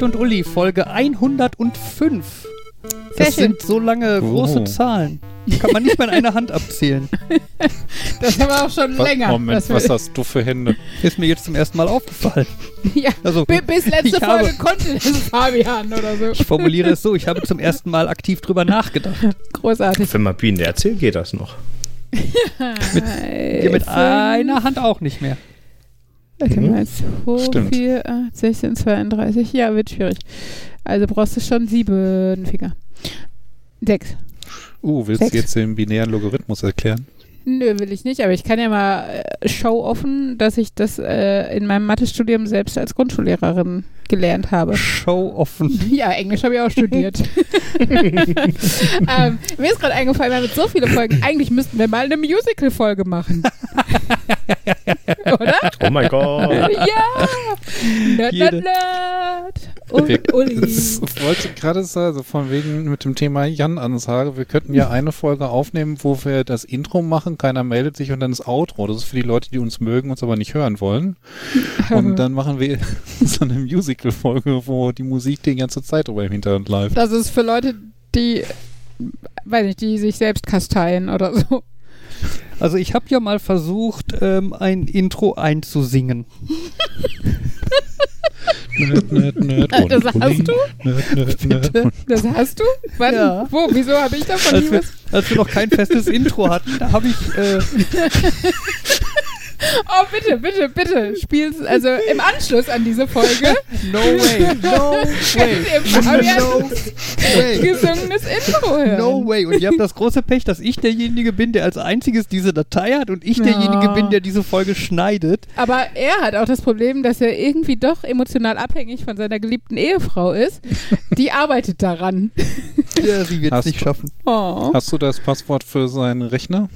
Nerd und Uli, Folge 105. Das Sehr schön. sind so lange große Oh. Zahlen. Kann man nicht mal in einer Hand abzählen. Das ist aber auch schon Was, länger. Moment, wir- was hast du für Hände? Ist mir jetzt zum ersten Mal aufgefallen. ja, Also, bi- bis letzte ich Folge habe- konnte das Fabian oder so. Ich formuliere es so, ich habe zum ersten Mal aktiv drüber nachgedacht. Großartig. Wenn man Bienen erzählt, geht das noch. Hier mit einer Hand auch nicht mehr. Warte Mhm. mal, 2, Stimmt. 4, 8, 16, 32. Ja, wird schwierig. Also brauchst du schon sieben Finger. Sechs. Uh, willst Sechs. du jetzt den binären Logarithmus erklären? Nö, will ich nicht, aber ich kann ja mal äh, show offen, dass ich das äh, in meinem Mathestudium selbst als Grundschullehrerin gelernt habe. Show offen. Ja, Englisch habe ich auch studiert. ähm, mir ist gerade eingefallen, wir haben jetzt so viele Folgen. Eigentlich müssten wir mal eine Musical-Folge machen. Oder? Oh mein Gott. Ja! Nerd, nerd, nerd. Und Uli. Das wollte gerade sagen, also von wegen mit dem Thema Jan-Ansage, wir könnten ja eine Folge aufnehmen, wo wir das Intro machen, keiner meldet sich und dann das Outro. Das ist für die Leute, die uns mögen, uns aber nicht hören wollen. Und dann machen wir so eine Musical-Folge, wo die Musik die ganze Zeit über im Hintergrund läuft. Das ist für Leute, die, weiß nicht, die sich selbst kasteien oder so. Also ich habe ja mal versucht, ähm, ein Intro einzusingen. Nerd, nerd, nerd. und Das hast du? Nerd, nerd, nerd. und- Das hast du? Wann? Ja. Wo? Wieso habe ich davon Als nie wir, was? als wir noch kein festes Intro hatten, da habe ich äh, Oh, bitte, bitte, bitte. Spiel's also im Anschluss an diese Folge. No way, no way, no way. gesungenes Intro hören. No way. Und ihr habt das große Pech, dass ich derjenige bin, der als einziges diese Datei hat und ich Ja. derjenige bin, der diese Folge schneidet. Aber er hat auch das Problem, dass er irgendwie doch emotional abhängig von seiner geliebten Ehefrau ist. Die arbeitet daran. Ja, sie wird es nicht schaffen. Oh. Hast du das Passwort für seinen Rechner?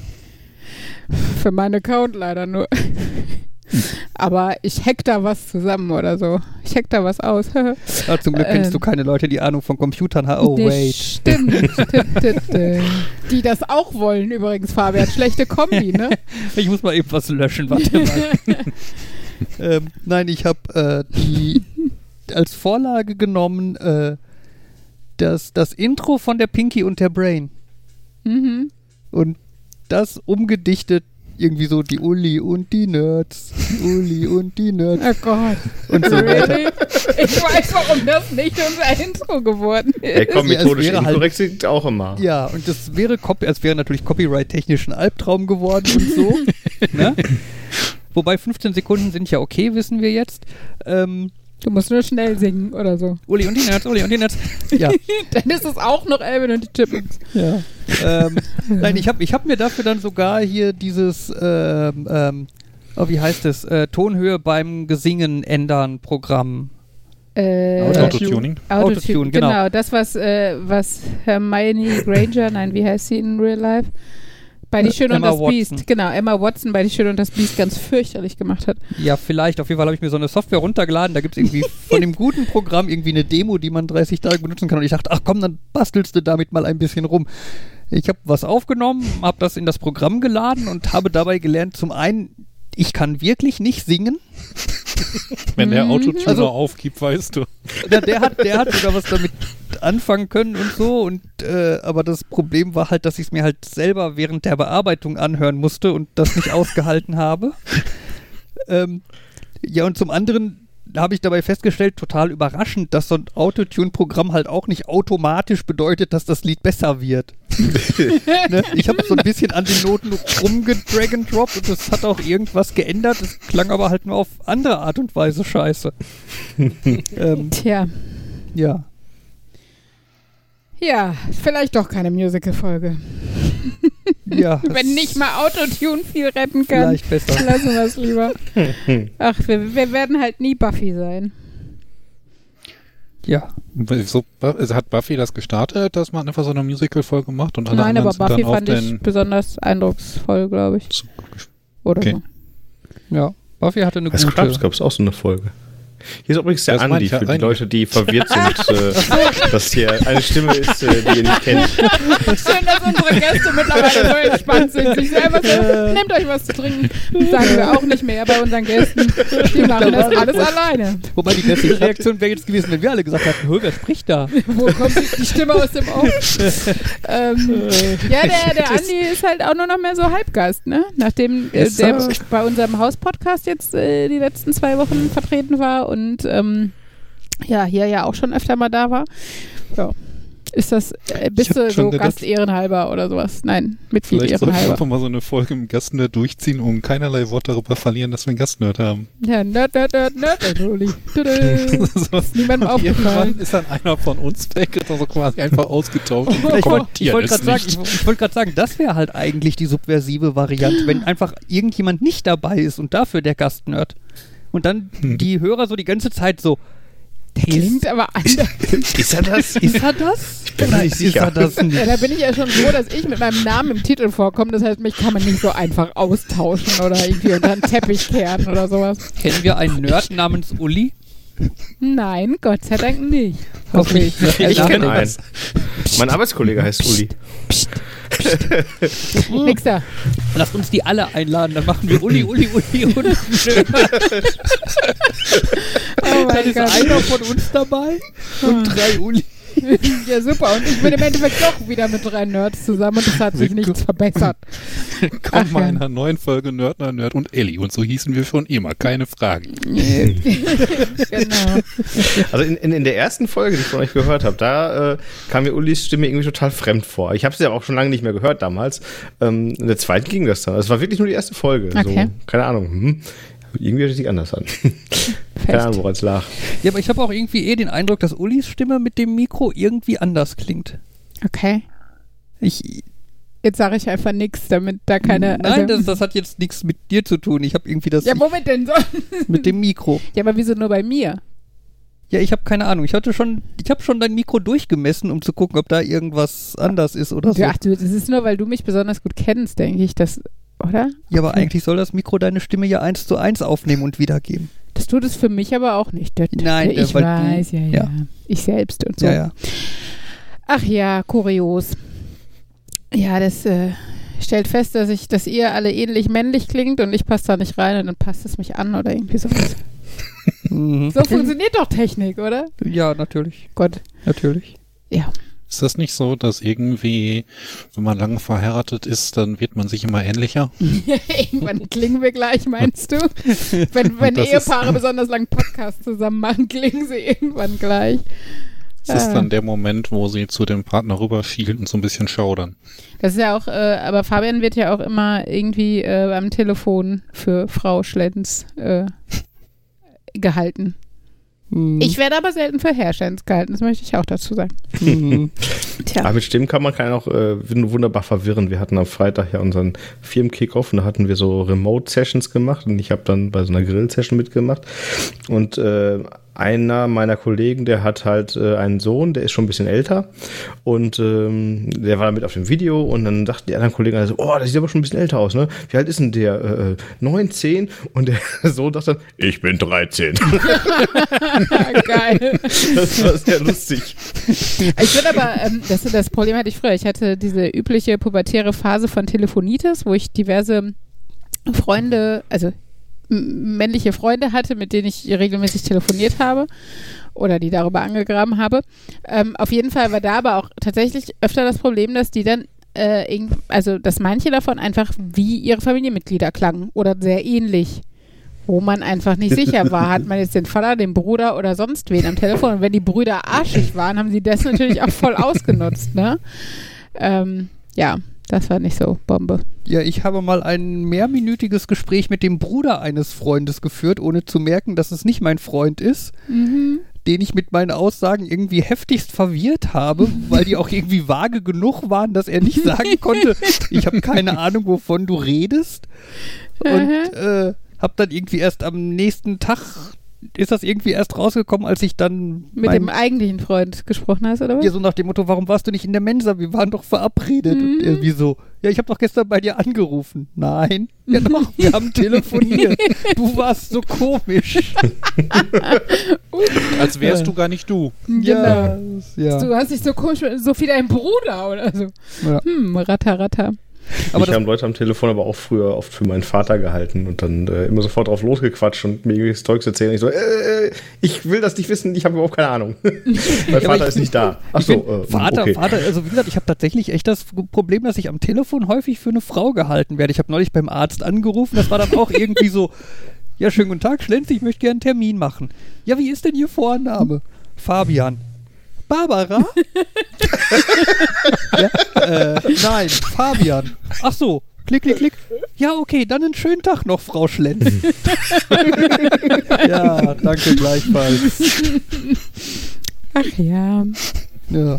Für meinen Account leider nur. Aber ich hack da was zusammen oder so. Ich hack da was aus. Ah, zum Glück kennst Ähm. du keine Leute, die Ahnung von Computern haben. Oh, wait. Stimmt. Die das auch wollen übrigens, Fabian. Schlechte Kombi, ne? Ich muss mal eben was löschen. Warte mal. ähm, nein, ich habe äh, die als Vorlage genommen äh, das, das Intro von der Pinky und der Brain. Mhm. Und das umgedichtet irgendwie so die Uli und die Nerds. Uli und die Nerds Oh Gott. und so weiter. Ich weiß, warum das nicht unser Intro geworden ist. komm, Ja, es methodisch wäre halt- inkorrekt sind auch immer. Ja, und das wäre, es wäre natürlich copyright-technisch ein Albtraum geworden und so. ne? Wobei 15 Sekunden sind ja okay, wissen wir jetzt. Ähm, Du musst nur schnell singen oder so. Uli und die Nerds, Uli und die Nerds. Ja, Dann ist es auch noch Alvin und die Chipmunks. ja. ähm, nein, ich habe ich hab mir dafür dann sogar hier dieses, ähm, ähm, oh, wie heißt es, äh, Tonhöhe beim Gesingen ändern Programm. Äh. Autotuning? Autotune, Autotune, genau. genau. das, was, äh, was Hermione Granger, nein, wie heißt sie in Real Life? Bei Die Äh, Schöne und das Watson. Biest. Genau, Emma Watson bei Die Schöne und das Biest ganz fürchterlich gemacht hat. Ja, vielleicht. Auf jeden Fall habe ich mir so eine Software runtergeladen. Da gibt es irgendwie von dem guten Programm irgendwie eine Demo, die man 30 Tage benutzen kann. Und ich dachte, ach komm, dann bastelst du damit mal ein bisschen rum. Ich habe was aufgenommen, habe das in das Programm geladen und habe dabei gelernt, zum einen, ich kann wirklich nicht singen. Wenn der Autotuner Also- aufgibt, weißt du. Der, der, hat, der hat sogar was damit anfangen können und so. Und äh, aber das Problem war halt, dass ich es mir halt selber während der Bearbeitung anhören musste und das nicht ausgehalten habe. Ähm, ja, und zum anderen habe ich dabei festgestellt, total überraschend, dass so ein Autotune-Programm halt auch nicht automatisch bedeutet, dass das Lied besser wird. ne? Ich habe so ein bisschen an den Noten rumgedrag and drop und das hat auch irgendwas geändert. Es klang aber halt nur auf andere Art und Weise scheiße. ähm, Tja, ja. ja, vielleicht doch keine Musical-Folge. Ja, Wenn nicht mal Autotune viel retten kann, vielleicht besser. lassen wir es lieber. Ach, wir, wir werden halt nie Buffy sein. Ja, So, also hat Buffy das gestartet, dass man einfach so eine Musical-Folge macht und alle Nein, anderen aber Buffy fand ich besonders eindrucksvoll, glaube ich. Oder Okay. so. ja. Buffy hatte eine Bei gute. Scrubs gab es auch so eine Folge. Hier ist übrigens der Das Andi für die. Leute, die verwirrt sind, äh, dass hier eine Stimme ist, äh, die ihr nicht kennt. Schön, dass unsere Gäste mittlerweile so entspannt sind. Sich selber so, nehmt euch was zu trinken. Das sagen wir auch nicht mehr bei unseren Gästen. Die machen das alles alleine. Wobei die beste Reaktion wäre jetzt gewesen, wenn wir alle gesagt hätten, "Hö, wer spricht da? Wo kommt die- Stimme aus dem Off? ähm, ja, der, der Andi ist halt auch nur noch mehr so Halbgast, ne? Nachdem äh, der bei unserem Hauspodcast jetzt äh, die letzten zwei Wochen vertreten war und ähm, ja, hier ja auch schon öfter mal da war. Ja. Ist das, äh, bist Ich du so Gast ehrenhalber oder sowas? Nein, Mitglied Vielleicht ehrenhalber. einfach mal so eine Folge im Gastnerd durchziehen und keinerlei Wort darüber verlieren, dass wir einen Gastnerd haben. Ja, nerd, nerd, nerd, nerd, so. Ist niemandem Und aufgefallen. ist dann einer von uns weg, ist also quasi einfach ausgetauscht. und wir Ich wollte kommentieren wollt es gerade sagen, ich, ich wollt sagen, das wäre halt eigentlich die subversive Variante, wenn einfach irgendjemand nicht dabei ist und dafür der Gastnerd. Und dann Hm. die Hörer so die ganze Zeit so, Der klingt aber anders. Ist er das? ist er das? bin mir nicht Ist sicher. er das Ja, nicht? da bin ich ja schon froh, dass ich mit meinem Namen im Titel vorkomme. Das heißt, mich kann man nicht so einfach austauschen oder irgendwie unter den Teppich kehren oder sowas. Kennen wir einen Nerd namens Uli? Nein, Gott sei Dank nicht. Hoffentlich. Ich kenne einen. Mein Arbeitskollege heißt Uli. Nix da. Lass uns die alle einladen, dann machen wir Uli, Uli, Uli und. Oh Dann mein ist Gott. einer von uns dabei und drei Uli. Ja, super. Und ich bin im Endeffekt doch wieder mit drei Nerds zusammen und es hat sich nichts verbessert. Kommt mal in einer neuen Folge Nerd, Nerd, Nerd und Ellie. Und so hießen wir schon immer, keine Fragen. genau. Also in, in, in der ersten Folge, die ich von euch gehört habe, da äh, kam mir Ulis Stimme irgendwie total fremd vor. Ich habe sie ja auch schon lange nicht mehr gehört damals. Ähm, in der zweiten ging das dann. Es war wirklich nur die erste Folge. Okay. So, keine Ahnung. Hm. Irgendwie hört es sich anders an. keine Ahnung, woran es lag. Ja, aber ich habe auch irgendwie eh den Eindruck, dass Ulis Stimme mit dem Mikro irgendwie anders klingt. Okay. Ich, Jetzt sage ich einfach nichts, damit da keine. nein, also, das, das hat jetzt nichts mit dir zu tun. Ich habe irgendwie das ja, womit denn so? mit dem Mikro. Ja, aber wieso nur bei mir? Ja, ich habe keine Ahnung. Ich hatte schon, ich habe schon dein Mikro durchgemessen, um zu gucken, ob da irgendwas anders ist oder so. Ach du, das ist nur, weil du mich besonders gut kennst, denke ich, das, oder? Ja, aber eigentlich soll das Mikro deine Stimme ja eins zu eins aufnehmen und wiedergeben. Das tut es für mich aber auch nicht. Das, Nein, ich äh, weiß, ja, ja, ja. Ich selbst und so. Ja, ja. Ach ja, kurios. Ja, das äh, stellt fest, dass ich, dass ihr alle ähnlich männlich klingt und ich passe da nicht rein und dann passt es mich an oder irgendwie sowas. Mhm. So funktioniert doch Technik, oder? Ja, natürlich. Gott. Natürlich. Ja. Ist das nicht so, dass irgendwie, wenn man lange verheiratet ist, dann wird man sich immer ähnlicher? Irgendwann klingen wir gleich, meinst du? Wenn, wenn Das ist- Ehepaare besonders langen Podcast zusammen machen, klingen sie irgendwann gleich. Das ist dann der Moment, wo sie zu dem Partner rüberschielen und so ein bisschen schaudern. Das ist ja auch, äh, aber Fabian wird ja auch immer irgendwie äh, am Telefon für Frau Schlettens äh, gehalten. Mhm. Ich werde aber selten für Herr Schlenz gehalten, das möchte ich auch dazu sagen. Mhm. Tja. Aber mit Stimmen kann man keinen auch äh, wunderbar verwirren. Wir hatten am Freitag ja unseren Firmen-Kickoff und da hatten wir so Remote-Sessions gemacht und ich habe dann bei so einer Grill-Session mitgemacht. Und äh, einer meiner Kollegen, der hat halt äh, einen Sohn, der ist schon ein bisschen älter und ähm, der war mit auf dem Video und dann dachten die anderen Kollegen also, oh, der sieht aber schon ein bisschen älter aus, ne? Wie alt ist denn der? Äh, 19? Und der Sohn dachte dann, ich bin 13. Geil. das war sehr lustig. Ich finde aber, ähm, das, das Problem hatte ich früher. Ich hatte diese übliche pubertäre Phase von Telefonitis, wo ich diverse Freunde, also männliche Freunde hatte, mit denen ich regelmäßig telefoniert habe oder die darüber angegraben habe. Ähm, auf jeden Fall war da aber auch tatsächlich öfter das Problem, dass die dann äh, also dass manche davon einfach wie ihre Familienmitglieder klangen oder sehr ähnlich. Wo man einfach nicht sicher war, hat man jetzt den Vater, den Bruder oder sonst wen am Telefon. Und wenn die Brüder arschig waren, haben sie das natürlich auch voll ausgenutzt, ne? Ähm, ja, das war nicht so Bombe. Ja, ich habe mal ein mehrminütiges Gespräch mit dem Bruder eines Freundes geführt, ohne zu merken, dass es nicht mein Freund ist, den ich mit meinen Aussagen irgendwie heftigst verwirrt habe, weil die auch irgendwie vage genug waren, dass er nicht sagen konnte, ich habe keine Ahnung, wovon du redest. Und äh, habe dann irgendwie erst am nächsten Tag ist das irgendwie erst rausgekommen, als ich dann Mit mein- dem eigentlichen Freund gesprochen hast, oder was? Ja, so nach dem Motto, warum warst du nicht in der Mensa? Wir waren doch verabredet. Und Mhm. er wie so, ja, ich habe doch gestern bei dir angerufen. Nein, ja doch, wir haben telefoniert. Du warst so komisch. Als wärst du gar nicht du. Ja, ja. Du hast dich so komisch, so wie dein Bruder oder so. Ja. Hm, ratter, ratter. Aber das, haben Leute am Telefon aber auch früher oft für meinen Vater gehalten und dann äh, immer sofort drauf losgequatscht und mir irgendwelches Zeugs erzählen. Ich so, äh, ich will das nicht wissen, ich habe überhaupt keine Ahnung. mein Vater ich- ist nicht da. Ach ich so, äh, Vater, okay. Vater, also wie gesagt, ich habe tatsächlich echt das Problem, dass ich am Telefon häufig für eine Frau gehalten werde. Ich habe neulich beim Arzt angerufen, das war dann auch irgendwie so, ja, schönen guten Tag, Schlenz, ich möchte gerne einen Termin machen. Ja, wie ist denn Ihr Vorname? Fabian. Barbara? ja, äh, nein, Fabian. Ach so, klick, klick, klick. Ja, okay, dann einen schönen Tag noch, Frau Schlenz. ja, danke gleichfalls. Ach ja. Ja.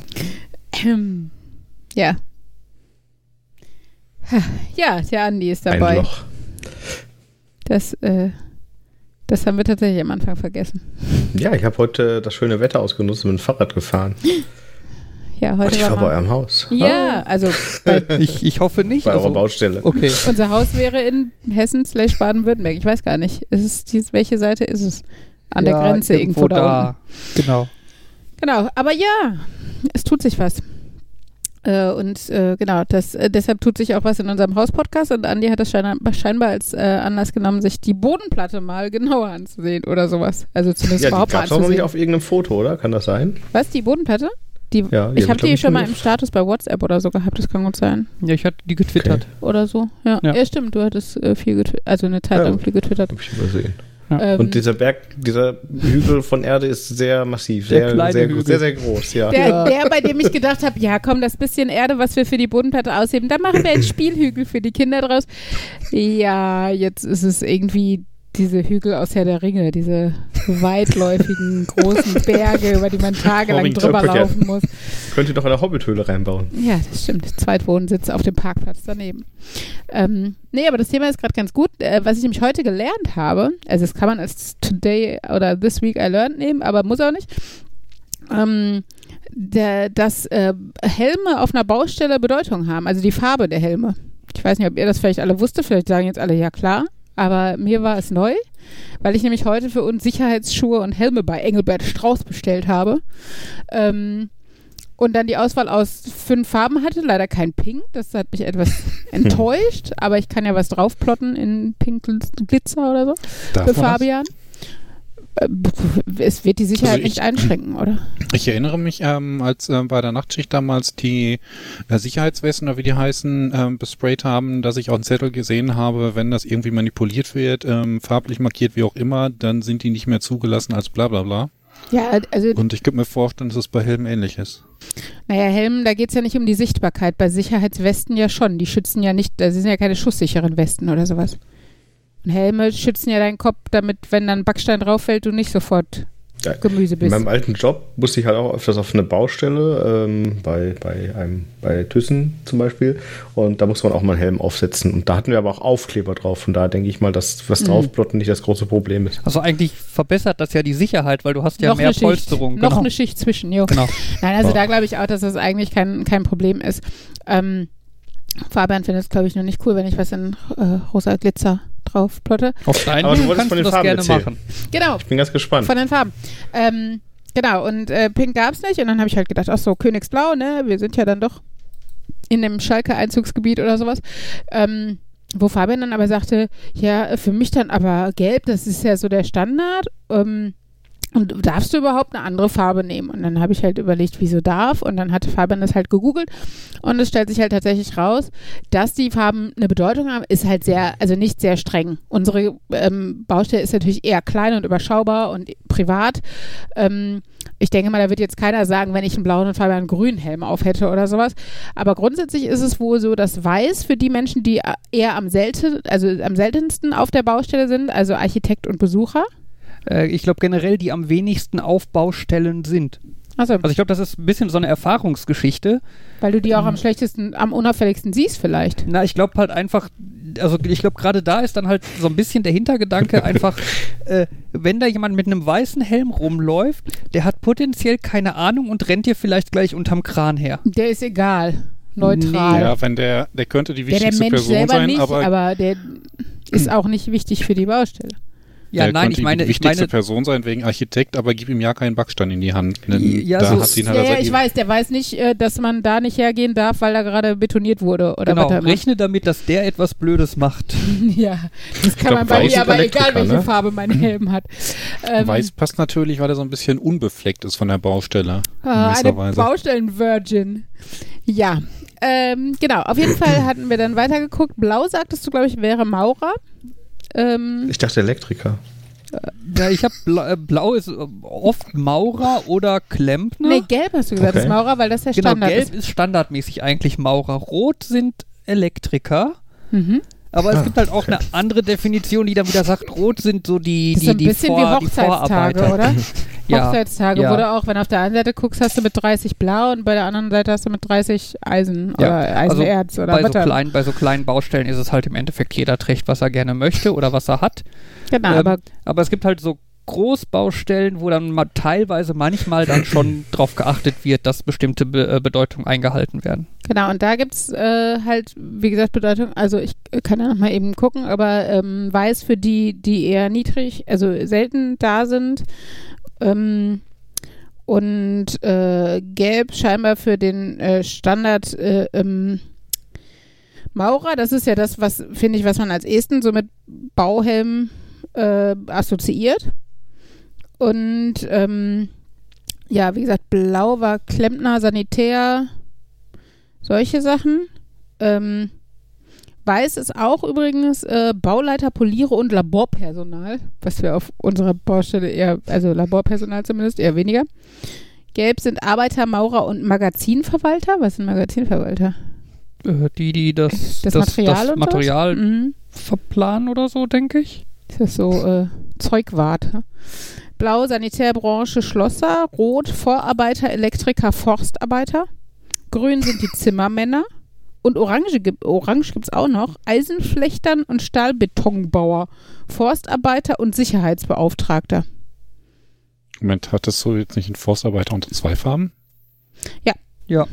Ähm, ja. Ja, der Andi ist Ein dabei. Loch. Das, äh, das haben wir tatsächlich am Anfang vergessen. Ja, ich habe heute das schöne Wetter ausgenutzt und bin Fahrrad gefahren. Ja, Und heute ich war bei eurem Haus. Ja, also bei, Ich, ich hoffe nicht. Bei eurer Also, Baustelle. okay. unser Haus wäre in Hessen slash Baden-Württemberg. Ich weiß gar nicht. Ist es welche Seite ist es? An der Ja, Grenze irgendwo, da, unten. Genau. Genau, aber ja, es tut sich was. Äh, und äh, genau, das, äh, deshalb tut sich auch was in unserem Hauspodcast und Andi hat das scheinbar, scheinbar als äh, Anlass genommen, sich die Bodenplatte mal genauer anzusehen oder sowas. Also zumindest Ja, die überhaupt mal gab es auch noch nicht anzusehen. auf irgendeinem Foto, oder? Kann das sein? Was, die Bodenplatte? Die, Ja, ich hab habe die schon mal im Status bei WhatsApp oder so gehabt, das kann gut sein. Ja, ich hatte die getwittert. Oder so. Ja, ja. Ja. stimmt, du hattest äh, viel getwittert, also eine Zeit Ja. lang viel getwittert. Habe ich übersehen. Ähm, Und dieser Berg, dieser Hügel von Erde ist sehr massiv, sehr, sehr, Hügel. sehr, sehr groß, ja. Der, Ja. der, bei dem ich gedacht habe, ja komm, das bisschen Erde, was wir für die Bodenplatte ausheben, da machen wir einen Spielhügel für die Kinder draus. Ja, jetzt ist es irgendwie diese Hügel aus Herr der Ringe, diese weitläufigen großen Berge, über die man tagelang Hobbit- drüber Verkehr. laufen muss. Könnt ihr doch eine Hobbithöhle reinbauen. Ja, das stimmt. Zweitwohnsitz auf dem Parkplatz daneben. Ähm, nee, aber das Thema ist gerade ganz gut. Äh, was ich nämlich heute gelernt habe, also das kann man als Today oder This Week I Learned nehmen, aber muss auch nicht. Ähm, der, dass äh, Helme auf einer Baustelle Bedeutung haben, also die Farbe der Helme. Ich weiß nicht, ob ihr das vielleicht alle wusstet, vielleicht sagen jetzt alle ja klar, aber mir war es neu, weil ich nämlich heute für uns Sicherheitsschuhe und Helme bei Engelbert Strauß bestellt habe. Ähm, und dann die Auswahl aus fünf Farben hatte, leider kein Pink, das hat mich etwas enttäuscht, aber ich kann ja was draufplotten in Pink Glitzer oder so Darf für man das? Äh, Es wird die Sicherheit Also ich- nicht einschränken, oder? Ich erinnere mich, ähm, als äh, bei der Nachtschicht damals die äh, Sicherheitswesten oder wie die heißen, ähm, besprayt haben, dass ich auch einen Zettel gesehen habe, wenn das irgendwie manipuliert wird, ähm, farblich markiert, wie auch immer, dann sind die nicht mehr zugelassen als bla bla bla. Ja, also, Und ich könnte mir vorstellen, dass es bei Helmen ähnlich ist. naja, Helmen, da geht es ja nicht um die Sichtbarkeit. Bei Sicherheitswesten ja schon. Die schützen ja nicht, das sind ja keine schusssicheren Westen oder sowas. Und Helme schützen ja deinen Kopf, damit, wenn dann ein Backstein drauf fällt, du nicht sofort Ja, Gemüse In bist. meinem alten Job musste ich halt auch öfters auf eine Baustelle, ähm, bei, bei, einem, bei Thyssen zum Beispiel. Und da musste man auch mal einen Helm aufsetzen. Und da hatten wir aber auch Aufkleber drauf. Und da denke ich mal, dass was Mhm. draufplotten nicht das große Problem ist. Also eigentlich verbessert das ja die Sicherheit, weil du hast ja noch mehr eine Schicht, Polsterung. Noch genau. eine Schicht zwischen, jo. genau. Nein, also Ja. da glaube ich auch, dass das eigentlich kein, kein Problem ist. Ähm, Fabian findet es, glaube ich, nur nicht cool, wenn ich was in äh, rosa Glitzer drauf plotte. Auf deinen Aber du wolltest kannst von du den das Farben gerne erzählen. machen. Genau, Ich bin ganz gespannt. von den Farben. Ähm, genau, und äh, Pink gab es nicht. Und dann habe ich halt gedacht, ach so, Königsblau, ne? Wir sind ja dann doch in dem Schalke-Einzugsgebiet oder sowas. Ähm, wo Fabian dann aber sagte, ja, für mich dann aber gelb, das ist ja so der Standard. Ähm, und darfst du überhaupt eine andere Farbe nehmen? Und dann habe ich halt überlegt, wieso darf? Und dann hat Fabian das halt gegoogelt und es stellt sich halt tatsächlich raus, dass die Farben eine Bedeutung haben, ist halt sehr, also nicht sehr streng. Unsere ähm, Baustelle ist natürlich eher klein und überschaubar und privat. Ähm, ich denke mal, da wird jetzt keiner sagen, wenn ich einen blauen und Fabian einen grünen Helm auf hätte oder sowas. Aber grundsätzlich ist es wohl so, dass Weiß für die Menschen, die eher am selten, also am seltensten auf der Baustelle sind, also Architekt und Besucher, Äh, ich glaube generell, die am wenigsten auf Baustellen sind. Also, Also ich glaube, das ist ein bisschen so eine Erfahrungsgeschichte. weil du die auch am schlechtesten, am unauffälligsten siehst vielleicht. Na, ich glaube halt einfach, also ich glaube gerade da ist dann halt so ein bisschen der Hintergedanke einfach, äh, wenn da jemand mit einem weißen Helm rumläuft, der hat potenziell keine Ahnung und rennt dir vielleicht gleich unterm Kran her. Der ist egal. Neutral. Ja, wenn der, der könnte die ja, der wichtigste Mensch Person selber sein, nicht, aber, aber, der ist auch nicht wichtig für die Baustelle. Ja, der nein, könnte ich meine, die ich wichtigste meine, Person sein wegen Architekt, aber gib ihm ja keinen Backstein in die Hand. Denn Ja, da so hat ihn Ja, halt ja, seit ich weiß, der weiß nicht, äh, dass man da nicht hergehen darf, weil da gerade betoniert wurde oder genau, was rechne damit, dass der etwas Blödes macht. Ja, das kann glaub, man bei mir, aber egal welche ne? Farbe mein Helm hat. Ähm, Weiß passt natürlich, weil er so ein bisschen unbefleckt ist von der Baustelle. Ah, eine. Baustellen-Virgin. Ja, ähm, genau. Auf jeden Fall hatten wir dann weitergeguckt. Blau sagtest du, glaube ich, wäre Maurer. Ähm, Ich dachte Elektriker. Ja, ich habe Blau, äh, Blau ist äh, oft Maurer oder Klempner. nee, gelb hast du gesagt, Okay. ist Maurer, weil das der genau, Standard gelb ist. ist standardmäßig eigentlich Maurer. Rot sind Elektriker. Mhm. Aber es Ah, gibt halt auch eine andere Definition, die dann wieder sagt, rot sind so die, Das ist die, die, bisschen Vor, wie Hochzeitstage, Vorarbeiter. oder? Ja, Hochzeitstage, ja. wo du auch, wenn du auf der einen Seite guckst, hast du mit 30 Blau und bei der anderen Seite hast du mit 30 Eisen Ja, oder also Eisenerz oder bei, so was dann- kleinen, bei so kleinen Baustellen ist es halt im Endeffekt, jeder trägt, was er gerne möchte oder was er hat. Genau, Ähm, aber Aber es gibt halt so Großbaustellen, wo dann mal teilweise manchmal dann schon drauf geachtet wird, dass bestimmte Be äh, Bedeutungen eingehalten werden. Genau, und da gibt's äh, halt, wie gesagt, Bedeutung, also ich kann ja nochmal eben gucken, aber ähm, weiß für die, die eher niedrig, also selten da sind. Ähm, und äh, gelb scheinbar für den äh, Standard äh, ähm, Maurer, das ist ja das, was, finde ich, was man als ehesten so mit Bauhelm äh, assoziiert. Und ähm, ja, wie gesagt, blau war Klempner, Sanitär, solche Sachen. Ähm, Weiß ist auch übrigens äh, Bauleiter, Poliere und Laborpersonal, was wir auf unserer Baustelle eher, also Laborpersonal zumindest, eher weniger. Gelb sind Arbeiter, Maurer und Magazinverwalter. Was sind Magazinverwalter? Äh, die, die das, Das, Material das Material? Mhm. verplanen oder so, denke ich. Ist das so äh, Zeugwarte? Blau Sanitärbranche Schlosser, Rot Vorarbeiter, Elektriker, Forstarbeiter. Grün sind die Zimmermänner. Und Orange, gibt Orange gibt es auch noch. Eisenflechtern und Stahlbetonbauer, Forstarbeiter und Sicherheitsbeauftragter. Moment, hattest du jetzt nicht einen Forstarbeiter unter zwei Farben? Ja. Ja,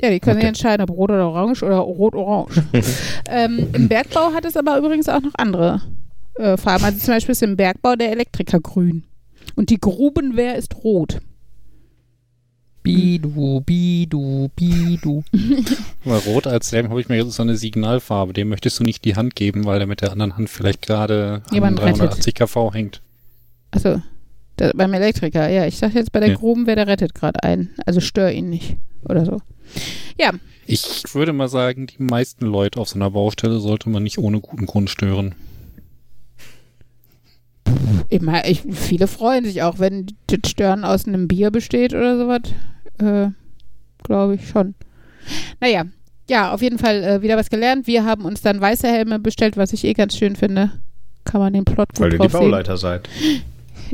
die können Okay. sich entscheiden, ob rot oder orange oder rot-orange. ähm, Im Bergbau hat es aber übrigens auch noch andere äh, Farben. Also zum Beispiel ist im Bergbau der Elektriker grün. Und die Grubenwehr ist rot. Bidu, Bidu, Bidu. Weil Rot als Helm habe ich mir jetzt so eine Signalfarbe. Dem möchtest du nicht die Hand geben, weil der mit der anderen Hand vielleicht gerade an Jemanden rettet. 380 kV hängt. Achso, beim Elektriker, ja. Ich dachte jetzt bei der Ja. Grubenwehr, der rettet gerade einen. Also stör ihn nicht. Oder so. Ja, Ich würde mal sagen, die meisten Leute auf so einer Baustelle sollte man nicht ohne guten Grund stören. Immer, ich, viele freuen sich auch, wenn das Stören aus einem Bier besteht oder sowas. Äh, Glaube ich schon. Naja, ja, auf jeden Fall äh, wieder was gelernt. Wir haben uns dann weiße Helme bestellt, was ich eh ganz schön finde. Kann man den Plot gut Weil ihr die drauf sehen. Bauleiter seid.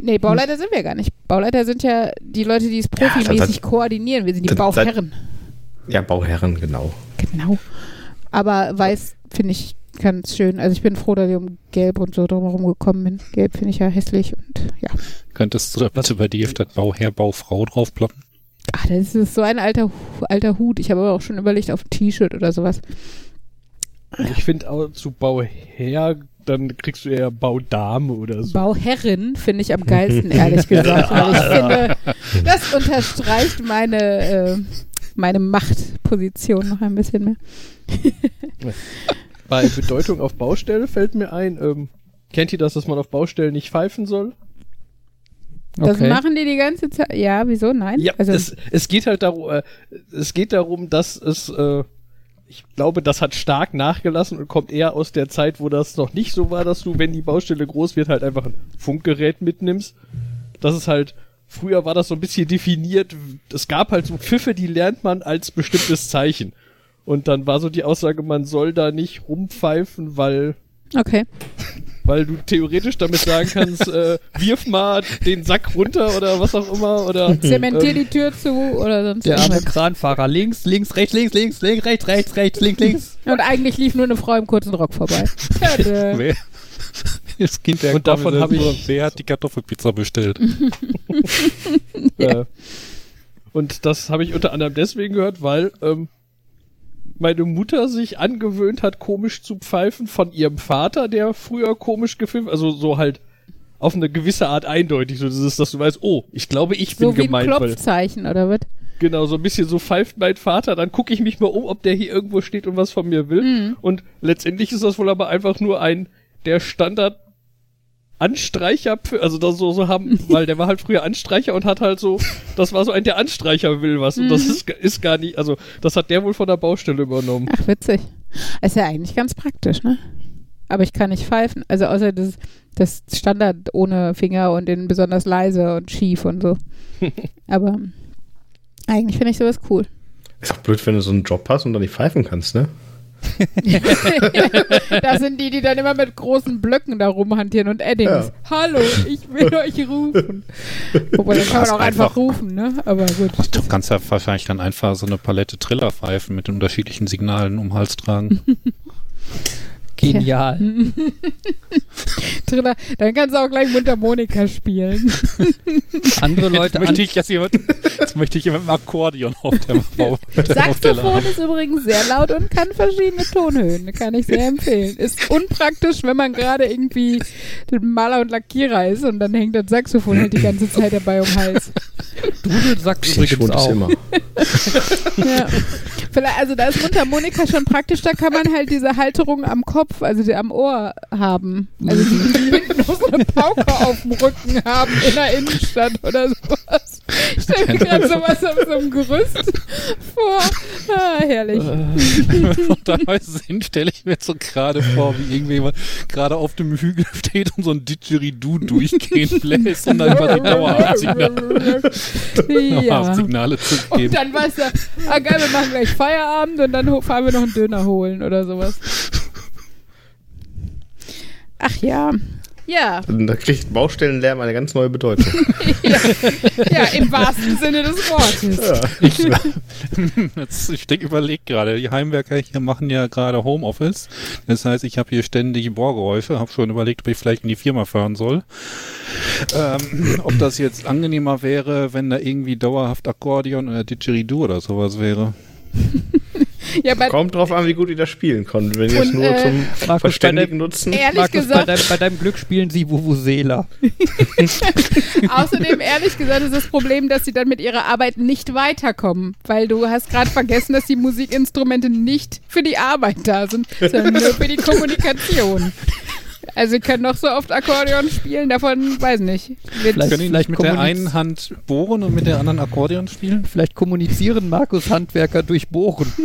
Nee, Bauleiter sind wir gar nicht. Bauleiter sind ja die Leute, die es Ja, profimäßig das- koordinieren. Wir sind die das- Bauherren. Ja, Bauherren, genau. Genau. Aber weiß finde ich ganz schön. Also ich bin froh, dass ich um Gelb und so drumherum gekommen bin. Gelb finde ich ja hässlich und ja. Könntest du da bitte bei dir auf das Bauherr, Baufrau draufploppen? Ah, das ist so ein alter, alter Hut. Ich habe aber auch schon überlegt auf ein T-Shirt oder sowas. Ich finde auch zu Bauherr, dann kriegst du eher Baudame oder so. Bauherrin finde ich am geilsten, ehrlich gesagt. Weil ich finde, das unterstreicht meine, äh, meine Machtposition noch ein bisschen mehr. Bei Bedeutung auf Baustelle fällt mir ein, ähm, kennt ihr das, dass man auf Baustellen nicht pfeifen soll? Das Okay. machen die die ganze Zeit. Ja, wieso? Nein? Ja, also, es, es geht halt darum, äh, es geht darum, dass es, äh, ich glaube, das hat stark nachgelassen und kommt eher aus der Zeit, wo das noch nicht so war, dass du, wenn die Baustelle groß wird, halt einfach ein Funkgerät mitnimmst. Das ist halt, früher war das so ein bisschen definiert, es gab halt so Pfiffe, die lernt man als bestimmtes Zeichen. Und dann war so die Aussage, man soll da nicht rumpfeifen, weil okay. weil du theoretisch damit sagen kannst, äh, wirf mal den Sack runter oder was auch immer oder Zementier ähm, die Tür zu oder sonst Der arme. Kranfahrer. Links, links, rechts, links, links, links, rechts, rechts, rechts, links, links. Und eigentlich lief nur eine Frau im kurzen Rock vorbei. Wer? Das Kind der Und davon hab ich- Wer hat die Kartoffelpizza bestellt? Äh, und das habe ich unter anderem deswegen gehört, weil ähm, meine Mutter sich angewöhnt hat, komisch zu pfeifen von ihrem Vater, der früher komisch gefilmt, also so halt auf eine gewisse Art eindeutig, so dieses, dass du weißt, oh, ich glaube, ich bin So wie ein gemeint, weil Klopfzeichen oder was? genau so ein bisschen so pfeift mein Vater, dann gucke ich mich mal um, ob der hier irgendwo steht und was von mir will. Mhm. Und letztendlich ist das wohl aber einfach nur ein der Standard Anstreicher, also das so, so haben, weil der war halt früher Anstreicher und hat halt so, das war so ein, der Anstreicher will was. Und das Mhm. ist, ist gar nicht, also das hat der wohl von der Baustelle übernommen. Ach, witzig. Ist ja eigentlich ganz praktisch, ne? Aber ich kann nicht pfeifen. Also außer das, das Standard ohne Finger und in besonders leise und schief und so. Aber eigentlich finde ich sowas cool. Ist auch blöd, wenn du so einen Job hast und dann nicht pfeifen kannst, ne? das sind die, die dann immer mit großen Blöcken da rumhantieren und Eddings. Ja. Hallo, ich will euch rufen. Wobei, dann kann man auch einfach einfach- rufen, ne? Aber gut. Du kannst ja wahrscheinlich dann einfach so eine Palette Trillerpfeifen mit den unterschiedlichen Signalen um den Hals tragen. Genial. Triller, dann kannst du auch gleich Mundharmonika spielen. Andere Leute Jetzt möchte an ich jetzt jemand, jetzt möchte ich jemand mit einem Akkordeon auf der, der Saxophon ist übrigens sehr laut und kann verschiedene Tonhöhen. Kann ich sehr empfehlen. Ist unpraktisch, wenn man gerade irgendwie Maler und Lackierer ist und dann hängt das Saxophon halt die ganze Zeit dabei um den Hals. Dudel sagt Ich übrigens auch. immer. Ja. Vielleicht, also da ist Mundharmonika schon praktisch, da kann man halt diese Halterung am Kopf, also die am Ohr haben. Also die noch so eine Pauke auf dem Rücken haben in der Innenstadt oder sowas. Ich stelle mir gerade sowas auf so einem Gerüst vor. Ah, herrlich. Und dabei sind, stelle ich mir so gerade vor, wie irgendjemand gerade auf dem Hügel steht und so ein Didgeridoo durchgehen lässt und dann einfach die dauerhaft Signale, dauerhaft ja. Signale zu Und geben. dann weißt du, ah geil, wir machen gleich Feierabend und dann fahren wir noch einen Döner holen oder sowas. Ach ja. Ja, da kriegt Baustellenlärm eine ganz neue Bedeutung. ja, ja, im wahrsten Sinne des Wortes. Ich, jetzt, ich denke, überleg gerade, die Heimwerker hier machen ja gerade Homeoffice. Das heißt, ich habe hier ständig Bohrgeräusche, habe schon überlegt, ob ich vielleicht in die Firma fahren soll. Ähm, ob das jetzt angenehmer wäre, wenn da irgendwie dauerhaft Akkordeon oder Didgeridoo oder sowas wäre. Ja, bei, Kommt drauf an, wie gut ihr das spielen konnten. Wenn ihr es nur äh, zum Markus, Verständigen nutzen. ehrlich Markus, bei, gesagt, deinem, bei deinem Glück spielen sie Vuvuzela. außerdem ehrlich gesagt ist das Problem, dass sie dann mit ihrer Arbeit nicht weiterkommen, weil du hast gerade vergessen, dass die Musikinstrumente nicht für die Arbeit da sind, sondern nur für die Kommunikation. Also sie können noch so oft Akkordeon spielen, davon weiß nicht. Wird Vielleicht- Können die nicht mit der einen Hand bohren und mit der anderen Akkordeon spielen? Vielleicht kommunizieren Markus Handwerker durch Bohren.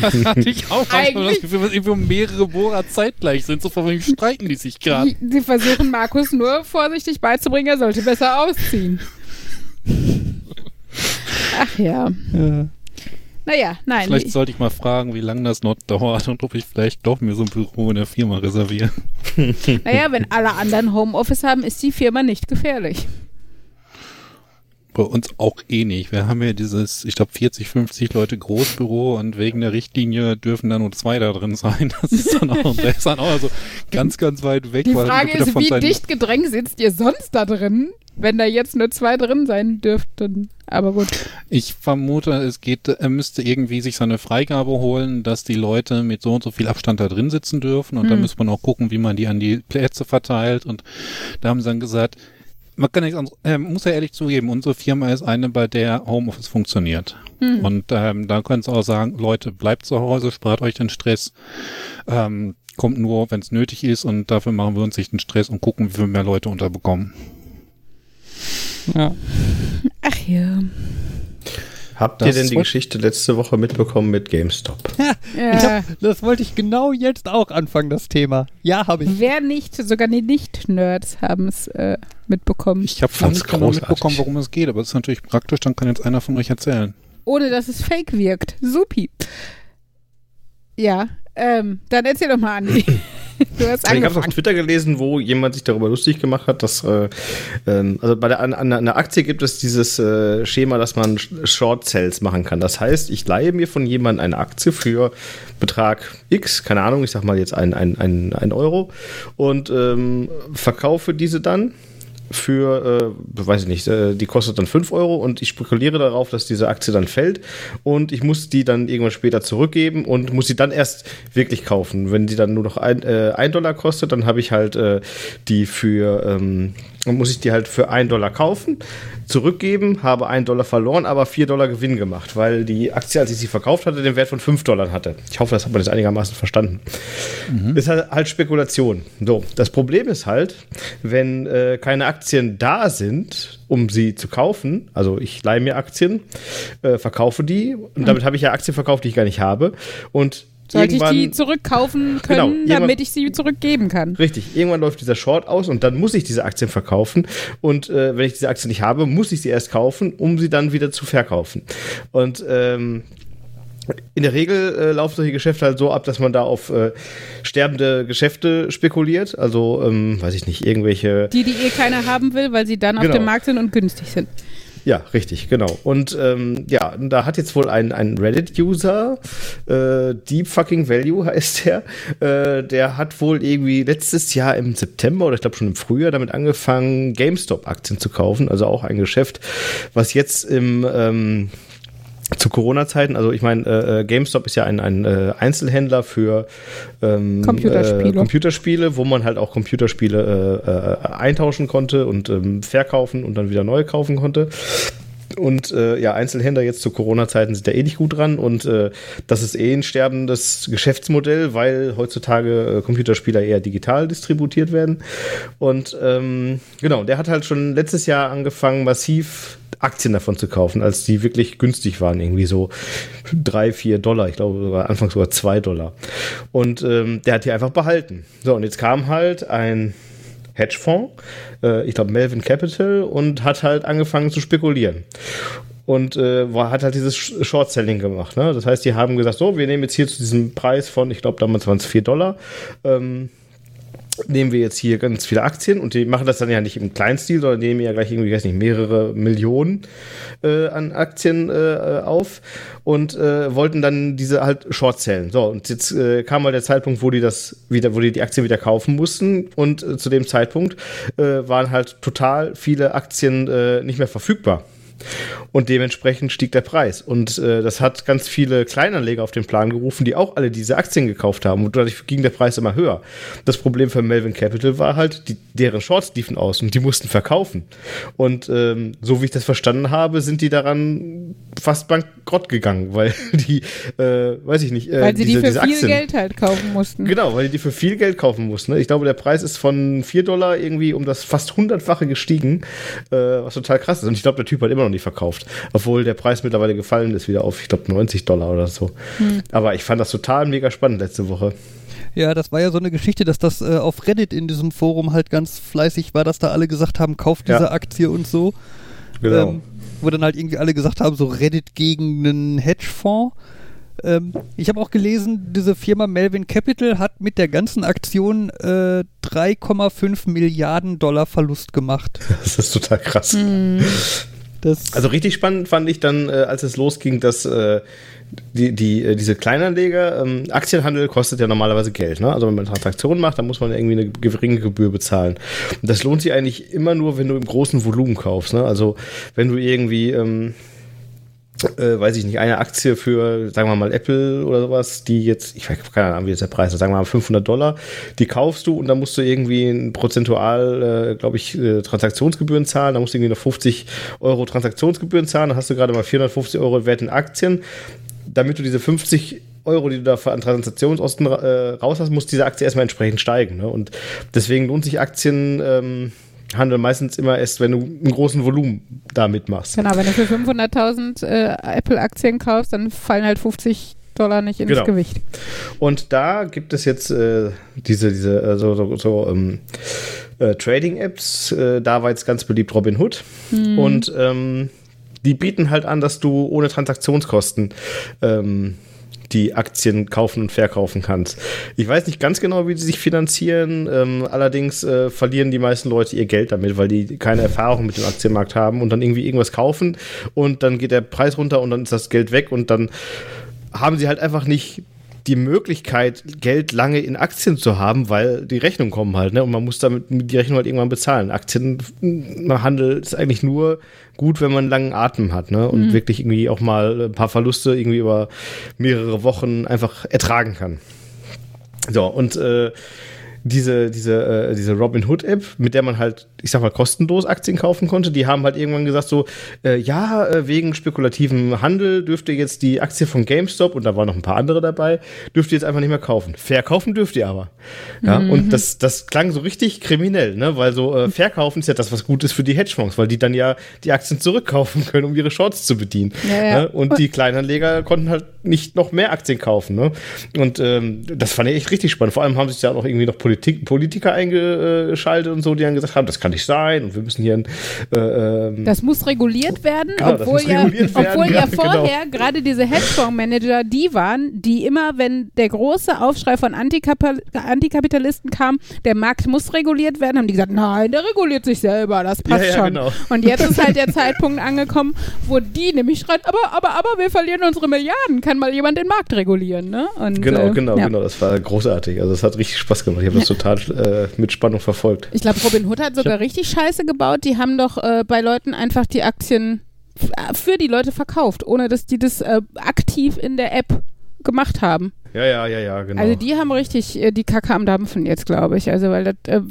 Das hatte ich auch manchmal das Eigentlich- Gefühl, dass irgendwie mehrere Bohrer zeitgleich sind. So von wegen streiten die sich gerade. Sie versuchen Markus nur vorsichtig beizubringen, er sollte besser ausziehen. Ach ja. Ja. Naja, nein. Vielleicht sollte ich mal fragen, wie lange das noch dauert und ob ich vielleicht doch mir so ein Büro in der Firma reserviere. Naja, wenn alle anderen Homeoffice haben, ist die Firma nicht gefährlich. Bei uns auch eh nicht. Wir haben ja dieses, ich glaube, 40, 50 Leute Großbüro und wegen der Richtlinie dürfen da nur zwei da drin sein. Das ist dann auch, der ist dann auch so ganz, ganz weit weg. Die Frage ist, wie dicht gedrängt sitzt ihr sonst da drin, wenn da jetzt nur zwei drin sein dürften? Aber gut. Ich vermute, es geht, er müsste irgendwie sich seine Freigabe holen, dass die Leute mit so und so viel Abstand da drin sitzen dürfen und Hm. dann muss man auch gucken, wie man die an die Plätze verteilt und da haben sie dann gesagt, man kann nichts anderes, äh, muss ja ehrlich zugeben, unsere Firma ist eine, bei der Homeoffice funktioniert. Hm. Und ähm, da können sie auch sagen, Leute, bleibt zu Hause, spart euch den Stress, ähm, kommt nur, wenn es nötig ist und dafür machen wir uns nicht den Stress und gucken, wie wir mehr Leute unterbekommen. Ja. Ach ja. Habt Das ihr denn die Geschichte letzte Woche mitbekommen mit GameStop? Ja. hab, das wollte ich genau jetzt auch anfangen, das Thema. Ja, habe ich. Wer nicht, sogar die Nicht-Nerds haben es äh, mitbekommen, Ich habe nicht genau mitbekommen, worum es geht, aber es ist natürlich praktisch, dann kann jetzt einer von euch erzählen. ohne dass es fake wirkt. Supi. Ja, ähm, dann erzähl doch mal, Andi. Du hast Ich habe auf angefangen. Twitter gelesen, wo jemand sich darüber lustig gemacht hat, dass äh, ähm, also bei der an, an einer Aktie gibt es dieses äh, Schema, dass man Sh- Short Sales machen kann. Das heißt, ich leihe mir von jemandem eine Aktie für Betrag X, keine Ahnung, ich sag mal jetzt ein, ein, ein, ein Euro und ähm, verkaufe diese dann für, äh, weiß ich nicht, äh, die kostet dann 5 Euro und ich spekuliere darauf, dass diese Aktie dann fällt und ich muss die dann irgendwann später zurückgeben und muss sie dann erst wirklich kaufen. Wenn die dann nur noch ein, äh, ein Dollar kostet, dann habe ich halt äh, die für, ähm, muss ich die halt für 1 Dollar kaufen, zurückgeben, habe 1 Dollar verloren, aber 4 Dollar Gewinn gemacht, weil die Aktie, als ich sie verkauft hatte, den Wert von 5 Dollar hatte. Ich hoffe, das hat man jetzt einigermaßen verstanden. Ist halt, halt Spekulation. So, das Problem ist halt, wenn äh, keine Aktien da sind, um sie zu kaufen, also ich leihe mir Aktien, äh, verkaufe die und damit habe ich ja Aktien verkauft, die ich gar nicht habe und Sollte ich die zurückkaufen Genau, können, irgendwann- damit ich sie zurückgeben kann? Richtig, irgendwann läuft dieser Short aus und dann muss ich diese Aktien verkaufen. Und äh, wenn ich diese Aktien nicht habe, muss ich sie erst kaufen, um sie dann wieder zu verkaufen. Und ähm, in der Regel äh, laufen solche Geschäfte halt so ab, dass man da auf äh, sterbende Geschäfte spekuliert. Also, ähm, weiß ich nicht, irgendwelche Die, die eh keiner haben will, weil sie dann auf Genau. dem Markt sind und günstig sind. Ja, richtig, genau. Und ähm, ja, da hat jetzt wohl ein, ein Reddit-User, äh, Deep Fucking Value heißt der, äh, der hat wohl irgendwie letztes Jahr im September oder ich glaube schon im Frühjahr damit angefangen, GameStop-Aktien zu kaufen. Also auch ein Geschäft, was jetzt im ähm, zu Corona-Zeiten, also ich meine, äh, äh, GameStop ist ja ein, ein äh, Einzelhändler für ähm, Computerspiele. Äh, Computerspiele, wo man halt auch Computerspiele äh, äh, eintauschen konnte und ähm, verkaufen und dann wieder neu kaufen konnte. Und äh, ja, Einzelhändler jetzt zu Corona-Zeiten sind da eh nicht gut dran und äh, das ist eh ein sterbendes Geschäftsmodell, weil heutzutage äh, Computerspieler eher digital distributiert werden. Und ähm, genau, der hat halt schon letztes Jahr angefangen, massiv Aktien davon zu kaufen, als die wirklich günstig waren, irgendwie so drei, vier Dollar, ich glaube sogar anfangs sogar zwei Dollar. Und ähm, der hat die einfach behalten. So, und jetzt kam halt ein Hedgefonds, äh, ich glaube Melvin Capital, und hat halt angefangen zu spekulieren. Und äh, hat halt dieses Sh- Short-Selling gemacht. Ne? Das heißt, die haben gesagt, so, wir nehmen jetzt hier zu diesem Preis von, ich glaube damals waren es 4 Dollar, ähm, nehmen wir jetzt hier ganz viele Aktien und die machen das dann ja nicht im Kleinstil, sondern nehmen ja gleich irgendwie, weiß nicht, mehrere Millionen äh, an Aktien äh, auf und äh, wollten dann diese halt short sellen. So, und jetzt äh, kam mal der Zeitpunkt, wo die das wieder, wo die die Aktien wieder kaufen mussten und äh, zu dem Zeitpunkt äh, waren halt total viele Aktien äh, nicht mehr verfügbar. Und dementsprechend stieg der Preis. Und äh, das hat ganz viele Kleinanleger auf den Plan gerufen, die auch alle diese Aktien gekauft haben. Und dadurch ging der Preis immer höher. Das Problem für Melvin Capital war halt, die, deren Shorts liefen aus und die mussten verkaufen. Und ähm, so wie ich das verstanden habe, sind die daran fast bankrott gegangen, weil die, äh, weiß ich nicht, äh, Weil sie diese, die für viel Aktien, Geld halt kaufen mussten. Genau, weil die die für viel Geld kaufen mussten. Ne? Ich glaube, der Preis ist von 4 Dollar irgendwie um das fast hundertfache gestiegen, äh, was total krass ist. Und ich glaube, der Typ hat immer noch nicht verkauft. Obwohl der Preis mittlerweile gefallen ist, wieder auf, ich glaube, 90 Dollar oder so. Aber ich fand das total mega spannend letzte Woche. Ja, das war ja so eine Geschichte, dass das äh, auf Reddit in diesem Forum halt ganz fleißig war, dass da alle gesagt haben, kauft diese Ja. Aktie und so. Genau. Ähm, wo dann halt irgendwie alle gesagt haben, so Reddit gegen einen Hedgefonds. Ähm, ich habe auch gelesen, diese Firma Melvin Capital hat mit der ganzen Aktion äh, 3,5 Milliarden Dollar Verlust gemacht. Das ist total krass. Das, Also richtig spannend fand ich dann, äh, als es losging, dass äh, die, die, äh, diese Kleinanleger, ähm, Aktienhandel kostet ja normalerweise Geld. Ne? Also wenn man Transaktionen macht, dann muss man irgendwie eine geringe Gebühr bezahlen. Und das lohnt sich eigentlich immer nur, wenn du im großen Volumen kaufst. Ne? Also wenn du irgendwie... Ähm, äh, weiß ich nicht, eine Aktie für, sagen wir mal, Apple oder sowas, die jetzt, ich weiß keine Ahnung, wie jetzt der Preis ist, sagen wir mal 500 Dollar, die kaufst du und dann musst du irgendwie prozentual, äh, glaube ich, äh, Transaktionsgebühren zahlen, da musst du irgendwie noch 50 Euro Transaktionsgebühren zahlen, dann hast du gerade mal 450 Euro Wert in Aktien, damit du diese 50 Euro, die du da an Transaktionsosten äh, raus hast, muss diese Aktie erstmal entsprechend steigen. Ne? Und deswegen lohnt sich Aktien, ähm, Handel meistens immer erst, wenn du einen großen Volumen da mitmachst. Genau, wenn du für 500.000 äh, Apple-Aktien kaufst, dann fallen halt 50 Dollar nicht ins Genau. Gewicht. Und da gibt es jetzt äh, diese, diese äh, so, so, so ähm, äh, Trading-Apps. Äh, da war jetzt ganz beliebt Robinhood. Und ähm, die bieten halt an, dass du ohne Transaktionskosten ähm, die Aktien kaufen und verkaufen kannst. Ich weiß nicht ganz genau, wie die sich finanzieren. Ähm, allerdings äh, verlieren die meisten Leute ihr Geld damit, weil die keine Erfahrung mit dem Aktienmarkt haben und dann irgendwie irgendwas kaufen und dann geht der Preis runter und dann ist das Geld weg und dann haben sie halt einfach nicht die Möglichkeit, Geld lange in Aktien zu haben, weil die Rechnungen kommen halt, ne? Und man muss damit die Rechnung halt irgendwann bezahlen. Aktienhandel ist eigentlich nur gut, wenn man einen langen Atem hat, ne? Und Mhm. wirklich irgendwie auch mal ein paar Verluste irgendwie über mehrere Wochen einfach ertragen kann. So, und äh, diese, diese, äh, diese Robin Hood App, mit der man halt, ich sag mal, kostenlos Aktien kaufen konnte, die haben halt irgendwann gesagt so, äh, ja, äh, wegen spekulativem Handel dürft ihr jetzt die Aktie von GameStop, und da waren noch ein paar andere dabei, dürft ihr jetzt einfach nicht mehr kaufen. Verkaufen dürft ihr aber. Ja, und das, das klang so richtig kriminell, ne, weil so äh, verkaufen ist ja das, was gut ist für die Hedgefonds, weil die dann ja die Aktien zurückkaufen können, um ihre Shorts zu bedienen. Ja, ja. Ne? Und die Kleinanleger konnten halt nicht noch mehr Aktien kaufen. Ne? Und ähm, das fand ich echt richtig spannend. Vor allem haben sich da auch irgendwie noch Politik, Politiker eingeschaltet und so, die dann gesagt haben, das kann nicht sein und wir müssen hier ein äh, ähm, Das muss reguliert werden, Genau, obwohl, ja, reguliert werden, obwohl ja genau. vorher gerade diese Hedgefondsmanager die waren, die immer, wenn der große Aufschrei von Antikapa Antikapitalisten kam, der Markt muss reguliert werden, haben die gesagt, nein, der reguliert sich selber, das passt Ja, ja, schon. genau. Und jetzt ist halt der Zeitpunkt angekommen, wo die nämlich schreien, aber, aber, aber, wir verlieren unsere Milliarden, kann mal jemand den Markt regulieren, ne? Und, Genau, äh, genau, ja. genau. Das war großartig. Also, das hat richtig Spaß gemacht. Ich habe das total äh, mit Spannung verfolgt. Ich glaube, Robin Hood hat sogar richtig Scheiße gebaut. Die haben doch äh, bei Leuten einfach die Aktien äh, für die Leute verkauft, ohne dass die das äh, aktiv in der App gemacht haben. Ja, ja, ja, ja, genau. Also die haben richtig äh, die Kacke am Dampfen jetzt, glaube ich. Also weil das, äh,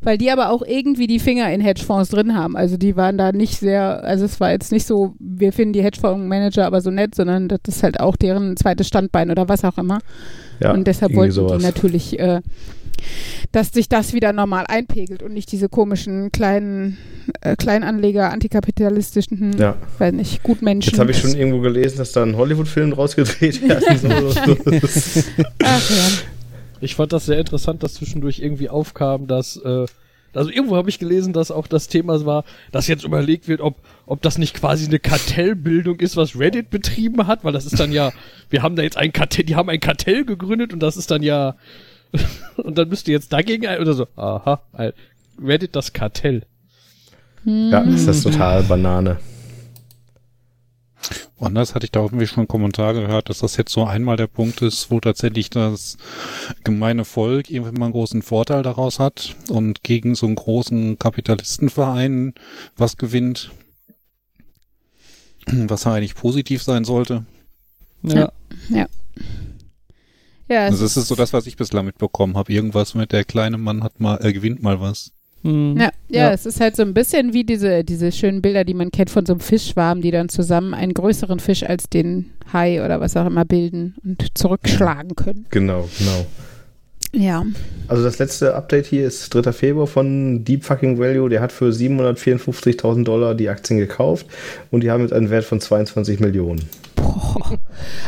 weil die aber auch irgendwie die Finger in Hedgefonds drin haben. Also die waren da nicht sehr, also es war jetzt nicht so, wir finden die Hedgefondsmanager aber so nett, sondern das ist halt auch deren zweites Standbein oder was auch immer. Ja, und deshalb wollten sowas. die natürlich, äh, dass sich das wieder normal einpegelt und nicht diese komischen kleinen äh, Kleinanleger, antikapitalistischen, Ja. weiß nicht, Gutmenschen. Jetzt habe ich schon irgendwo gelesen, dass da ein Hollywood-Film draus gedreht wird. so. Ach ja. Ich fand das sehr interessant, dass zwischendurch irgendwie aufkam, dass, äh, also irgendwo habe ich gelesen, dass auch das Thema war, dass jetzt überlegt wird, ob, ob das nicht quasi eine Kartellbildung ist, was Reddit betrieben hat, weil das ist dann ja, wir haben da jetzt ein Kartell, die haben ein Kartell gegründet und das ist dann ja, und dann müsste jetzt dagegen ein, oder so, aha, Reddit das Kartell. ja, ist das total Banane. Woanders hatte ich da irgendwie schon einen Kommentar gehört, dass das jetzt so einmal der Punkt ist, wo tatsächlich das gemeine Volk irgendwann mal einen großen Vorteil daraus hat und gegen so einen großen Kapitalistenverein was gewinnt, was ja eigentlich positiv sein sollte. Ja. Ja, es Also das ist so das, was ich bislang mitbekommen habe. Irgendwas mit der kleine Mann hat mal, äh, gewinnt mal was. Hm. Ja, ja, Ja. es ist halt so ein bisschen wie diese, diese schönen Bilder, die man kennt von so einem Fischschwarm, die dann zusammen einen größeren Fisch als den Hai oder was auch immer bilden und zurückschlagen können. Genau, genau. Ja. Also das letzte Update hier ist 3. Februar von Deep Fucking Value. Der hat für 754.000 Dollar die Aktien gekauft und die haben jetzt einen Wert von 22 Millionen.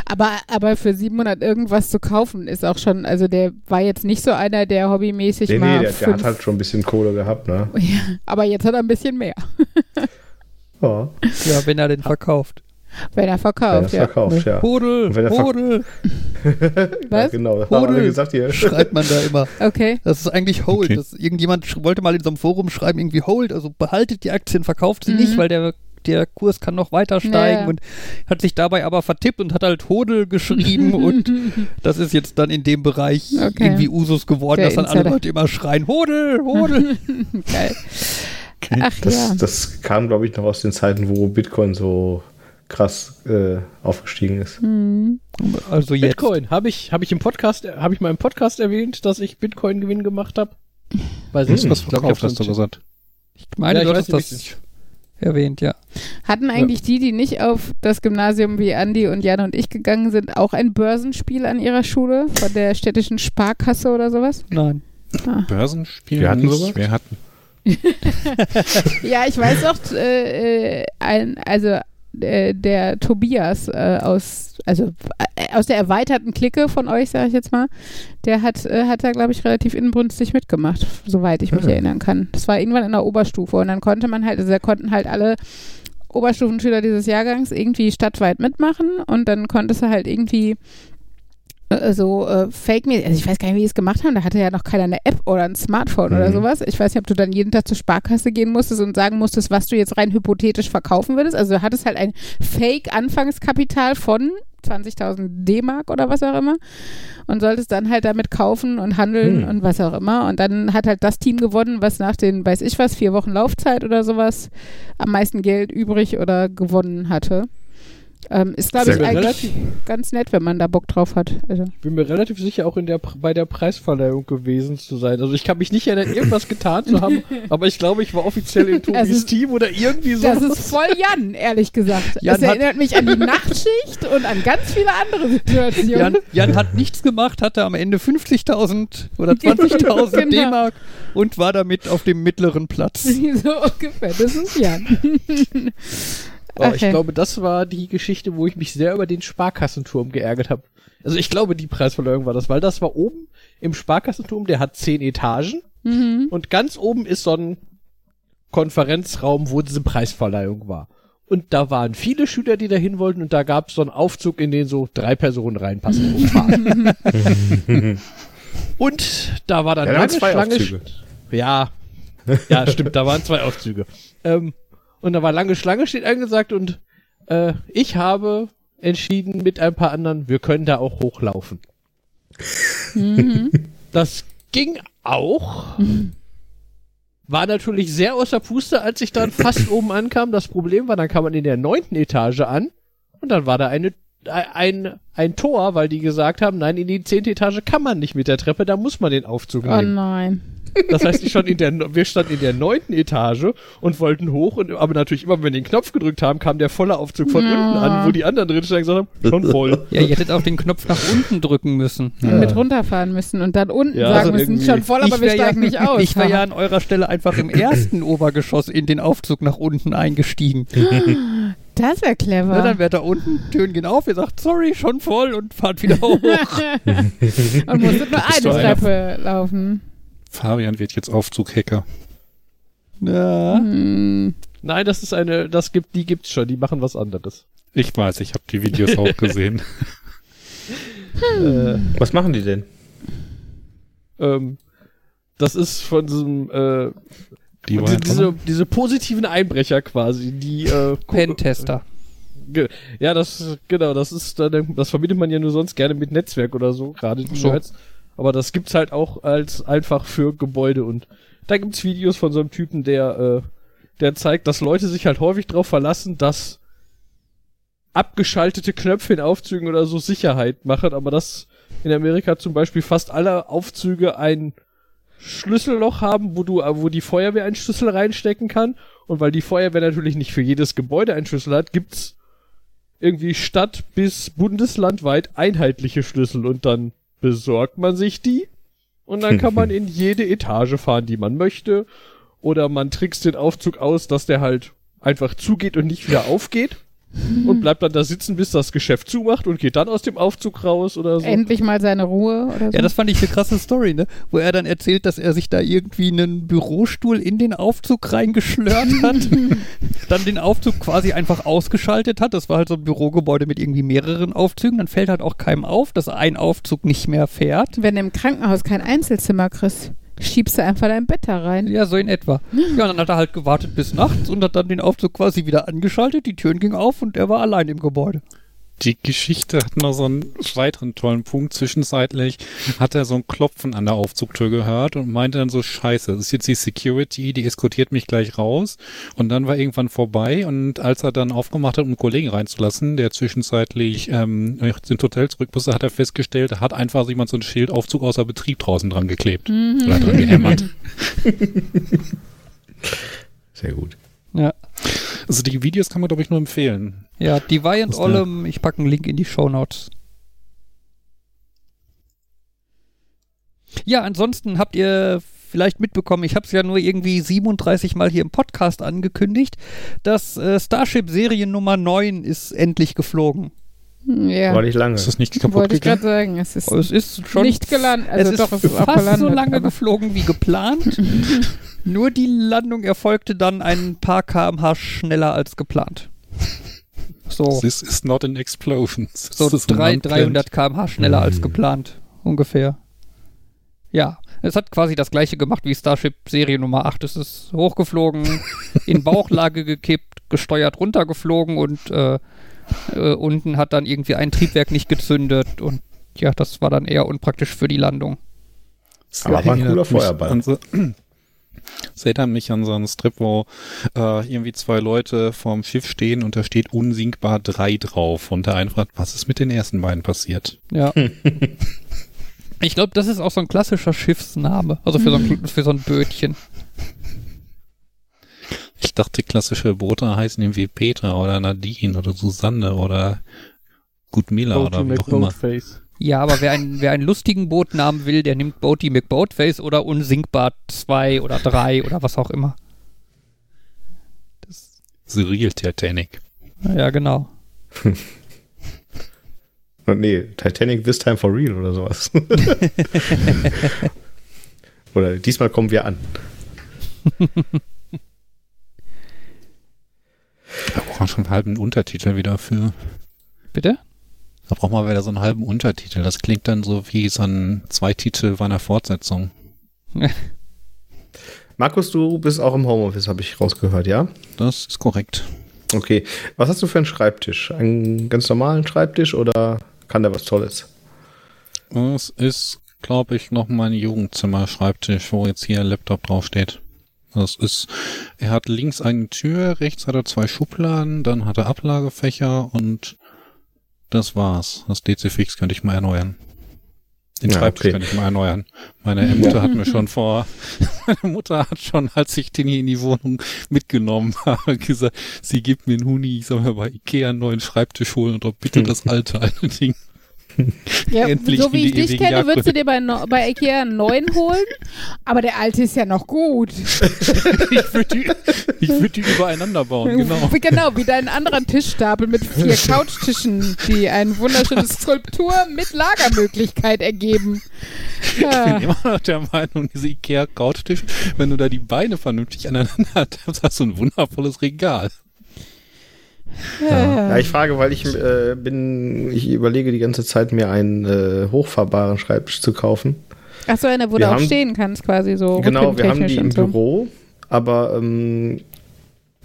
Aber, aber für 700 irgendwas zu kaufen ist auch schon, also der war jetzt nicht so einer, der hobbymäßig Nee, mal nee, der, der hat halt schon ein bisschen Kohle gehabt, ne? ja, aber jetzt hat er ein bisschen mehr, Ja, ja, wenn er den verkauft. wenn er wenn er verkauft. ja. verkauft, ja. Hodel, wenn er Hodel, ja. Was? Genau, das haben alle Hodel. gesagt hier. schreibt man da immer. Okay. Das ist eigentlich Hold. Okay. Das, irgendjemand wollte mal in so einem Forum schreiben, irgendwie Hold, also behaltet die Aktien, verkauft sie Mhm. nicht, weil der, der Kurs kann noch weiter steigen Ja, und hat sich dabei aber vertippt und hat halt Hodel geschrieben und das ist jetzt dann in dem Bereich Okay. irgendwie Usus geworden, Der dass dann alle Insider. Leute immer schreien, Hodel, Hodel. Geil. Ach Das, ja. das kam, glaube ich, noch aus den Zeiten, wo Bitcoin so krass äh, aufgestiegen ist. Hm. also jetzt. Bitcoin, habe ich, habe ich im Podcast, habe ich mal im Podcast erwähnt, dass ich Bitcoin-Gewinn gemacht habe? Weiß Du hast ich was Ich glaub, ich hast du im- gesagt. Ich meine, Ja, ich du hast nicht, das erwähnt, ja. Hatten eigentlich die, die nicht auf das Gymnasium wie Andi und Jan und ich gegangen sind, auch ein Börsenspiel an ihrer Schule von der städtischen Sparkasse oder sowas? Nein. Börsenspiel? Wir hatten nicht. sowas? Wir hatten. Ja, ich weiß auch, äh, äh, ein, also äh, der Tobias äh, aus, also äh, aus der erweiterten Clique von euch, sage ich jetzt mal, der hat, äh, hat da, glaube ich, relativ inbrünstig mitgemacht, soweit ich mich Ah. erinnern kann. Das war irgendwann in der Oberstufe und dann konnte man halt, also da konnten halt alle Oberstufenschüler dieses Jahrgangs irgendwie stadtweit mitmachen und dann konntest du halt irgendwie so äh, fake me also ich weiß gar nicht, wie die es gemacht haben, da hatte ja noch keiner eine App oder ein Smartphone oder Mhm. sowas. Ich weiß nicht, ob du dann jeden Tag zur Sparkasse gehen musstest und sagen musstest, was du jetzt rein hypothetisch verkaufen würdest. Also du hattest halt ein Fake-Anfangskapital von 20.000 D-Mark oder was auch immer und solltest dann halt damit kaufen und handeln Hm. und was auch immer. Und dann hat halt das Team gewonnen, was nach den, weiß ich was, vier Wochen Laufzeit oder sowas am meisten Geld übrig oder gewonnen hatte. Ähm, ist, glaube ich, gut. eigentlich Relativ- ganz nett, wenn man da Bock drauf hat. Also. Ich bin mir relativ sicher, auch in der, bei der Preisverleihung gewesen zu sein. Also ich kann mich nicht erinnern, irgendwas getan zu haben, aber ich glaube, ich war offiziell in Es Tobis ist- Team oder irgendwie so. Das ist voll Jan, ehrlich gesagt. Jan hat- erinnert mich an die Nachtschicht und an ganz viele andere Situationen. Jan, Jan hat nichts gemacht, hatte am Ende 50.000 oder 20.000 Genau. D-Mark und war damit auf dem mittleren Platz. so ungefähr. Das ist Jan. Aber ich Okay. glaube, das war die Geschichte, wo ich mich sehr über den Sparkassenturm geärgert habe. Also ich glaube, die Preisverleihung war das, weil das war oben im Sparkassenturm, der hat zehn Etagen Mhm. und ganz oben ist so ein Konferenzraum, wo diese Preisverleihung war. Und da waren viele Schüler, die dahin wollten und da gab es so einen Aufzug, in den so drei Personen reinpassen. und da war dann Ja, da waren lange zwei Schlange. Aufzüge. Ja, ja, stimmt, da waren zwei Aufzüge. Ähm, und da war lange Schlange, steht angesagt und äh, ich habe entschieden mit ein paar anderen, wir können da auch hochlaufen. Mhm. Das ging auch. War natürlich sehr außer Puste, als ich dann fast oben ankam. Das Problem war, dann kam man in der neunten Etage an und dann war da eine, ein, ein Tor, weil die gesagt haben, nein, in die zehnte Etage kann man nicht mit der Treppe, da muss man den Aufzug Oh nehmen. nein. Das heißt, ich stand in der, wir standen in der neunten Etage und wollten hoch und, aber natürlich immer, wenn wir den Knopf gedrückt haben, kam der volle Aufzug von Ja. unten an, wo die anderen drin standen und gesagt haben, schon voll. Ja, ihr hättet auch den Knopf nach unten drücken müssen. Mit runterfahren müssen und dann unten Ja, sagen also müssen, schon voll, aber wir wär ja, steigen nicht aus. Ich wäre ja an eurer Stelle einfach im ersten Obergeschoss in den Aufzug nach unten eingestiegen. das wäre clever. Na, dann wäre da unten, Türen gehen auf, ihr sagt, sorry, schon voll und fahrt wieder hoch. und musstet nur eine Treppe laufen. Fabian wird jetzt Aufzughacker. ja. Hm. Nein, das ist eine, das gibt, die gibt's schon, die machen was anderes. Ich weiß, ich habe die Videos auch gesehen. Äh, Was machen die denn? ähm, das ist von diesem, äh, Die Und waren die, diese, diese positiven Einbrecher quasi, die äh, Pentester. Ja, das genau, das ist dann, das verbindet man ja nur sonst gerne mit Netzwerk oder so, gerade die So. Nerds. Aber das gibt's halt auch als einfach für Gebäude und da gibt's Videos von so einem Typen, der äh, der zeigt, dass Leute sich halt häufig darauf verlassen, dass abgeschaltete Knöpfe in Aufzügen oder so Sicherheit machen, aber dass in Amerika zum Beispiel fast alle Aufzüge ein Schlüsselloch haben, wo du, wo die Feuerwehr einen Schlüssel reinstecken kann. Und weil die Feuerwehr natürlich nicht für jedes Gebäude einen Schlüssel hat, gibt's irgendwie Stadt bis bundeslandweit einheitliche Schlüssel und dann besorgt man sich die und dann kann man in jede Etage fahren, die man möchte. Oder man trickst den Aufzug aus, dass der halt einfach zugeht und nicht wieder aufgeht. Und bleibt dann da sitzen, bis das Geschäft zumacht und geht dann aus dem Aufzug raus oder so. Endlich mal seine Ruhe oder so. Ja, das fand ich eine krasse Story, ne? Wo er dann erzählt, dass er sich da irgendwie einen Bürostuhl in den Aufzug reingeschlört hat, dann den Aufzug quasi einfach ausgeschaltet hat. Das war halt so ein Bürogebäude mit irgendwie mehreren Aufzügen. Dann fällt halt auch keinem auf, dass ein Aufzug nicht mehr fährt. Wenn du im Krankenhaus kein Einzelzimmer kriegst, schiebst du einfach dein Bett da rein. Ja, so in etwa. Ja, dann hat er halt gewartet bis nachts und hat dann den Aufzug quasi wieder angeschaltet. Die Türen gingen auf und er war allein im Gebäude. Die Geschichte hat noch so einen weiteren tollen Punkt. Zwischenzeitlich hat er so ein Klopfen an der Aufzugtür gehört und meinte dann so, scheiße, das ist jetzt die Security, die eskortiert mich gleich raus. Und dann war irgendwann vorbei und als er dann aufgemacht hat, um einen Kollegen reinzulassen, der zwischenzeitlich ähm, ins Hotel zurück musste, hat er festgestellt, da hat einfach jemand so ein Schild Aufzug außer Betrieb draußen dran geklebt. Oder dran gehämmert. Sehr gut. Ja. Also die Videos kann man, glaube ich, nur empfehlen. Ja, Was der- Ollem, ich packe einen Link in die Show Notes. Ja, ansonsten habt ihr vielleicht mitbekommen, ich habe es ja nur irgendwie 37 Mal hier im Podcast angekündigt, dass äh, Starship Serie Nummer 9 ist endlich geflogen. Ja, War nicht lange. Ist das nicht kaputt wollte ich gerade gegangen? sagen. Es ist Es ist schon nicht gelandet. Also es doch, ist es ist fast gelandet. so lange geflogen wie geplant. Nur die Landung erfolgte dann ein paar kmh schneller als geplant. So, This is not an explosion. This so is drei, an 300 km/h schneller als Mhm. geplant, ungefähr. Ja, es hat quasi das gleiche gemacht wie Starship Serie Nummer 8. Es ist hochgeflogen, in Bauchlage gekippt, gesteuert runtergeflogen und äh, äh, unten hat dann irgendwie ein Triebwerk nicht gezündet und ja, das war dann eher unpraktisch für die Landung. Aber war ein cooler Feuerball. An so, das erinnert mich an so einen Strip, wo äh, irgendwie zwei Leute vorm Schiff stehen und da steht unsinkbar 3 drauf und der eine fragt, was ist mit den ersten beiden passiert? Ja. ich glaube, das ist auch so ein klassischer Schiffsname, also für so ein, für so ein Bötchen. Ich dachte, klassische Boote heißen irgendwie Petra oder Nadine oder Susanne oder Gudmila oder wie auch immer. McBoatface. Ja, aber wer einen, wer einen lustigen Bootnamen will, der nimmt Boaty McBoatface oder Unsinkbar 2 oder 3 oder was auch immer. Das, The Real Titanic. ja, genau. Nee, Titanic This Time for Real oder sowas. oder diesmal kommen wir an. Da braucht man schon einen halben Untertitel wieder für. Bitte? Da braucht man wieder so einen halben Untertitel. Das klingt dann so wie so ein Zweititel bei einer Fortsetzung. Markus, du bist auch im Homeoffice, habe ich rausgehört, ja? Das ist korrekt. Okay. Was hast du für einen Schreibtisch? Einen ganz normalen Schreibtisch oder kann der was Tolles? Das ist, glaube ich, noch mein Jugendzimmer-Schreibtisch, wo jetzt hier ein Laptop draufsteht. Das ist, er hat links eine Tür, rechts hat er zwei Schubladen, dann hat er Ablagefächer und das war's. Das DC-Fix könnte ich mal erneuern. Den Ja, Schreibtisch okay. könnte ich mal erneuern. Meine Mutter hat mir schon vor, meine Mutter hat schon, als ich den hier in die Wohnung mitgenommen habe, gesagt, sie gibt mir einen Huni, ich soll mir bei Ikea einen neuen Schreibtisch holen und doch bitte das alte alte Ding. Ja, so wie ich dich kenne, würdest du dir bei, no bei Ikea einen neuen holen, aber der alte ist ja noch gut. Ich würde die, ich würd die übereinander bauen, genau. Wie, genau, wie dein anderer Tischstapel mit vier Couchtischen, die eine wunderschöne Skulptur mit Lagermöglichkeit ergeben. Ich bin Ja. immer noch der Meinung, diese Ikea-Couchtisch, wenn du da die Beine vernünftig aneinander hast, hast du ein wundervolles Regal. Ja, ich frage, weil ich äh, bin, ich überlege die ganze Zeit, mir einen äh, hochfahrbaren Schreibtisch zu kaufen. Ach so, eine, wo Wir du auch haben- stehen kannst, quasi so. genau, wir haben die im so. Büro, aber ähm,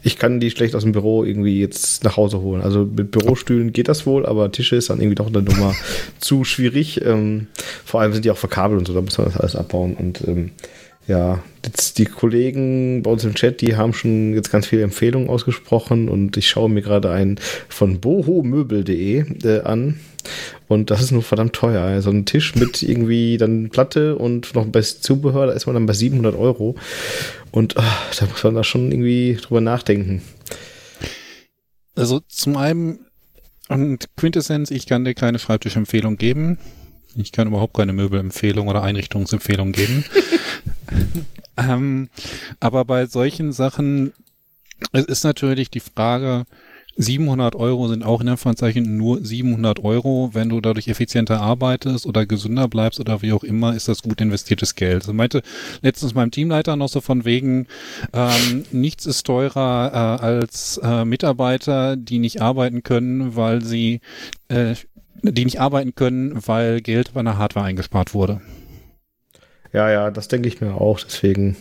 ich kann die schlecht aus dem Büro irgendwie jetzt nach Hause holen. Also mit Bürostühlen geht das wohl, aber Tische ist dann irgendwie doch eine Nummer zu schwierig. Ähm, vor allem sind die auch verkabelt und so, da muss man das alles abbauen. Und ähm, ja, jetzt die Kollegen bei uns im Chat, die haben schon jetzt ganz viele Empfehlungen ausgesprochen und ich schaue mir gerade einen von bohomöbel.de äh, an. Und das ist nur verdammt teuer. So ein Tisch mit irgendwie dann Platte und noch ein bisschen Zubehör, da ist man dann bei 700 Euro. Und ah, da muss man da schon irgendwie drüber nachdenken. Also zum einen, und Quintessenz, ich kann dir keine Schreibtischempfehlung geben. Ich kann überhaupt keine Möbelempfehlung oder Einrichtungsempfehlung geben. ähm, aber bei solchen Sachen, es ist natürlich die Frage, 700 Euro sind auch in Anführungszeichen nur 700 Euro. Wenn du dadurch effizienter arbeitest oder gesünder bleibst oder wie auch immer, ist das gut investiertes Geld. Also meinte letztens meinem Teamleiter noch so von wegen, ähm, nichts ist teurer äh, als äh, Mitarbeiter, die nicht arbeiten können, weil sie, äh, die nicht arbeiten können, weil Geld bei einer Hardware eingespart wurde. Ja, ja, das denke ich mir auch. Deswegen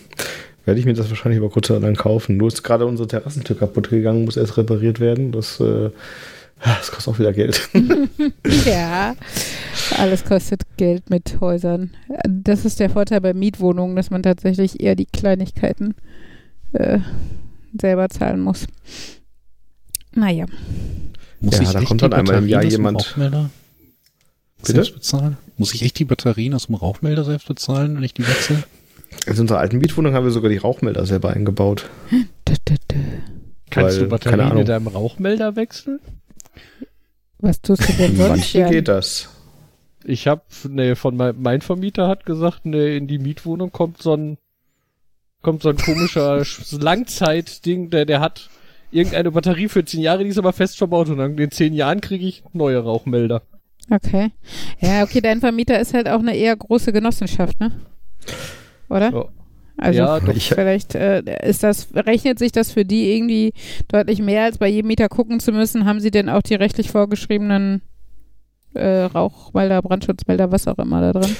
werde ich mir das wahrscheinlich über kurz oder lang kaufen. Nur ist gerade unsere Terrassentür kaputt gegangen, muss erst repariert werden. Das, äh, das kostet auch wieder Geld. Ja, alles kostet Geld mit Häusern. Das ist der Vorteil bei Mietwohnungen, dass man tatsächlich eher die Kleinigkeiten äh, selber zahlen muss. Naja. Muss Ja, ich da echt kommt die dann einmal im Batterien Jahr aus dem jemand- Rauchmelder Bitte? selbst bezahlen? Muss ich echt die Batterien aus dem Rauchmelder selbst bezahlen, wenn ich die wechsle? In unserer alten Mietwohnung haben wir sogar die Rauchmelder selber eingebaut. Dö, dö, dö. Kannst Weil, du Batterien in deinem Rauchmelder wechseln? Was tust du denn sonst? Manchen geht das. Ich hab, nee, von mein, mein Vermieter hat gesagt, nee, in die Mietwohnung kommt so ein, kommt so ein komischer Sch- Langzeitding, der, der hat irgendeine Batterie für zehn Jahre, die ist aber fest verbaut und dann in zehn Jahren kriege ich neue Rauchmelder. Okay. Ja, okay, dein Vermieter ist halt auch eine eher große Genossenschaft, ne? Oder? Ja. Also Ja, doch. Ich- vielleicht äh, ist das, rechnet sich das für die irgendwie deutlich mehr, als bei jedem Mieter gucken zu müssen. Haben sie denn auch die rechtlich vorgeschriebenen äh, Rauchmelder, Brandschutzmelder, was auch immer da drin?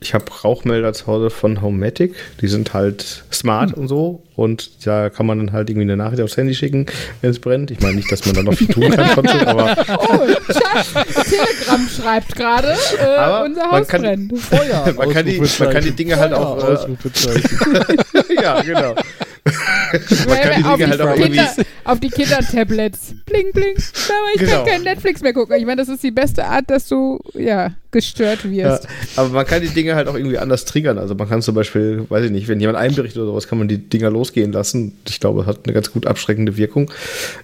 Ich habe Rauchmelder zu Hause von Homematic. Die sind halt smart und so. Und da kann man dann halt irgendwie eine Nachricht aufs Handy schicken, wenn es brennt. Ich meine nicht, dass man dann noch viel tun kann trotzdem, aber Oh, Schatz, Telegram schreibt gerade, äh, Aber unser man Haus kann- brennt. Feuer. man kann, die, man kann die Dinge halt auch. Äh, ja, genau. Man kann die Dinge halt auch die irgendwie. Kinder, auf die Kindertablets. Bling, bling. Aber ich Genau. kann kein Netflix mehr gucken. Ich meine, das ist die beste Art, dass du, ja, gestört Ja, wirst. aber man kann die Dinge halt auch irgendwie anders triggern. Also man kann zum Beispiel, weiß ich nicht, wenn jemand einbricht oder sowas, kann man die Dinger losgehen lassen. Ich glaube, das hat eine ganz gut abschreckende Wirkung.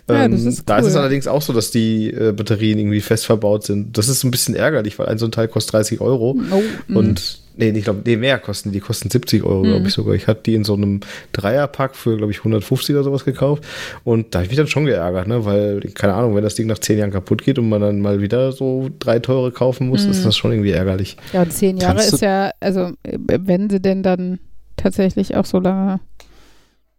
Ja, Ähm, das ist Da ist cool. es allerdings auch so, dass die äh, Batterien irgendwie fest verbaut sind. Das ist ein bisschen ärgerlich, weil ein so ein Teil kostet 30 Euro. Oh, mm. Und nee, ich glaube, nee, mehr kosten die. Die kosten 70 Euro, glaube Mhm. ich sogar. Ich hatte die in so einem Dreierpack für, glaube ich, 150 oder sowas gekauft. Und da habe ich mich dann schon geärgert, ne? Weil, keine Ahnung, wenn das Ding nach 10 Jahren kaputt geht und man dann mal wieder so drei teure kaufen muss, Mhm. ist das schon irgendwie ärgerlich. Ja, und zehn Jahre Kannst ist ja, also wenn sie denn dann tatsächlich auch so lange,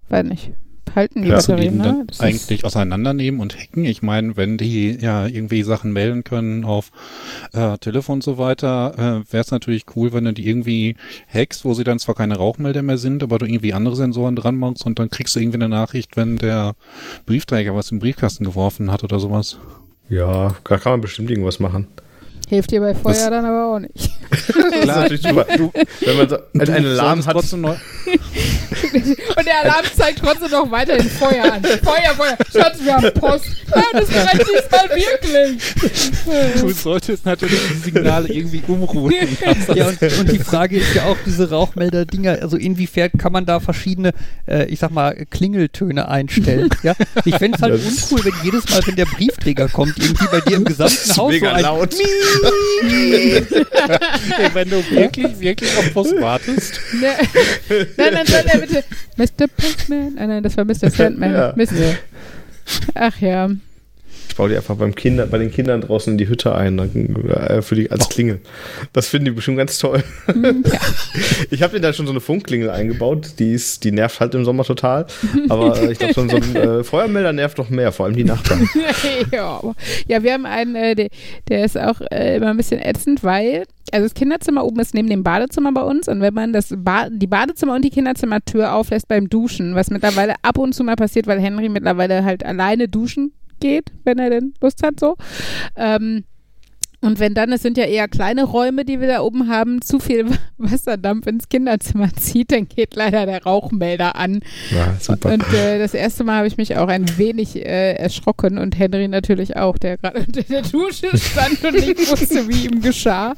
weiß nicht, halten die Kannst du Batterien, die ne? ist- eigentlich auseinandernehmen und hacken? Ich meine, wenn die ja irgendwie Sachen melden können auf äh, Telefon und so weiter, äh, wäre es natürlich cool, wenn du die irgendwie hackst, wo sie dann zwar keine Rauchmelder mehr sind, aber du irgendwie andere Sensoren dran machst und dann kriegst du irgendwie eine Nachricht, wenn der Briefträger was im Briefkasten geworfen hat oder sowas. Ja, da kann man bestimmt irgendwas machen. Hilft dir bei Feuer Das- dann aber auch nicht. Ist natürlich super. Wenn man so einen Alarm hat, trotzdem neu Und der Alarm zeigt trotzdem noch weiterhin Feuer an. Feuer, Feuer. Schatz, wir haben Post. Nein, das brennt diesmal wirklich. Du solltest natürlich die Signale irgendwie umruhen. Ja, und, und die Frage ist ja auch, diese Rauchmelder-Dinger, also inwiefern kann man da verschiedene, äh, ich sag mal, Klingeltöne einstellen? Ja? Ich fände es halt uncool, wenn jedes Mal, wenn der Briefträger kommt, irgendwie bei dir im gesamten Haus so ein laut. wenn du wirklich, wirklich auf Post wartest. Ne. Nein, dann soll er bitte Mr. Postman. Ah, nein, das war Mr. Sandman. Ja. Mist. Ach ja. Ich baue die einfach beim Kinder, bei den Kindern draußen in die Hütte ein, dann, äh, für die, als Klingel. Das finden die bestimmt ganz toll. Hm, ja. Ich habe dir da schon so eine Funkklingel eingebaut, die ist, die nervt halt im Sommer total. Aber äh, ich glaube, so, so ein äh, Feuermelder nervt noch mehr, vor allem die Nachbarn. ja, ja, wir haben einen, äh, der, der ist auch äh, immer ein bisschen ätzend, weil, also das Kinderzimmer oben ist neben dem Badezimmer bei uns und wenn man das ba die Badezimmer und die Kinderzimmertür auflässt beim Duschen, was mittlerweile ab und zu mal passiert, weil Henry mittlerweile halt alleine duschen geht, wenn er denn Lust hat, so. Ähm, und wenn dann, es sind ja eher kleine Räume, die wir da oben haben, zu viel Wasserdampf ins Kinderzimmer zieht, dann geht leider der Rauchmelder an. Ja, super. Und äh, das erste Mal habe ich mich auch ein wenig äh, erschrocken und Henry natürlich auch, der gerade unter der Dusche stand und nicht wusste, wie ihm geschah.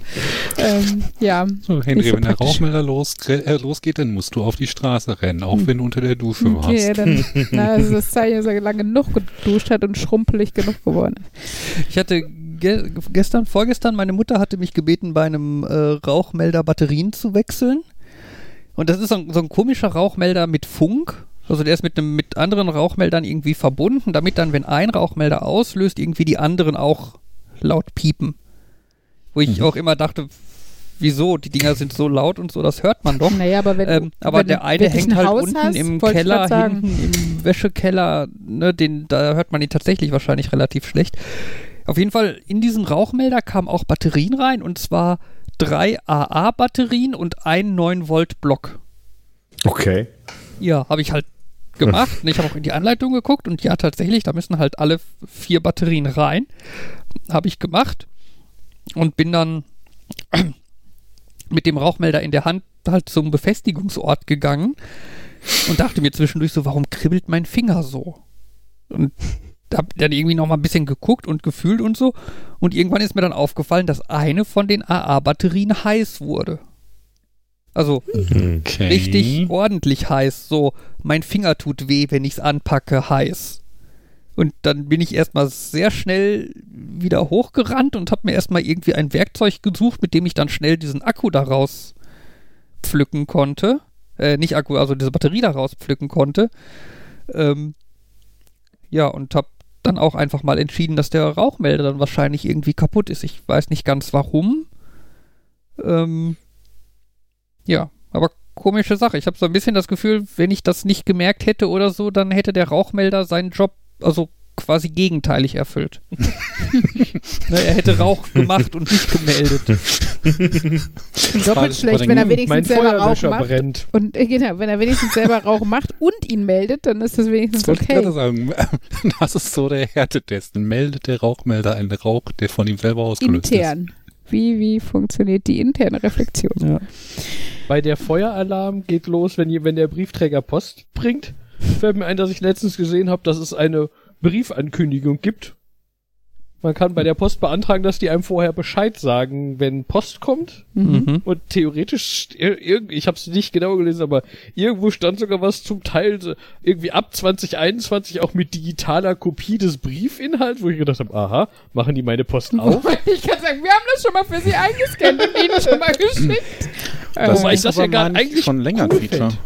Ähm, ja. So, Henry, so wenn der. Rauchmelder los, äh, losgeht, dann musst du auf die Straße rennen, auch wenn du unter der Dusche warst. Okay, dann, na, das ist das Zeichen, dass er lange genug geduscht hat und schrumpelig genug geworden ist. Ich hatte ge gestern, vorgestern, meine Mutter hatte mich gebeten, bei einem äh, Rauchmelder Batterien zu wechseln. Und das ist so ein, so ein komischer Rauchmelder mit Funk. Also der ist mit einem mit anderen Rauchmeldern irgendwie verbunden, damit dann, wenn ein Rauchmelder auslöst, irgendwie die anderen auch laut piepen. Wo ich auch immer dachte, wieso? Die Dinger sind so laut und so, das hört man doch. Naja, aber wenn, Ähm, aber wenn der eine hängt ein halt Haus unten hast, im Keller, hinten im Wäschekeller, ne, den, da hört man ihn tatsächlich wahrscheinlich relativ schlecht. Auf jeden Fall, in diesen Rauchmelder kamen auch Batterien rein und zwar drei AA-Batterien und ein 9-Volt-Block. Okay. Ja, habe ich halt gemacht. Ich habe auch in die Anleitung geguckt und ja, tatsächlich, da müssen halt alle vier Batterien rein. Habe ich gemacht und bin dann mit dem Rauchmelder in der Hand halt zum Befestigungsort gegangen und dachte mir zwischendurch so, warum kribbelt mein Finger so? Und hab dann irgendwie noch mal ein bisschen geguckt und gefühlt und so. Und irgendwann ist mir dann aufgefallen, dass eine von den AA-Batterien heiß wurde. Also Okay. richtig ordentlich heiß. So, mein Finger tut weh, wenn ich es anpacke, heiß. Und dann bin ich erstmal sehr schnell wieder hochgerannt und habe mir erstmal irgendwie ein Werkzeug gesucht, mit dem ich dann schnell diesen Akku daraus pflücken konnte. Äh, nicht Akku, also diese Batterie daraus pflücken konnte. Ähm, ja, und habe dann auch einfach mal entschieden, dass der Rauchmelder dann wahrscheinlich irgendwie kaputt ist. Ich weiß nicht ganz warum. Ähm, ja, aber komische Sache. Ich habe so ein bisschen das Gefühl, wenn ich das nicht gemerkt hätte oder so, dann hätte der Rauchmelder seinen Job, also quasi gegenteilig erfüllt. ne, er hätte Rauch gemacht und nicht gemeldet. Doppelt schlecht, wenn er wenigstens selber Rauch macht. brennt. Und äh, genau, wenn er wenigstens selber Rauch macht und ihn meldet, dann ist das wenigstens Das wollte ich okay. sagen. Das ist so der Härtetest. Dann meldet der Rauchmelder einen Rauch, der von ihm selber ausgelöst Intern. Wie, wie funktioniert die interne Reflexion? Ja. Bei der Feueralarm geht los, wenn, wenn der Briefträger Post bringt. Fällt mir ein, dass ich letztens gesehen habe, dass es eine Briefankündigung gibt. Man kann bei der Post beantragen, dass die einem vorher Bescheid sagen, wenn Post kommt. Mhm. Und theoretisch, ich habe es nicht genau gelesen, aber irgendwo stand sogar was zum Teil irgendwie ab 2021 auch mit digitaler Kopie des Briefinhalts, wo ich gedacht habe, aha, machen die meine Post auf? Ich kann sagen, wir haben das schon mal für Sie eingescannt und Ihnen schon mal geschickt. Das Wobei ich das ja aber, gar eigentlich schon länger ein cool Feature. find.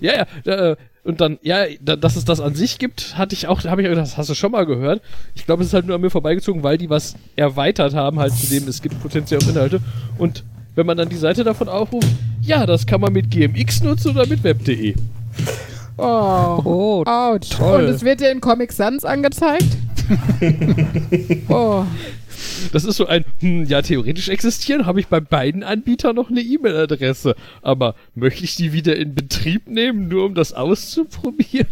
Ja, ja, äh, und dann, ja, da, dass es das an sich gibt, hatte ich auch, habe ich auch gedacht, das hast du schon mal gehört. Ich glaube, es ist halt nur an mir vorbeigezogen, weil die was erweitert haben, halt zu dem, es gibt potenziell auch Inhalte. Und wenn man dann die Seite davon aufruft, ja, das kann man mit GMX nutzen oder mit web.de. oh. Oh, toll. Und es wird dir in Comic Sans angezeigt? oh. Das ist so ein, hm, ja, theoretisch existieren, habe ich bei beiden Anbietern noch eine E-Mail-Adresse. Aber möchte ich die wieder in Betrieb nehmen, nur um das auszuprobieren?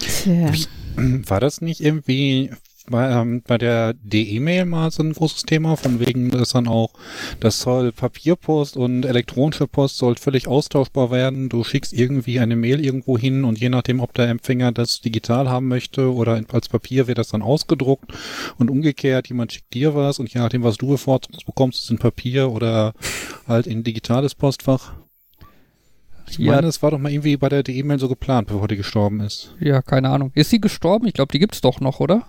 Tja. War das nicht irgendwie bei, ähm, bei der DE-Mail mal so ein großes Thema, von wegen, dass dann auch, das soll Papierpost und elektronische Post soll völlig austauschbar werden. Du schickst irgendwie eine Mail irgendwo hin und je nachdem, ob der Empfänger das digital haben möchte oder als Papier wird das dann ausgedruckt und umgekehrt, jemand schickt dir was und je nachdem, was du bevorzugst, bekommst du es in Papier oder halt in digitales Postfach. Ich Ja. meine, es war doch mal irgendwie bei der DE-Mail so geplant, bevor die gestorben ist. ja, keine Ahnung. Ist sie gestorben? Ich glaube, die gibt's doch noch, oder?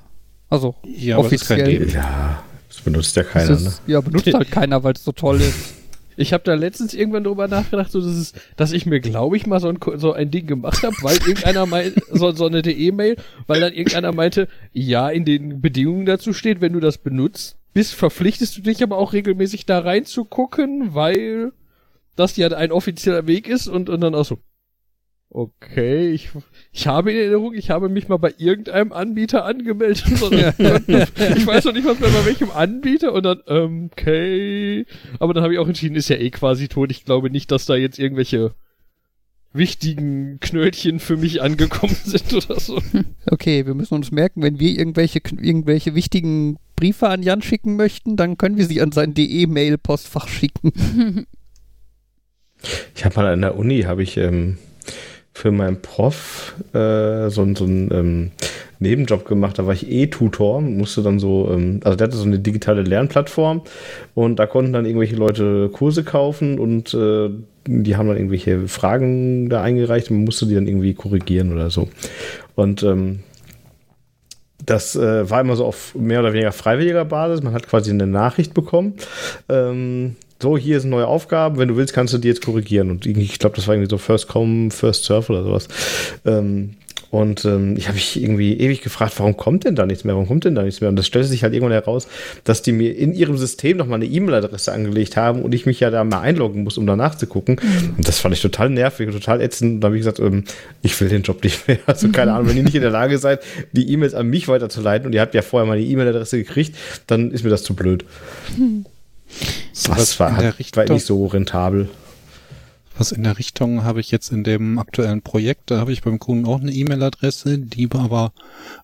Also, Ja, Offiziell. DE. Ja, das benutzt ja keiner, ne? ist, ja, benutzt halt keiner, weil es so toll ist. Ich habe da letztens irgendwann drüber nachgedacht, so dass, es, dass ich mir, glaube ich, mal so ein, so ein Ding gemacht habe, weil irgendeiner meint, so, so eine E-Mail, weil dann irgendeiner meinte, ja, in den Bedingungen dazu steht, wenn du das benutzt, bist, verpflichtest du dich aber auch regelmäßig da reinzugucken, weil das ja ein offizieller Weg ist und, und dann auch so, okay, ich, ich habe in Erinnerung, ich habe mich mal bei irgendeinem Anbieter angemeldet. sondern ich weiß noch nicht was mehr bei welchem Anbieter und dann, ähm, okay. Aber dann habe ich auch entschieden, ist ja eh quasi tot. Ich glaube nicht, dass da jetzt irgendwelche wichtigen Knöllchen für mich angekommen sind oder so. Okay, wir müssen uns merken, wenn wir irgendwelche, irgendwelche wichtigen Briefe an Jan schicken möchten, dann können wir sie an sein DE-Mail-Postfach schicken. Ich habe mal an der Uni, habe ich ähm, für meinen Prof äh, so, so einen ähm, Nebenjob gemacht. Da war ich E-Tutor, musste dann so, ähm, also der hatte so eine digitale Lernplattform und da konnten dann irgendwelche Leute Kurse kaufen und äh, die haben dann irgendwelche Fragen da eingereicht und man musste die dann irgendwie korrigieren oder so. Und ähm, das äh, war immer so auf mehr oder weniger freiwilliger Basis. Man hat quasi eine Nachricht bekommen. Ähm, so, hier sind neue Aufgaben. Wenn du willst, kannst du die jetzt korrigieren. Und ich glaube, das war irgendwie so First Come, First Surf oder sowas. Ähm, und ähm, ich habe mich irgendwie ewig gefragt, warum kommt denn da nichts mehr? Warum kommt denn da nichts mehr? Und das stellte sich halt irgendwann heraus, dass die mir in ihrem System nochmal eine E-Mail-Adresse angelegt haben und ich mich ja da mal einloggen muss, um danach zu gucken. Und das fand ich total nervig und total ätzend. Und da habe ich gesagt, ähm, ich will den Job nicht mehr. Also keine Ahnung, wenn ihr nicht in der Lage seid, die E-Mails an mich weiterzuleiten und ihr habt ja vorher meine E-Mail-Adresse gekriegt, dann ist mir das zu blöd. Sowas Das war, in der halt, war Richtung- nicht so rentabel. Was in der Richtung habe ich jetzt in dem aktuellen Projekt, da habe ich beim Kunden auch eine E-Mail-Adresse, die aber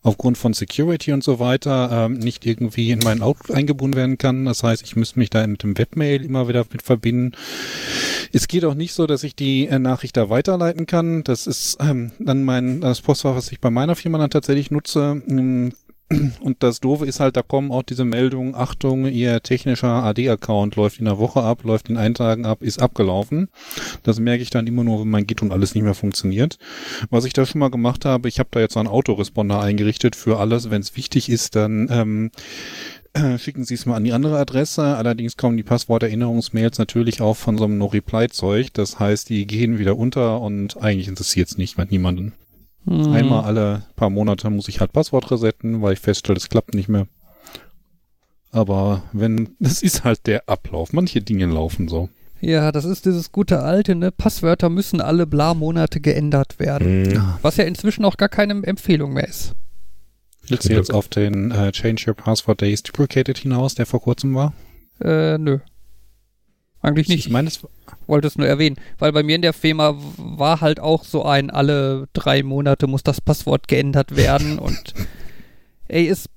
aufgrund von Security und so weiter ähm, nicht irgendwie in meinen Outlook eingebunden werden kann. Das heißt, ich müsste mich da mit dem Webmail immer wieder mit verbinden. Es geht auch nicht so, dass ich die äh, Nachricht da weiterleiten kann. Das ist ähm, dann mein das Postfach, was ich bei meiner Firma dann tatsächlich nutze. Ähm, Und das Doofe ist halt, da kommen auch diese Meldungen, Achtung, Ihr technischer AD-Account läuft in der Woche ab, läuft in einen Tagen ab, ist abgelaufen. Das merke ich dann immer nur, wenn mein Git und alles nicht mehr funktioniert. Was ich da schon mal gemacht habe, ich habe da jetzt so einen Autoresponder eingerichtet für alles. Wenn es wichtig ist, dann ähm, äh, schicken Sie es mal an die andere Adresse. Allerdings kommen die Passworterinnerungsmails natürlich auch von so einem No-Reply-Zeug. Das heißt, die gehen wieder unter und eigentlich interessiert es nicht mit niemanden. Hm. Einmal alle paar Monate muss ich halt Passwort resetten, weil ich feststelle, es klappt nicht mehr. Aber wenn, das ist halt der Ablauf. Manche Dinge laufen so. Ja, das ist dieses gute alte, ne? Passwörter müssen alle bla Monate geändert werden. Mhm. Was ja inzwischen auch gar keine Empfehlung mehr ist. Willst du jetzt auf den äh, Change Your Password Days Duplicated hinaus, der vor kurzem war? Äh, nö. Eigentlich nicht. Ich meine, es wollte es nur erwähnen, weil bei mir in der Firma w- war halt auch so ein, alle drei Monate muss das Passwort geändert werden und ey, es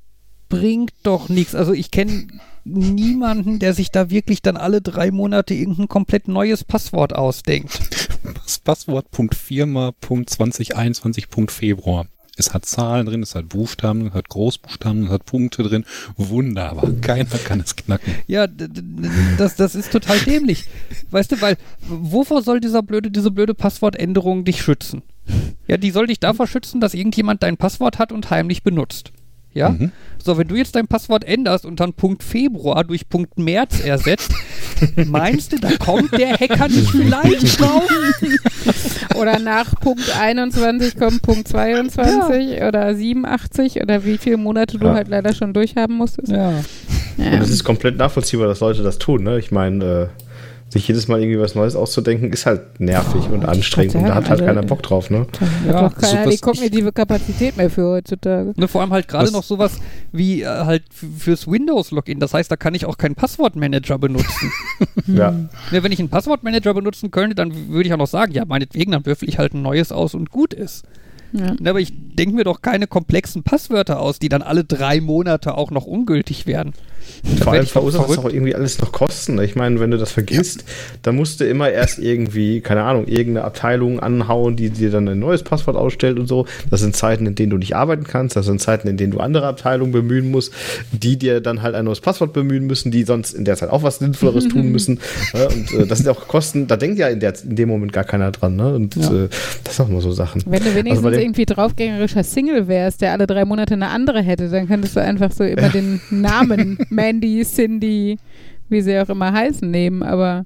bringt doch nichts. Also ich kenne niemanden, der sich da wirklich dann alle drei Monate irgendein komplett neues Passwort ausdenkt. das Passwort.firma.2021.februar. Es hat Zahlen drin, es hat Buchstaben, es hat Großbuchstaben, es hat Punkte drin. Wunderbar. Keiner kann es knacken. Ja, das, das ist total dämlich. Weißt du, weil wovor soll dieser blöde, diese blöde Passwortänderung dich schützen? Ja, die soll dich davor schützen, dass irgendjemand dein Passwort hat und heimlich benutzt. Ja? Mhm. So, wenn du jetzt dein Passwort änderst und dann Punkt Februar durch Punkt März ersetzt, meinst du, da kommt der Hacker nicht vielleicht drauf? Oder nach Punkt 21 kommt Punkt 22 oder 87 oder wie viele Monate du Ja. halt leider schon durchhaben musstest. Ja. Ja. Und es ist komplett nachvollziehbar, dass Leute das tun. Ne? Ich meine, äh, sich jedes Mal irgendwie was Neues auszudenken, ist halt nervig und anstrengend und da hat halt keiner Bock drauf. Ne? Ja, Hat doch keiner sowas- die kognitive Kapazität mehr für heutzutage. Ne, vor allem halt gerade noch sowas wie äh, halt fürs Windows-Login. Das heißt, da kann ich auch keinen Passwortmanager benutzen. Ja. Ne, wenn ich einen Passwortmanager benutzen könnte, dann würde ich auch noch sagen, ja, meinetwegen, dann würfel ich halt ein neues aus und gut ist. Ja. Ne, aber ich denke mir doch keine komplexen Passwörter aus, die dann alle drei Monate auch noch ungültig werden. Vor allem verursacht das auch irgendwie alles noch Kosten. ne? Ich meine, wenn du das vergisst, dann musst du immer erst irgendwie, keine Ahnung, irgendeine Abteilung anhauen, die dir dann ein neues Passwort ausstellt und so. Das sind Zeiten, in denen du nicht arbeiten kannst. Das sind Zeiten, in denen du andere Abteilungen bemühen musst, die dir dann halt ein neues Passwort bemühen müssen, die sonst in der Zeit auch was Sinnvolleres tun müssen. Ja, und äh, das sind auch Kosten, da denkt ja in, der, in dem Moment gar keiner dran. Ne? Und Ja. äh, das sind auch mal so Sachen. Wenn du wenigstens Also bei dem- irgendwie draufgängerischer Single wärst, der alle drei Monate eine andere hätte, dann könntest du einfach so immer den Namen Mandy, Cindy, wie sie auch immer heißen, nehmen. Aber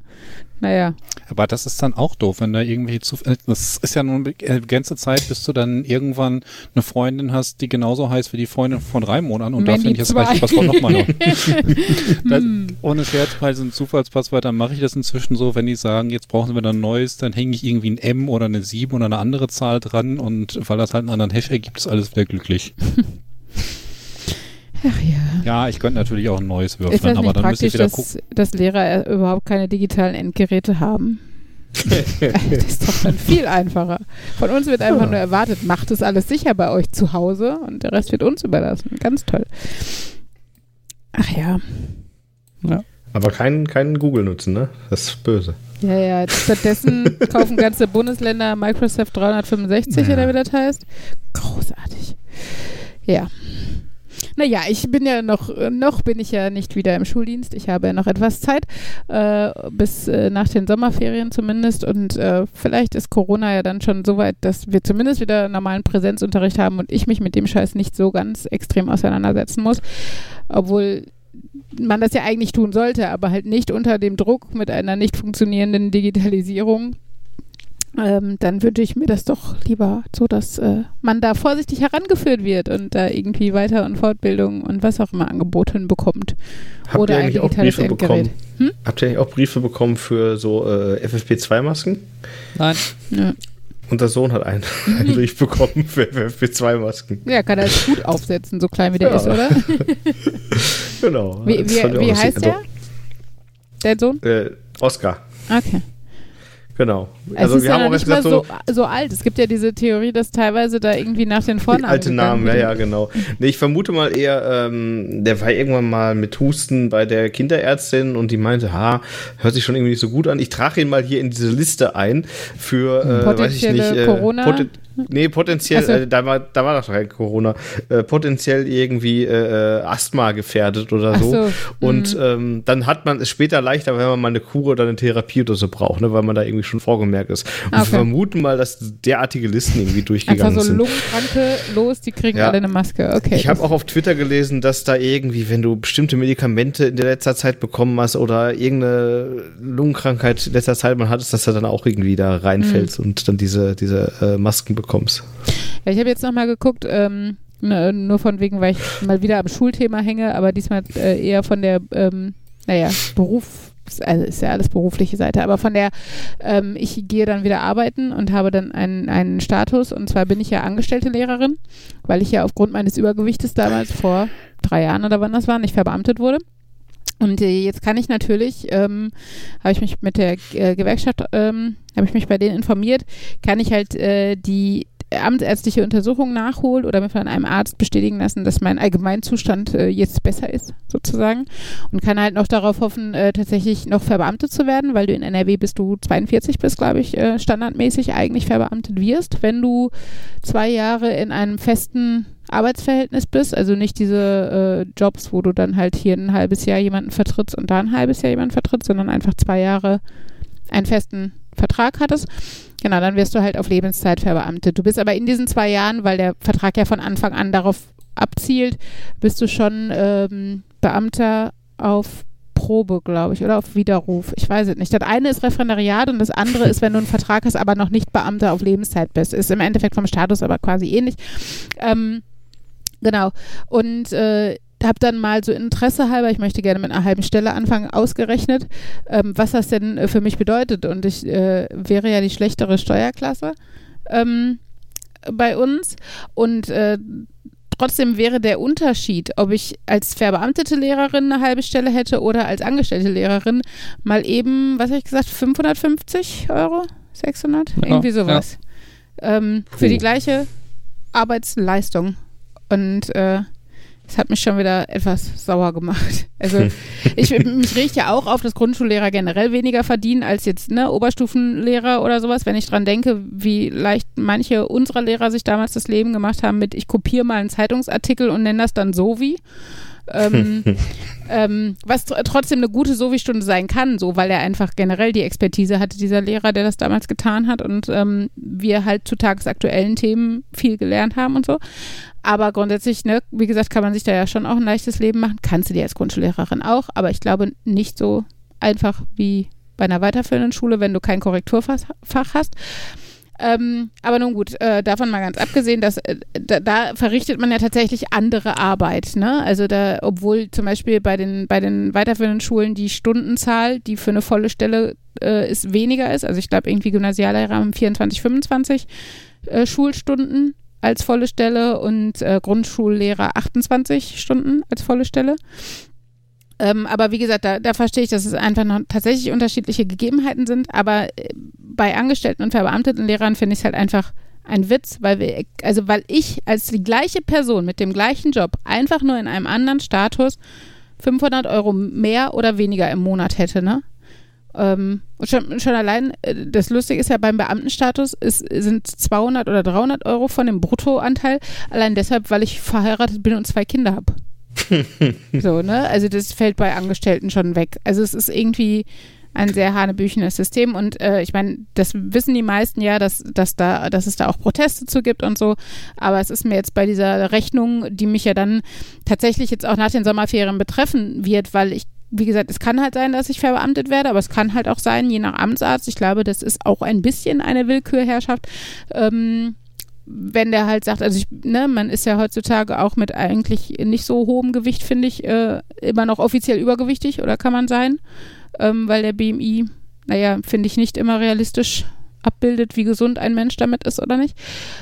naja, Aber das ist dann auch doof, wenn da irgendwie zu. äh, Das ist ja nun eine ganze Zeit, bis du dann irgendwann eine Freundin hast, die genauso heißt wie die Freundin von drei Monaten und Mandy du nicht das zwei. gleiche Passwort nochmal noch. das, ohne Scherz, bei so Zufallspasswort, dann mache ich das inzwischen so, wenn die sagen, jetzt brauchen wieder ein neues, dann hänge ich irgendwie ein M oder eine 7 oder eine andere Zahl dran und weil das halt einen anderen Hash ergibt, ist alles wieder glücklich. ach ja. Ja, ich könnte natürlich auch ein neues Ist würfeln, das aber dann müsste ich praktisch, wieder gucken. dass, dass Lehrer äh, überhaupt keine digitalen Endgeräte haben? das ist doch dann viel einfacher. Von uns wird einfach Ja. nur erwartet, macht es alles sicher bei euch zu Hause und der Rest wird uns überlassen. Ganz toll. Ach ja. Aber keinen keinen Google nutzen, ne? Das ist böse. Ja, ja. Stattdessen kaufen ganze Bundesländer Microsoft 365 Ja. oder wie das heißt. Großartig. Ja. Naja, ich bin ja noch, noch bin ich ja nicht wieder im Schuldienst. Ich habe ja noch etwas Zeit, äh, bis äh, nach den Sommerferien zumindest. Und äh, vielleicht ist Corona ja dann schon so weit, dass wir zumindest wieder normalen Präsenzunterricht haben und ich mich mit dem Scheiß nicht so ganz extrem auseinandersetzen muss. Obwohl man das ja eigentlich tun sollte, aber halt nicht unter dem Druck mit einer nicht funktionierenden Digitalisierung. Ähm, dann wünsche ich mir das doch lieber so, dass äh, man da vorsichtig herangeführt wird und da irgendwie Weiter- und Fortbildung und was auch immer angeboten bekommt. Habt Oder ihr ein eigentlich auch digitales Briefe Endgerät. bekommen? Habt ihr eigentlich auch Briefe bekommen für so äh, FFP2-Masken? Nein. Ja, Unser Sohn hat einen, einen Brief bekommen für FFP2-Masken. ja kann er es gut aufsetzen, so klein wie der Ja. ist, oder? Genau. Wie, wie, auch wie heißt der? Der Sohn? Äh, Oscar. Okay. Genau. Es Also ist wir ja haben auch nicht mal so, so, so alt. Es gibt ja diese Theorie, dass teilweise da irgendwie nach den Vornamen alte Namen, ja, ja, genau. Nee, ich vermute mal eher, ähm, der war irgendwann mal mit Husten bei der Kinderärztin und die meinte, ha, hört sich schon irgendwie nicht so gut an. Ich trage ihn mal hier in diese Liste ein für, äh, weiß ich nicht, äh, Corona? poten nee, potenziell, so. äh, da war, da war doch kein Corona, äh, potenziell irgendwie äh, äh, Asthma gefährdet oder so. so, Und mhm. ähm, dann hat man es später leichter, wenn man mal eine Kur oder eine Therapie oder so braucht, ne, weil man da irgendwie schon vorgemerkt ist. Und wir vermuten mal, dass derartige Listen irgendwie durchgegangen sind. Lungenkranke los, die kriegen Ja. alle eine Maske. Okay. Ich habe auch auf Twitter gelesen, dass da irgendwie, wenn du bestimmte Medikamente in der letzter Zeit bekommen hast oder irgendeine Lungenkrankheit in letzter Zeit man hattest, dass du dann auch irgendwie da reinfällst Mhm. und dann diese, diese äh, Masken bekommst. Ja, ich habe jetzt nochmal geguckt, ähm, nur von wegen, weil ich mal wieder am Schulthema hänge, aber diesmal äh, eher von der, ähm, naja, Beruf, also ist ja alles berufliche Seite. Aber von der, ähm, ich gehe dann wieder arbeiten und habe dann einen, einen Status. Und zwar bin ich ja angestellte Lehrerin, weil ich ja aufgrund meines Übergewichtes damals vor drei Jahren oder wann das war, nicht verbeamtet wurde. Und äh, jetzt kann ich natürlich, ähm, habe ich mich mit der äh, Gewerkschaft, ähm, habe ich mich bei denen informiert, kann ich halt äh, die amtsärztliche Untersuchung nachholen oder mir von einem Arzt bestätigen lassen, dass mein Allgemeinzustand äh, jetzt besser ist, sozusagen. Und kann halt noch darauf hoffen, äh, tatsächlich noch verbeamtet zu werden, weil du in NRW bist du 42 bist, glaube ich, äh, standardmäßig eigentlich verbeamtet wirst, wenn du zwei Jahre in einem festen Arbeitsverhältnis bist, also nicht diese äh, Jobs, wo du dann halt hier ein halbes Jahr jemanden vertrittst und da ein halbes Jahr jemanden vertrittst, sondern einfach zwei Jahre einen festen Vertrag hattest. Genau, dann wirst du halt auf Lebenszeit verbeamtet. Du bist aber in diesen zwei Jahren, weil der Vertrag ja von Anfang an darauf abzielt, bist du schon ähm, Beamter auf Probe, glaube ich, oder auf Widerruf. Ich weiß es nicht. Das eine ist Referendariat und das andere ist, wenn du einen Vertrag hast, aber noch nicht Beamter auf Lebenszeit bist. Ist im Endeffekt vom Status aber quasi ähnlich. Ähm, genau. Und äh, habe dann mal so Interesse halber, ich möchte gerne mit einer halben Stelle anfangen, ausgerechnet, ähm, was das denn äh, für mich bedeutet. Und ich äh, wäre ja die schlechtere Steuerklasse ähm, bei uns. Und äh, trotzdem wäre der Unterschied, ob ich als verbeamtete Lehrerin eine halbe Stelle hätte oder als angestellte Lehrerin, mal eben, was habe ich gesagt, 550 Euro? 600? Ja, Irgendwie sowas. Ähm, für die gleiche Arbeitsleistung. Und äh, das hat mich schon wieder etwas sauer gemacht. Also ich, mich riecht ja auch auf, dass Grundschullehrer generell weniger verdienen als jetzt ne, Oberstufenlehrer oder sowas. Wenn ich dran denke, wie leicht manche unserer Lehrer sich damals das Leben gemacht haben mit, ich kopiere mal einen Zeitungsartikel und nenne das dann so wie. ähm, ähm, was tr trotzdem eine gute Sovi-Stunde sein kann, so weil er einfach generell die Expertise hatte, dieser Lehrer, der das damals getan hat und ähm, wir halt zu tagesaktuellen Themen viel gelernt haben und so. Aber grundsätzlich, ne, wie gesagt, kann man sich da ja schon auch ein leichtes Leben machen. Kannst du dir als Grundschullehrerin auch, aber ich glaube nicht so einfach wie bei einer weiterführenden Schule, wenn du kein Korrekturfach hast. Ähm, aber nun gut, äh, davon mal ganz abgesehen, dass äh, da, da, verrichtet man ja tatsächlich andere Arbeit. Ne? Also da, obwohl zum Beispiel bei den, bei den weiterführenden Schulen die Stundenzahl, die für eine volle Stelle äh, ist, weniger ist. Also ich glaube irgendwie Gymnasiallehrer haben 24, 25 äh, Schulstunden als volle Stelle und äh, Grundschullehrer 28 Stunden als volle Stelle. Ähm, aber wie gesagt, da, da verstehe ich, dass es einfach noch tatsächlich unterschiedliche Gegebenheiten sind. Aber äh, bei Angestellten und verbeamteten Lehrern finde ich es halt einfach ein Witz, weil wir, also weil ich als die gleiche Person mit dem gleichen Job einfach nur in einem anderen Status 500 Euro mehr oder weniger im Monat hätte, ne? Ähm, und schon, schon allein, äh, das Lustige ist ja beim Beamtenstatus, ist, sind 200 oder 300 Euro von dem Bruttoanteil, allein deshalb, weil ich verheiratet bin und zwei Kinder habe. so, ne? Also das fällt bei Angestellten schon weg. Also es ist irgendwie ein sehr hanebüchenes System und äh, ich meine, das wissen die meisten ja, dass, dass, da, dass es da auch Proteste zu gibt und so, aber es ist mir jetzt bei dieser Rechnung, die mich ja dann tatsächlich jetzt auch nach den Sommerferien betreffen wird, weil ich wie gesagt, es kann halt sein, dass ich verbeamtet werde, aber es kann halt auch sein, je nach Amtsarzt. Ich glaube, das ist auch ein bisschen eine Willkürherrschaft. Ähm, wenn der halt sagt, also ich, ne, man ist ja heutzutage auch mit eigentlich nicht so hohem Gewicht, finde ich, äh, immer noch offiziell übergewichtig oder kann man sein, ähm, weil der BMI, naja, finde ich nicht immer realistisch abbildet, wie gesund ein Mensch damit ist oder nicht.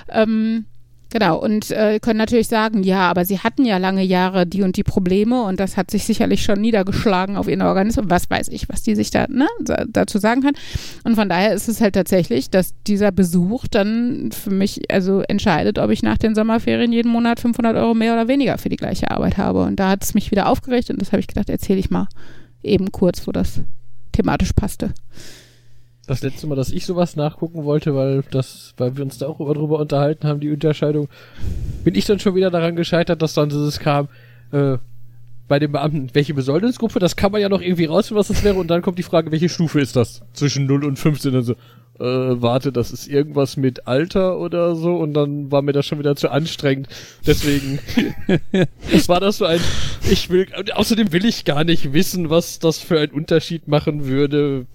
Ähm, Genau, und äh, können natürlich sagen, ja, aber sie hatten ja lange Jahre die und die Probleme und das hat sich sicherlich schon niedergeschlagen auf ihren Organismus. Was weiß ich, was die sich da ne, dazu sagen kann. Und von daher ist es halt tatsächlich, dass dieser Besuch dann für mich also entscheidet, ob ich nach den Sommerferien jeden Monat 500 Euro mehr oder weniger für die gleiche Arbeit habe. Und da hat es mich wieder aufgeregt und das habe ich gedacht, erzähle ich mal eben kurz, wo das thematisch passte das letzte Mal, dass ich sowas nachgucken wollte, weil das, weil wir uns da auch drüber unterhalten haben, die Unterscheidung, bin ich dann schon wieder daran gescheitert, dass dann dieses kam, äh, bei den Beamten, welche Besoldungsgruppe, das kann man ja noch irgendwie rausfinden, was das wäre, und dann kommt die Frage, welche Stufe ist das? Zwischen 0 und 15, dann so, äh, warte, das ist irgendwas mit Alter oder so, und dann war mir das schon wieder zu anstrengend. Deswegen, was war das so ein, ich will, außerdem will ich gar nicht wissen, was das für einen Unterschied machen würde,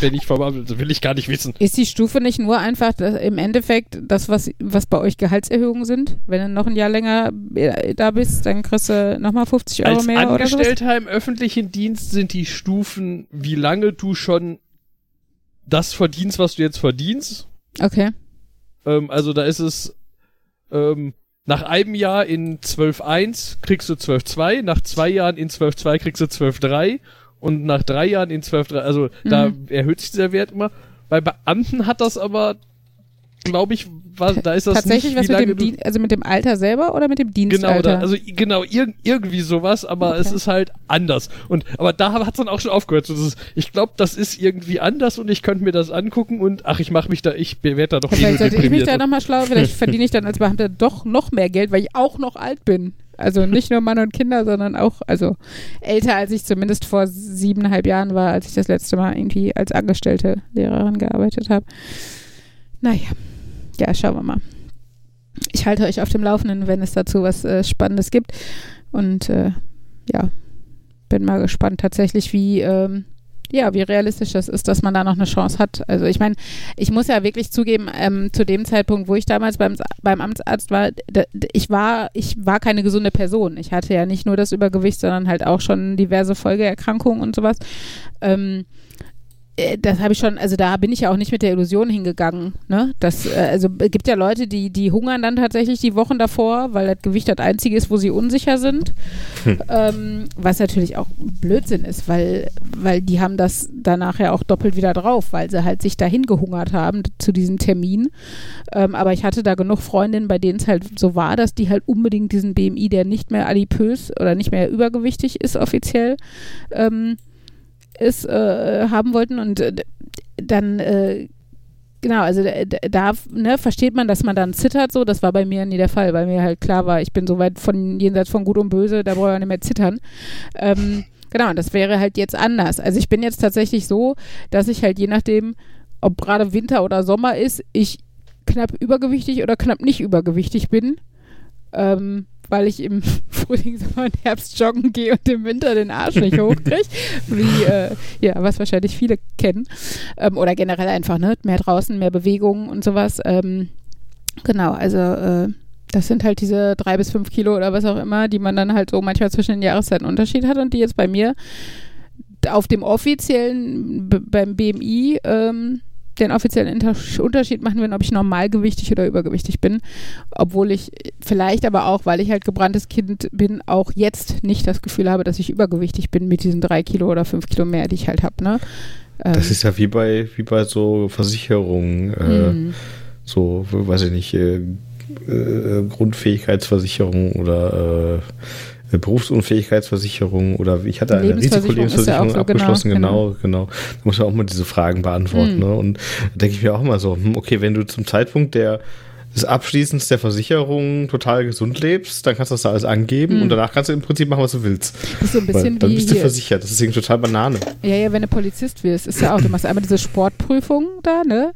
wenn ich vom Amt, will ich gar nicht wissen. Ist die Stufe nicht nur einfach im Endeffekt das, was, was bei euch Gehaltserhöhungen sind? Wenn du noch ein Jahr länger äh, da bist, dann kriegst du nochmal 50 Euro Als mehr oder sowas? Angestellter im öffentlichen Dienst sind die Stufen, wie lange du schon das verdienst, was du jetzt verdienst. Okay. Ähm, also da ist es ähm, nach einem Jahr in 12.1 kriegst du 12.2, nach zwei Jahren in 12.2 kriegst du 12.3 und nach drei Jahren in 12.3, also da Mhm. erhöht sich dieser Wert immer. Bei Beamten hat das aber, glaube ich, war, da ist das Tatsächlich nicht, was mit dem Dien also mit dem Alter selber oder mit dem Genau, Dienstalter? da, also genau, ir irgendwie sowas, aber es Okay. ist halt anders. Und aber da hat es dann auch schon aufgehört. So, ist, ich glaube, das ist irgendwie anders und ich könnte mir das angucken und ach, ich mache mich da, ich werde da doch Vielleicht sollte ich mich da nochmal schlau, vielleicht verdiene ich dann als Beamter doch noch mehr Geld, weil ich auch noch alt bin. Also nicht nur Mann und Kinder, sondern auch, also älter als ich zumindest vor siebeneinhalb Jahren war, als ich das letzte Mal irgendwie als angestellte Lehrerin gearbeitet habe. Naja, ja, schauen wir mal. Ich halte euch auf dem Laufenden, wenn es dazu was äh, Spannendes gibt. Und äh, ja, bin mal gespannt tatsächlich, wie, ähm, ja, wie realistisch das ist, dass man da noch eine Chance hat. Also ich meine, ich muss ja wirklich zugeben, ähm, zu dem Zeitpunkt, wo ich damals beim, beim Amtsarzt war, ich war, ich war keine gesunde Person. Ich hatte ja nicht nur das Übergewicht, sondern halt auch schon diverse Folgeerkrankungen und sowas. Ähm, äh, das habe ich schon, also da bin ich ja auch nicht mit der Illusion hingegangen. Ne? Das, äh, also es gibt ja Leute, die, die hungern dann tatsächlich die Wochen davor, weil das Gewicht das einzige ist, wo sie unsicher sind. Ähm, was natürlich auch Blödsinn ist, weil, weil die haben das danach ja auch doppelt wieder drauf, weil sie halt sich dahin gehungert haben zu diesem Termin. Ähm, aber ich hatte da genug Freundinnen, bei denen es halt so war, dass die halt unbedingt diesen BMI, der nicht mehr adipös oder nicht mehr übergewichtig ist offiziell, ähm, ist, äh, haben wollten und äh, dann äh, Genau, also da, da ne, versteht man, dass man dann zittert so. Das war bei mir nie der Fall, weil mir halt klar war, ich bin so weit von jenseits von Gut und Böse, da brauche ich nicht mehr zittern. Ähm, genau, und das wäre halt jetzt anders. Also ich bin jetzt tatsächlich so, dass ich halt je nachdem, ob gerade Winter oder Sommer ist, ich knapp übergewichtig oder knapp nicht übergewichtig bin. Ähm, weil ich im Frühling, Sommer und Herbst joggen gehe und im Winter den Arsch nicht hochkriege. Wie, äh, ja, was wahrscheinlich viele kennen. Ähm, oder generell einfach, ne? Mehr draußen, mehr Bewegung und sowas. Ähm, genau, also äh, das sind halt diese drei bis fünf Kilo oder was auch immer, die man dann halt so manchmal zwischen den Jahreszeiten Unterschied hat und die jetzt bei mir auf dem offiziellen, beim BMI, ähm, den offiziellen Unterschied machen, wenn ob ich normalgewichtig oder übergewichtig bin. Obwohl ich vielleicht aber auch, weil ich halt gebranntes Kind bin, auch jetzt nicht das Gefühl habe, dass ich übergewichtig bin mit diesen drei Kilo oder fünf Kilo mehr, die ich halt habe. Ne? Das ist ja wie bei, wie bei so Versicherungen, äh, Mhm. so, weiß ich nicht, äh, äh, Grundfähigkeitsversicherung oder äh, Berufsunfähigkeitsversicherung oder ich hatte eine Lebensversicherung ist ja Risikolebensversicherung so, genau, abgeschlossen, genau, genau. Da muss man auch mal diese Fragen beantworten. Mhm. Ne? Und da denke ich mir auch immer so, hm, okay, wenn du zum Zeitpunkt der des Abschließens der Versicherung total gesund lebst, dann kannst du das da alles angeben Mhm. und danach kannst du im Prinzip machen, was du willst. Das ist so ein Weil bisschen dann wie bist du versichert. Das ist irgendwie total Banane. Ja, ja, wenn du Polizist wirst, ist ja auch, du machst einmal diese Sportprüfung da, ne?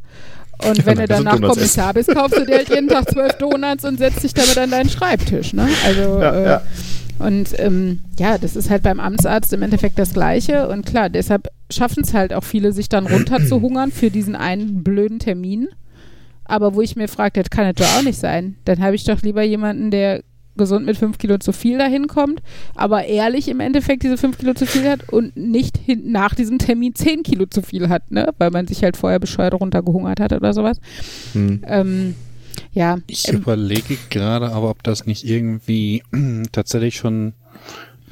Und wenn du danach Kommissar bist, kaufst du dir halt jeden Tag zwölf Donuts und setzt dich damit an deinen Schreibtisch, ne? Also, Ja, äh, ja. Und ähm, ja, das ist halt beim Amtsarzt im Endeffekt das Gleiche. Und klar, deshalb schaffen es halt auch viele, sich dann runter zu hungern für diesen einen blöden Termin. Aber wo ich mir frage, das kann das doch auch nicht sein. Dann habe ich doch lieber jemanden, der gesund mit fünf Kilo zu viel dahin kommt, aber ehrlich im Endeffekt diese fünf Kilo zu viel hat und nicht hin, nach diesem Termin zehn Kilo zu viel hat, ne? Weil man sich halt vorher bescheuert runtergehungert hat oder sowas. Hm. Ähm, ja. Ich ähm, überlege gerade aber, ob das nicht irgendwie tatsächlich schon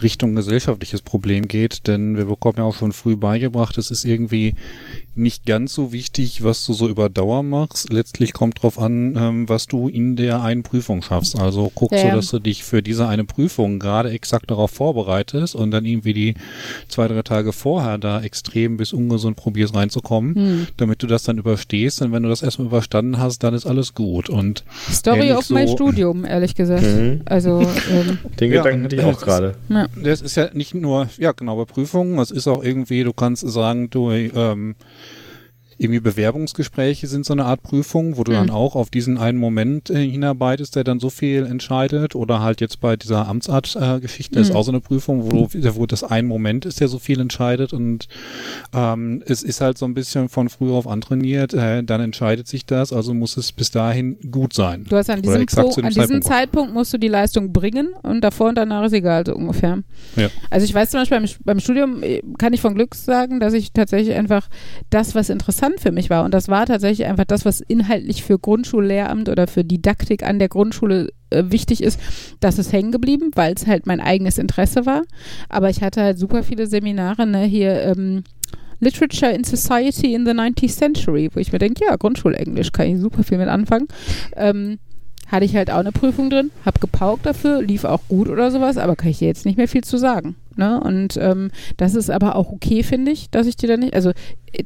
Richtung gesellschaftliches Problem geht, denn wir bekommen ja auch schon früh beigebracht, es ist irgendwie nicht ganz so wichtig, was du so über Dauer machst. Letztlich kommt drauf an, ähm, was du in der einen Prüfung schaffst. Also guck Ja, so, dass du dich für diese eine Prüfung gerade exakt darauf vorbereitest und dann irgendwie die zwei, drei Tage vorher da extrem bis ungesund probierst reinzukommen, hm. damit du das dann überstehst. Und wenn du das erstmal überstanden hast, dann ist alles gut. Und Story my so- Studium, ehrlich gesagt. Mhm. Also, ähm, Den Ja, Gedanken hatte ich das auch gerade. ja. Das ist ja nicht nur, ja genau, bei Prüfungen, es ist auch irgendwie, du kannst sagen, du, ähm, irgendwie Bewerbungsgespräche sind so eine Art Prüfung, wo du Mhm. dann auch auf diesen einen Moment äh, hinarbeitest, der dann so viel entscheidet. Oder halt jetzt bei dieser Amtsart-Geschichte ist Mhm. auch so eine Prüfung, wo, du, wo das ein Moment ist, der so viel entscheidet. Und ähm, es ist halt so ein bisschen von früher auf antrainiert. Äh, dann entscheidet sich das, also muss es bis dahin gut sein. Du hast an diesem, dem an diesem Zeitpunkt. Zeitpunkt musst du die Leistung bringen und davor und danach ist egal, so ungefähr. Ja. Also ich weiß zum Beispiel beim, beim Studium äh, kann ich von Glück sagen, dass ich tatsächlich einfach das, was interessant für mich war und das war tatsächlich einfach das, was inhaltlich für Grundschullehramt oder für Didaktik an der Grundschule äh, wichtig ist, das ist hängen geblieben, weil es halt mein eigenes Interesse war. Aber ich hatte halt super viele Seminare, ne, hier ähm, Literature in Society in the 19th Century, wo ich mir denke, ja, Grundschulenglisch kann ich super viel mit anfangen. Ähm, hatte ich halt auch eine Prüfung drin, hab gepaukt dafür, lief auch gut oder sowas, aber kann ich dir jetzt nicht mehr viel zu sagen. Ne? Und ähm, das ist aber auch okay, finde ich, dass ich dir da nicht, also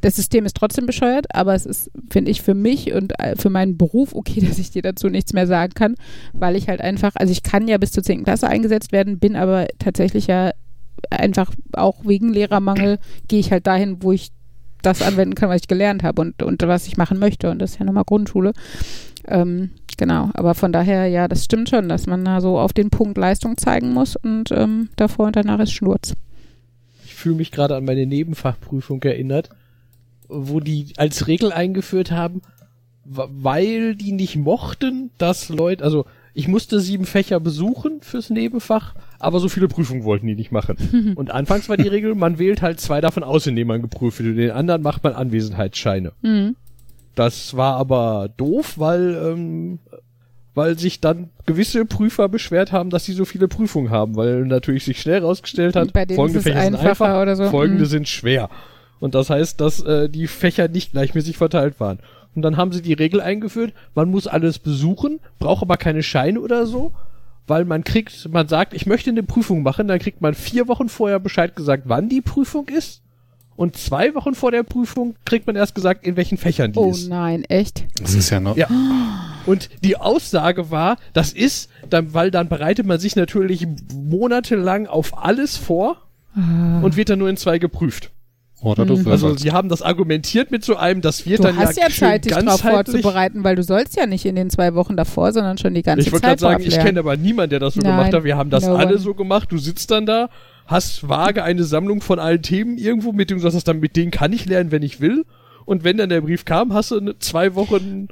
das System ist trotzdem bescheuert, aber es ist, finde ich, für mich und äh, für meinen Beruf okay, dass ich dir dazu nichts mehr sagen kann, weil ich halt einfach, also ich kann ja bis zur 10. Klasse eingesetzt werden, bin aber tatsächlich ja einfach auch wegen Lehrermangel gehe ich halt dahin, wo ich das anwenden kann, was ich gelernt habe und, und was ich machen möchte. Und das ist ja nochmal Grundschule. Ähm, genau, aber von daher, ja, das stimmt schon, dass man da so auf den Punkt Leistung zeigen muss und ähm, davor und danach ist Schnurz. Ich fühle mich gerade an meine Nebenfachprüfung erinnert, wo die als Regel eingeführt haben, weil die nicht mochten, dass Leute, also ich musste sieben Fächer besuchen fürs Nebenfach, aber so viele Prüfungen wollten die nicht machen. Und anfangs war die Regel, man wählt halt zwei davon aus, indem man geprüft wird, und den anderen macht man Anwesenheitsscheine. Mhm. Das war aber doof, weil, ähm, weil sich dann gewisse Prüfer beschwert haben, dass sie so viele Prüfungen haben, weil natürlich sich schnell rausgestellt hat, folgende Fächer sind einfach, oder so. folgende Mhm. sind schwer. Und das heißt, dass äh, die Fächer nicht gleichmäßig verteilt waren. Und dann haben sie die Regel eingeführt, man muss alles besuchen, braucht aber keine Scheine oder so, weil man kriegt, man sagt, ich möchte eine Prüfung machen, dann kriegt man vier Wochen vorher Bescheid gesagt, wann die Prüfung ist. Und zwei Wochen vor der Prüfung kriegt man erst gesagt, in welchen Fächern die Oh ist. nein, echt? Das ist ja noch. Ja. Und die Aussage war, das ist, dann, weil dann bereitet man sich natürlich monatelang auf alles vor Ah. und wird dann nur in zwei geprüft. Oder du Mhm. Also sie haben das argumentiert mit so einem, das wird Du dann hast ja, ja schön Zeit, dich darauf vorzubereiten, weil du sollst ja nicht in den zwei Wochen davor, sondern schon die ganze Ich wollte Zeit gerade sagen, ich kenne aber niemanden, der das so Nein, gemacht hat. Wir haben das no alle one. so gemacht. Du sitzt dann da, hast vage eine Sammlung von allen Themen irgendwo, mit dem du sagst, dann mit denen kann ich lernen, wenn ich will. Und wenn dann der Brief kam, hast du eine, zwei Wochen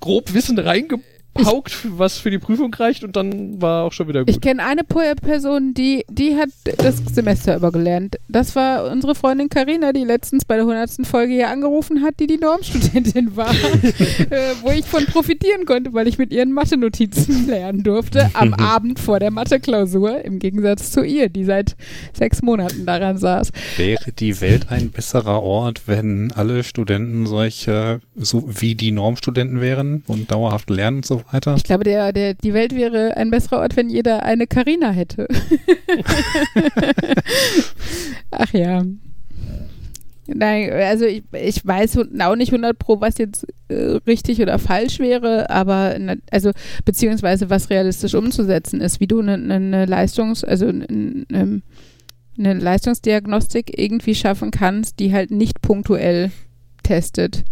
grob Wissen reingepaukt, was für die Prüfung reicht und dann war auch schon wieder Ich gut. kenne eine Person, die, die hat das Semester über gelernt. Das war unsere Freundin Karina, die letztens bei der 100. Folge hier angerufen hat, die die Normstudentin war, äh, wo ich von profitieren konnte, weil ich mit ihren Mathe-Notizen lernen durfte am Abend vor der Mathe-Klausur, im Gegensatz zu ihr, die seit sechs Monaten daran saß. Wäre die Welt ein besserer Ort, wenn alle Studenten solche, so wie die Normstudenten wären und dauerhaft lernen und so weiter? Ich glaube, der, der, die Welt wäre ein besserer Ort, wenn jeder eine Karina hätte. Ach ja. Nein, also ich, ich weiß auch nicht 100 pro, was jetzt äh, richtig oder falsch wäre, aber also beziehungsweise was realistisch umzusetzen ist, wie du eine ne, ne Leistungs, also eine ne, ne Leistungsdiagnostik irgendwie schaffen kannst, die halt nicht punktuell testet.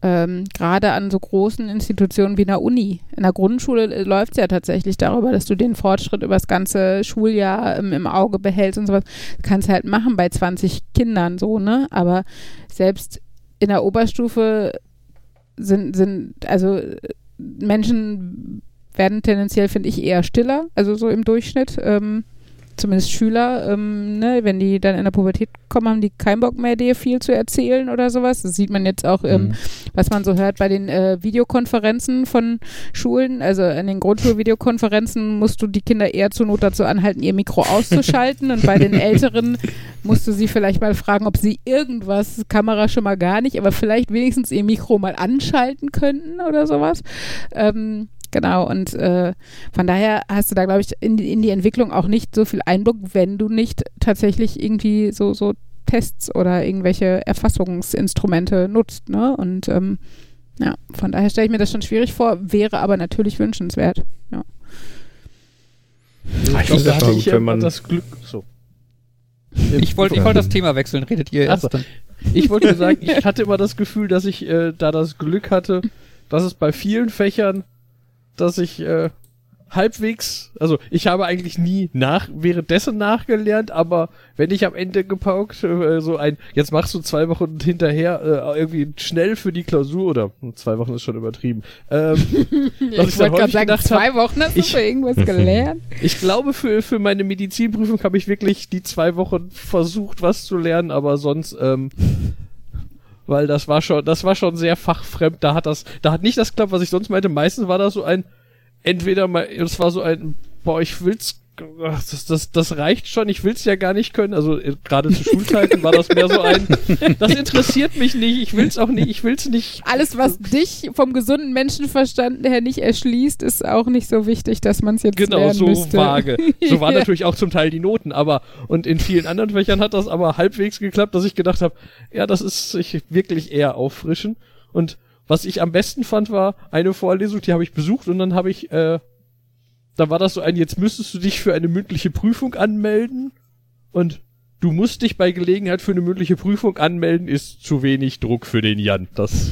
Ähm, Gerade an so großen Institutionen wie einer Uni. In der Grundschule läuft es ja tatsächlich darüber, dass du den Fortschritt über das ganze Schuljahr im, im Auge behältst und sowas. Kannst halt machen bei 20 Kindern so, ne? Aber selbst in der Oberstufe sind, sind also äh, Menschen werden tendenziell, finde ich, eher stiller, also so im Durchschnitt. Ähm, zumindest Schüler, ähm, ne, wenn die dann in der Pubertät kommen, haben die keinen Bock mehr, dir viel zu erzählen oder sowas. Das sieht man jetzt auch, ähm, Mhm. was man so hört bei den äh, Videokonferenzen von Schulen. Also in den Grundschulvideokonferenzen musst du die Kinder eher zur Not dazu anhalten, ihr Mikro auszuschalten. und bei den Älteren musst du sie vielleicht mal fragen, ob sie irgendwas, Kamera schon mal gar nicht, aber vielleicht wenigstens ihr Mikro mal anschalten könnten oder sowas. Ähm, Genau, und äh, von daher hast du da, glaube ich, in die, in die Entwicklung auch nicht so viel Einblick, wenn du nicht tatsächlich irgendwie so, so Tests oder irgendwelche Erfassungsinstrumente nutzt. Ne? Und ähm, ja, von daher stelle ich mir das schon schwierig vor, wäre aber natürlich wünschenswert. Ja. Ich Ich glaube, da hatte ich gut, wenn man- das Glück. So. Ich wollte ich wollte das Thema wechseln, redet ihr erst so. dann. Ich wollte nur sagen, ich hatte immer das Gefühl, dass ich äh, da das Glück hatte, dass es bei vielen Fächern, dass ich äh, halbwegs, also ich habe eigentlich nie nach währenddessen nachgelernt, aber wenn ich am Ende gepaukt äh, so ein, jetzt machst du zwei Wochen hinterher äh, irgendwie schnell für die Klausur oder hm, zwei Wochen ist schon übertrieben. Ähm, Ja, ich wollte gerade sagen, zwei Wochen hast du ich- für irgendwas gelernt. Ich glaube, für, für meine Medizinprüfung habe ich wirklich die zwei Wochen versucht, was zu lernen, aber sonst, ähm, weil das war schon, das war schon sehr fachfremd. Da hat das, da hat nicht das geklappt, was ich sonst meinte. Meistens war das so ein, entweder mal, es war so ein, boah, ich will's, das, das, das reicht schon, ich will's ja gar nicht können. Also äh, gerade zu Schulzeiten war das mehr so ein, das interessiert mich nicht, ich will's auch nicht, ich will's nicht. Alles, was dich vom gesunden Menschenverstand her nicht erschließt, ist auch nicht so wichtig, dass man es jetzt Genau, lernen so müsste. vage. So waren Ja. natürlich auch zum Teil die Noten, aber und in vielen anderen Fächern hat das aber halbwegs geklappt, dass ich gedacht habe, ja, das ist sich wirklich eher auffrischen. Und was ich am besten fand, war eine Vorlesung, die habe ich besucht und dann habe ich, äh, da war das so ein, jetzt müsstest du dich für eine mündliche Prüfung anmelden und du musst dich bei Gelegenheit für eine mündliche Prüfung anmelden, ist zu wenig Druck für den Jan. Das,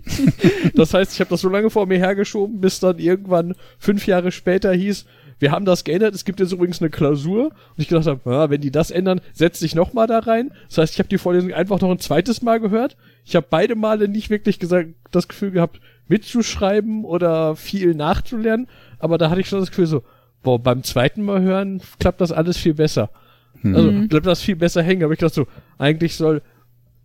das heißt, ich habe das so lange vor mir hergeschoben, bis dann irgendwann fünf Jahre später hieß, wir haben das geändert, es gibt jetzt übrigens eine Klausur. Und ich gedacht habe, ja, wenn die das ändern, setz dich noch mal da rein. Das heißt, ich habe die Vorlesung einfach noch ein zweites Mal gehört. Ich habe beide Male nicht wirklich gesagt, das Gefühl gehabt, mitzuschreiben oder viel nachzulernen. Aber da hatte ich schon das Gefühl so, boah, beim zweiten Mal hören klappt das alles viel besser. Also bleibt das viel besser hängen. Aber ich dachte so, eigentlich soll,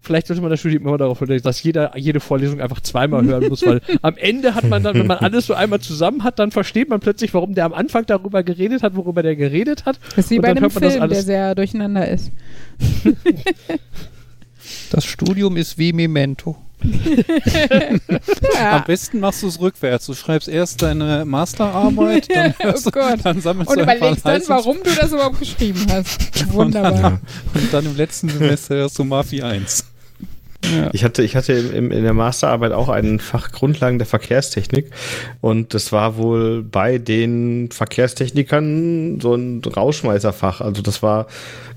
vielleicht sollte man das Studium immer darauf verlegen, dass jeder jede Vorlesung einfach zweimal hören muss, weil am Ende hat man dann, wenn man alles so einmal zusammen hat, dann versteht man plötzlich, warum der am Anfang darüber geredet hat, worüber der geredet hat. Das ist wie Und bei dann einem Film, der sehr durcheinander ist. Das Studium ist wie Memento. Am besten machst du es rückwärts. Du schreibst erst deine Masterarbeit, dann, hörst Oh du, Gott. dann sammelst Und du überlegst dann, warum du das überhaupt geschrieben hast. Und Wunderbar. dann, und dann im letzten Semester hörst du Mafia 1. Ich hatte, ich hatte im, in der Masterarbeit auch ein Fach Grundlagen der Verkehrstechnik und das war wohl bei den Verkehrstechnikern so ein Rauschmeißerfach. Also das war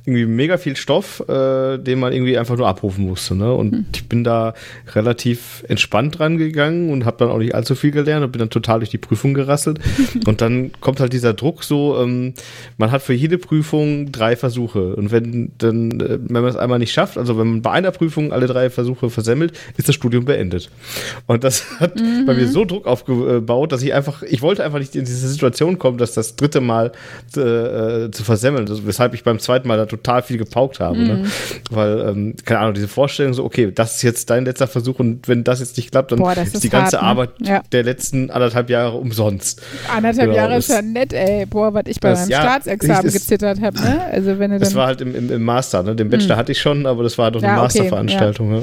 irgendwie mega viel Stoff, äh, den man irgendwie einfach nur abrufen musste. Ne? Und ich bin da relativ entspannt dran gegangen und habe dann auch nicht allzu viel gelernt und bin dann total durch die Prüfung gerasselt. und dann kommt halt dieser Druck so, ähm, man hat für jede Prüfung drei Versuche. Und wenn dann, äh, wenn man es einmal nicht schafft, also wenn man bei einer Prüfung alle drei Versuche versemmelt, ist das Studium beendet. Und das hat bei mir so Druck aufgebaut, dass ich einfach, ich wollte einfach nicht in diese Situation kommen, dass das dritte Mal äh, äh, zu versemmeln, weshalb ich beim zweiten Mal da total viel gepaukt habe. Ne? Weil, ähm, keine Ahnung, diese Vorstellung so, okay, das ist jetzt dein letzter Versuch und wenn das jetzt nicht klappt, dann Boah, ist ist die ganze hart, ne? Arbeit Ja. der letzten anderthalb Jahre umsonst. Anderthalb Genau, Jahre ist schon nett, ey. Boah, was ich bei Das- meinem ja, Staatsexamen ich- gezittert habe, ne? Also wenn du Das war halt im, im, im Master, ne? Den Bachelor hatte ich schon, aber das war doch eine Ja, okay, Masterveranstaltung. Ja.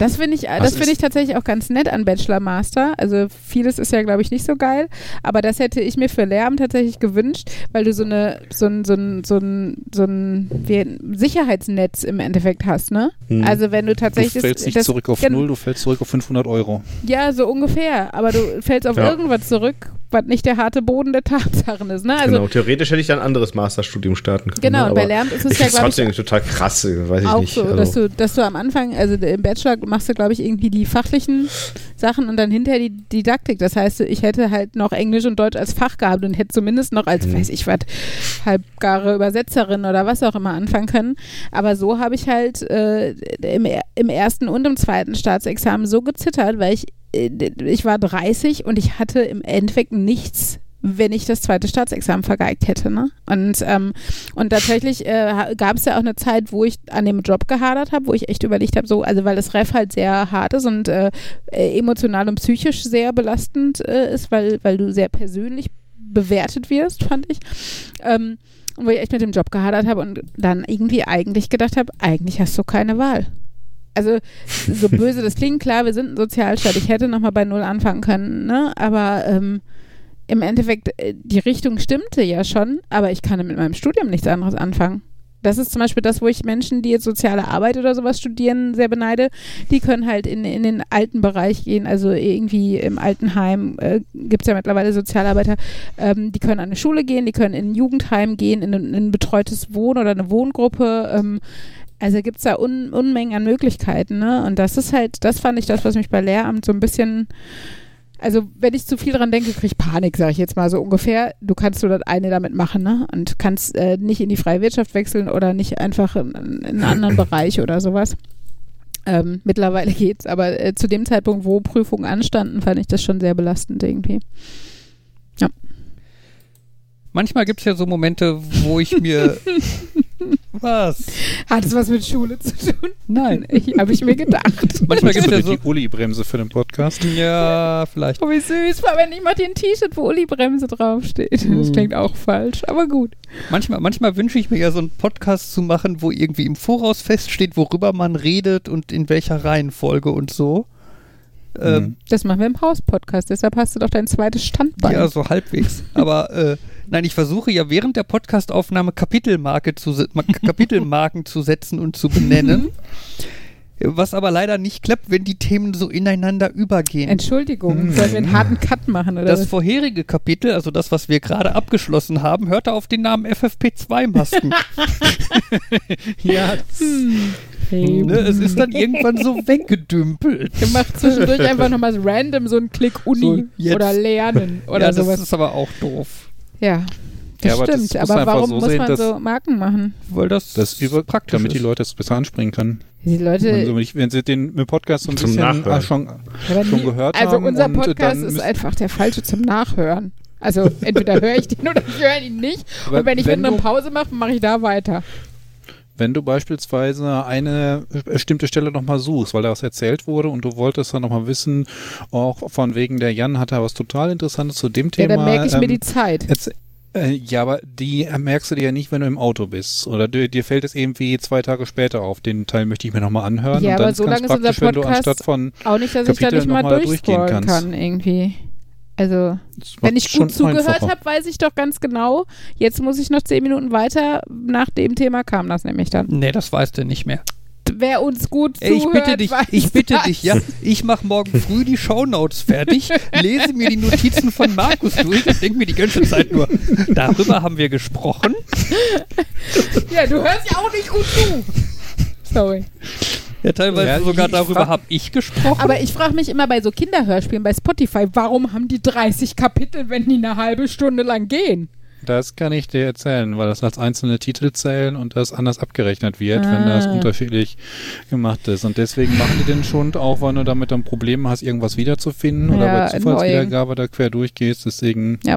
Das finde ich, Was das finde ist- ich tatsächlich auch ganz nett an Bachelor Master. Also vieles ist ja, glaube ich, nicht so geil. Aber das hätte ich mir für Lehramt tatsächlich gewünscht, weil du so eine, so ein, so ein, so ein, so ein, Sicherheitsnetz im Endeffekt hast, ne? Hm. Also wenn du Du tatsächlich fällst nicht das- zurück auf Null, du fällst zurück auf 500 Euro. Ja, so ungefähr. Aber du fällst auf Ja. irgendwas zurück, was nicht der harte Boden der Tatsachen ist, ne? Also genau, theoretisch hätte ich dann ein anderes Masterstudium starten können. Genau, ne? und bei Lehramt ist es ich ja, glaube ich, trotzdem total krass, weiß ich auch nicht. so, also, dass du, dass du am Anfang, also im Bachelor machst du, glaube ich, irgendwie die fachlichen Sachen und dann hinterher die Didaktik. Das heißt, ich hätte halt noch Englisch und Deutsch als Fach gehabt und hätte zumindest noch als, Mhm. weiß ich was, halbgare Übersetzerin oder was auch immer anfangen können. Aber so habe ich halt äh, im, im ersten und im zweiten Staatsexamen so gezittert, weil ich, äh, ich war 30 und ich hatte im Endeffekt nichts wenn ich das zweite Staatsexamen vergeigt hätte. Ne? Und, ähm, und tatsächlich äh, gab es ja auch eine Zeit, wo ich an dem Job gehadert habe, wo ich echt überlegt habe, so, also weil das Ref halt sehr hart ist und äh, äh, emotional und psychisch sehr belastend äh, ist, weil, weil du sehr persönlich bewertet wirst, fand ich. Ähm, und wo ich echt mit dem Job gehadert habe und dann irgendwie eigentlich gedacht habe, eigentlich hast du keine Wahl. Also so böse das klingt, klar, wir sind ein Sozialstaat. Ich hätte nochmal bei Null anfangen können, ne? aber ähm, im Endeffekt, äh, die Richtung stimmte ja schon, aber ich kann mit meinem Studium nichts anderes anfangen. Das ist zum Beispiel das, wo ich Menschen, die jetzt soziale Arbeit oder sowas studieren, sehr beneide. Die können halt in, in den alten Bereich gehen, also irgendwie im Altenheim äh, gibt es ja mittlerweile Sozialarbeiter, ähm, die können an eine Schule gehen, die können in ein Jugendheim gehen, in ein, in ein betreutes Wohnen oder eine Wohngruppe. Ähm, also gibt es da Un Unmengen an Möglichkeiten, ne? Und das ist halt, das fand ich das, was mich bei Lehramt so ein bisschen also wenn ich zu viel dran denke, kriege ich Panik, sage ich jetzt mal so ungefähr. Du kannst nur das eine damit machen, ne? Und kannst äh, nicht in die freie Wirtschaft wechseln oder nicht einfach in, in einen anderen Bereich oder sowas. Ähm, mittlerweile geht's, aber äh, zu dem Zeitpunkt, wo Prüfungen anstanden, fand ich das schon sehr belastend irgendwie. Manchmal gibt es ja so Momente, wo ich mir. was? Hat es was mit Schule zu tun? Nein. Habe ich mir gedacht. Manchmal gibt es ja die so. Uli-Bremse für den Podcast. Ja, vielleicht. Oh, wie süß. Vor allem ich dir ein T-Shirt, wo Uli-Bremse draufsteht. Das Hm. klingt auch falsch, aber gut. Manchmal, manchmal wünsche ich mir ja so einen Podcast zu machen, wo irgendwie im Voraus feststeht, worüber man redet und in welcher Reihenfolge und so. Ähm, Mhm. Das machen wir im Haus-Podcast, deshalb hast du doch dein zweites Standbein. Ja, so halbwegs. Aber äh, nein, ich versuche ja während der Podcastaufnahme Kapitelmarke zu Kapitelmarken zu setzen und zu benennen. Was aber leider nicht klappt, wenn die Themen so ineinander übergehen. Entschuldigung, Hm. sollen wir einen harten Cut machen oder Das was? vorherige Kapitel, also das, was wir gerade abgeschlossen haben, hörte auf den Namen FFP2-Masken. Ja, Hey, ne? Es ist dann irgendwann so weggedümpelt. Ihr macht zwischendurch einfach nochmal random so einen Klick Uni So, oder Lernen oder ja, das sowas. ist aber auch doof. Ja, das Ja, aber das stimmt. muss aber warum so muss sehen, man so Marken machen? Weil das, das über, praktisch damit die ist. Leute es besser anspringen können. Die Leute. Also, wenn, ich, wenn sie den Podcast so ein Zum bisschen Nachhören. ah, schon, aber schon nie- gehört also haben. unser und Podcast dann ist einfach der falsche zum Nachhören. Also entweder höre ich den oder ich höre ihn nicht. Aber und wenn ich wenn mit einer du- Pause mache, mache ich da weiter. Wenn du beispielsweise eine bestimmte Stelle nochmal suchst, weil da was erzählt wurde und du wolltest dann nochmal wissen, auch von wegen der Jan hat da was total Interessantes zu dem Ja, Thema. dann merke ich mir ähm, die Zeit. Jetzt, äh, ja, aber die merkst du dir ja nicht, wenn du im Auto bist. Oder dir, dir fällt es irgendwie zwei Tage später auf. Den Teil möchte ich mir nochmal anhören. Ja, und dann aber so lange ist unser Podcast Auch nicht, dass ich da nicht mal durchgehen kann irgendwie. Also, wenn ich gut zugehört habe, weiß ich doch ganz genau, jetzt muss ich noch zehn Minuten weiter. Nach dem Thema kam das nämlich dann. Nee, das weißt du nicht mehr. Wer uns gut Ey, ich zuhört, bitte dich, ich bitte das. dich, ja. Ich mache morgen früh die Shownotes fertig, lese mir die Notizen von Markus durch und denke mir die ganze Zeit nur, darüber haben wir gesprochen. Ja, du hörst ja auch nicht gut zu. Sorry. Ja, teilweise Ja, sogar darüber habe ich gesprochen. Aber ich frage mich immer bei so Kinderhörspielen bei Spotify, warum haben die 30 Kapitel, wenn die eine halbe Stunde lang gehen? Das kann ich dir erzählen, weil das als einzelne Titel zählen und das anders abgerechnet wird, wenn das Ah. unterschiedlich gemacht ist. Und deswegen machen die den schon, auch wenn du damit dann Probleme hast, irgendwas wiederzufinden oder Ja, bei Zufallswiedergabe da quer durchgehst. Deswegen. Ja.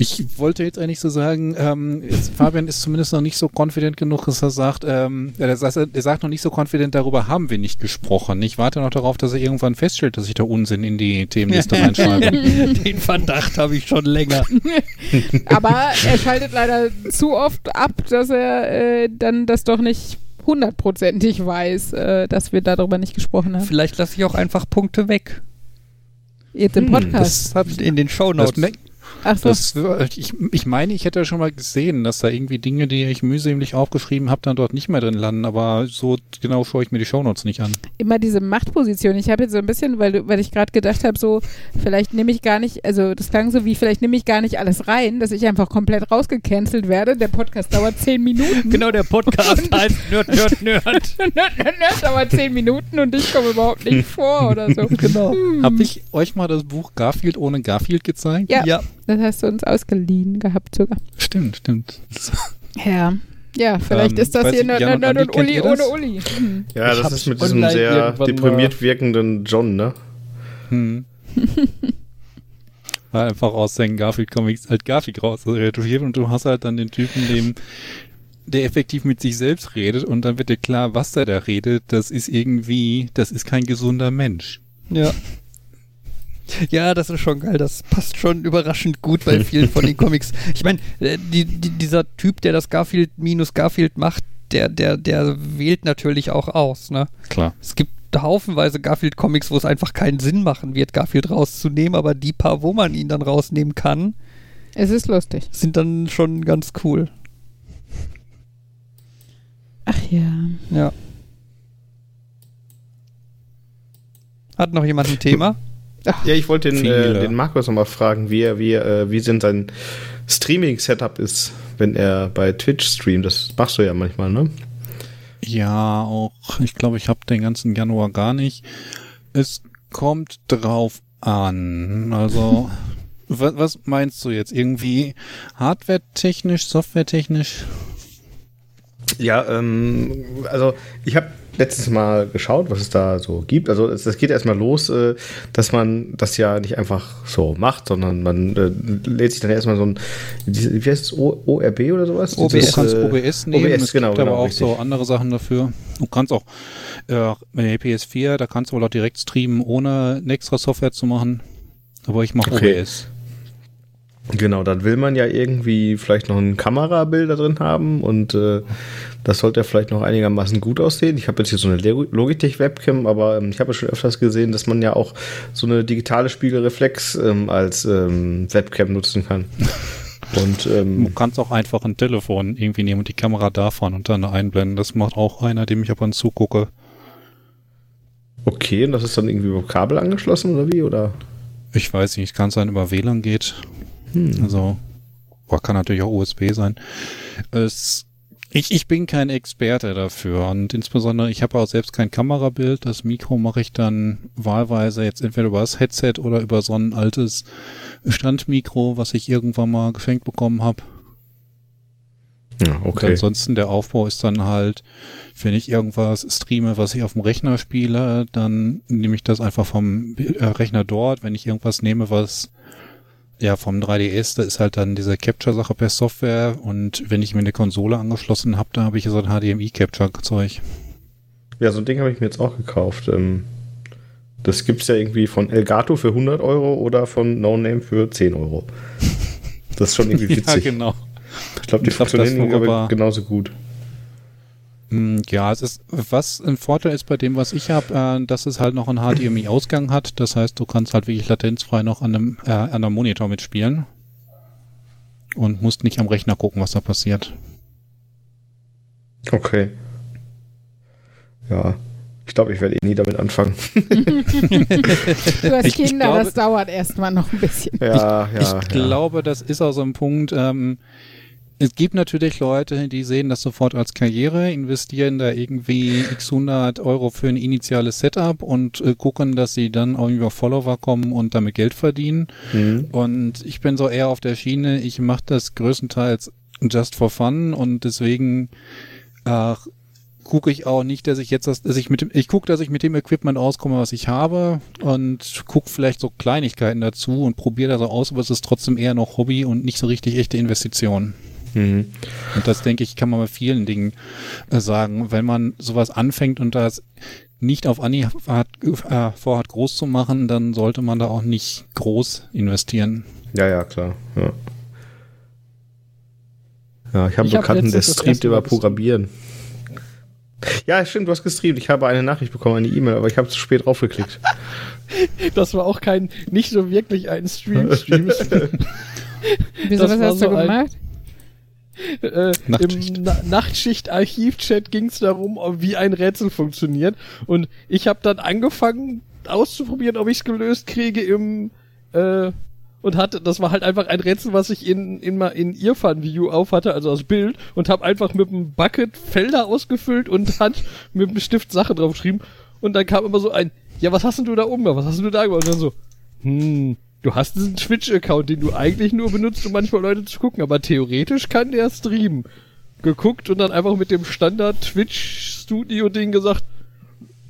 Ich wollte jetzt eigentlich so sagen, ähm, jetzt, Fabian ist zumindest noch nicht so confident genug, dass er sagt, ähm, der, sagt- der sagt noch nicht so confident, darüber haben wir nicht gesprochen. Ich warte noch darauf, dass er irgendwann feststellt, dass ich da Unsinn in die Themenliste reinschreibe. Den Verdacht habe ich schon länger. Aber er schaltet leider zu oft ab, dass er äh, dann das doch nicht hundertprozentig weiß, äh, dass wir darüber nicht gesprochen haben. Vielleicht lasse ich auch einfach Punkte weg. Jetzt im Hm, Podcast. Das hab ich In den Das, Shownotes. me- Ach so. das, ich, ich meine, ich hätte schon mal gesehen, dass da irgendwie Dinge, die ich mühselig aufgeschrieben habe, dann dort nicht mehr drin landen. Aber so genau schaue ich mir die Shownotes nicht an. immer diese Machtposition. Ich habe jetzt so ein bisschen, weil, weil ich gerade gedacht habe, so, vielleicht nehme ich gar nicht, also das klang so wie, vielleicht nehme ich gar nicht alles rein, dass ich einfach komplett rausgecancelt werde. Der Podcast dauert zehn Minuten. Genau, der Podcast heißt Nerd, Nerd, Nerd. Nerd, nerd, nerd, dauert zehn Minuten und ich komme überhaupt nicht vor oder so. Genau. Habe ich euch mal das Buch Garfield ohne Garfield gezeigt? Ja. Ja, Das hast du uns ausgeliehen gehabt sogar. Stimmt, stimmt. Ja. Ja, vielleicht Ähm, ist das hier Jan und Uli ohne? Uli. Hm. Ja, Ich das ist mit diesem sehr deprimiert wirkenden John, ne? Hm. War einfach aus seinen Garfield-Comics halt Garfield raus retuschiert und du hast halt dann den Typen, dem der effektiv mit sich selbst redet und dann wird dir klar, was der da redet, das ist irgendwie, das ist kein gesunder Mensch. ja. Ja, das ist schon geil. Das passt schon überraschend gut bei vielen von den Comics. Ich meine, äh, die, die, dieser Typ, der das Garfield minus Garfield macht, der, der, der wählt natürlich auch aus, ne? Klar. Es gibt haufenweise Garfield-Comics, wo es einfach keinen Sinn machen wird, Garfield rauszunehmen, aber die paar, wo man ihn dann rausnehmen kann, Es ist lustig. sind dann schon ganz cool. Ach ja. Ja. Hat noch jemand ein Thema? Ja, ich wollte den, äh, den Markus nochmal fragen, wie, er, wie, äh, wie denn sein Streaming-Setup ist, wenn er bei Twitch streamt. Das machst du ja manchmal, ne? Ja, auch, ich glaube, ich habe den ganzen Januar gar nicht. Es kommt drauf an. Also, was, was meinst du jetzt? Irgendwie hardware-technisch, software-technisch? Ja, ähm, also ich habe letztes Mal geschaut, was es da so gibt. Also es, das geht erstmal los, äh, dass man das ja nicht einfach so macht, sondern man äh, lädt sich dann erstmal so ein, wie heißt es, ORB oder sowas? OBS. Du Dieses, kannst äh, OBS nehmen, OBS, es genau, gibt aber genau, auch richtig. so andere Sachen dafür. Du kannst auch, äh, mit der PS4, da kannst du wohl auch direkt streamen, ohne eine extra Software zu machen. Aber ich mache Okay. OBS. Genau, dann will man ja irgendwie vielleicht noch ein Kamerabild da drin haben und äh, das sollte ja vielleicht noch einigermaßen gut aussehen. Ich habe jetzt hier so eine Logitech-Webcam, aber ähm, ich habe ja schon öfters gesehen, dass man ja auch so eine digitale Spiegelreflex ähm, als ähm, Webcam nutzen kann. Und Du ähm, kannst auch einfach ein Telefon irgendwie nehmen und die Kamera davon und dann einblenden. Das macht auch einer, dem ich ab und zu gucke. okay, und das ist dann irgendwie über Kabel angeschlossen oder wie? Oder? Ich weiß nicht, kann sein, über WLAN geht. Also, boah, kann natürlich auch USB sein. Es, ich, ich bin kein Experte dafür und insbesondere, ich habe auch selbst kein Kamerabild. Das Mikro mache ich dann wahlweise jetzt entweder über das Headset oder über so ein altes Standmikro, was ich irgendwann mal geschenkt bekommen habe. Ja, Und okay. ansonsten der Aufbau ist dann halt, wenn ich irgendwas streame, was ich auf dem Rechner spiele, dann nehme ich das einfach vom äh, Rechner dort. Wenn ich irgendwas nehme, was ja vom 3DS, da ist halt dann diese Capture-Sache per Software und wenn ich mir eine Konsole angeschlossen habe, da habe ich so ein HDMI-Capture-Zeug. Ja, so ein Ding habe ich mir jetzt auch gekauft. Ähm, das gibt's ja irgendwie von Elgato für 100 Euro oder von No Name für 10 Euro. Das ist schon irgendwie witzig. Ja, genau. Ich glaube, die Ich glaub, funktionieren aber genauso gut. Mm, Ja, es ist, was ein Vorteil ist bei dem, was ich habe, äh, dass es halt noch einen HDMI-Ausgang hat. Das heißt, du kannst halt wirklich latenzfrei noch an einem, äh, an einem Monitor mitspielen. Und musst nicht am Rechner gucken, was da passiert. Okay. Ja. Ich glaube, ich werde eh nie damit anfangen. Du hast Ich- ich Kinder, glaube- das dauert erstmal noch ein bisschen. Ja, ja. ich ja. glaube, das ist auch so ein Punkt. Ähm, es gibt natürlich Leute, die sehen das sofort als Karriere, investieren da irgendwie x 100 Euro für ein initiales Setup und äh, gucken, dass sie dann auch über Follower kommen und damit Geld verdienen. Mhm. Und ich bin so eher auf der Schiene, ich mache das größtenteils just for fun und deswegen äh, gucke ich auch nicht, dass ich jetzt das, dass ich mit dem, ich gucke, dass ich mit dem Equipment auskomme, was ich habe und gucke vielleicht so Kleinigkeiten dazu und probiere da so aus, aber es ist trotzdem eher noch Hobby und nicht so richtig echte Investition. Mhm. Und das denke ich, kann man bei vielen Dingen äh, sagen. Wenn man sowas anfängt und das nicht auf Anhieb hat, äh, vorhat, groß zu machen, dann sollte man da auch nicht groß investieren. Ja, ja, klar. Ja, ja ich habe einen hab Bekannten, der streamt über. Programmieren. Ja, stimmt, du hast gestreamt. Ich habe eine Nachricht bekommen, eine E-Mail, aber ich habe zu spät draufgeklickt. Das war auch kein, nicht so wirklich ein Stream-Stream. Wieso, Das was hast du so ein- gemacht? Äh, Nachtschicht. Im Na Nachtschicht-Archiv-Chat ging es darum, wie ein Rätsel funktioniert. Und ich habe dann angefangen auszuprobieren, ob ich es gelöst kriege im äh, und hatte, das war halt einfach ein Rätsel, was ich in in, in Irfan View auf hatte, also als Bild und habe einfach mit dem Bucket Felder ausgefüllt und Hand mit dem Stift Sache draufgeschrieben und dann kam immer so ein, ja, was hast denn du da oben gemacht? Was hast denn du da gemacht? Und dann so, hm, du hast diesen Twitch-Account, den du eigentlich nur benutzt, um manchmal Leute zu gucken, aber theoretisch kann der streamen. Geguckt und dann einfach mit dem Standard Twitch-Studio-Ding gesagt,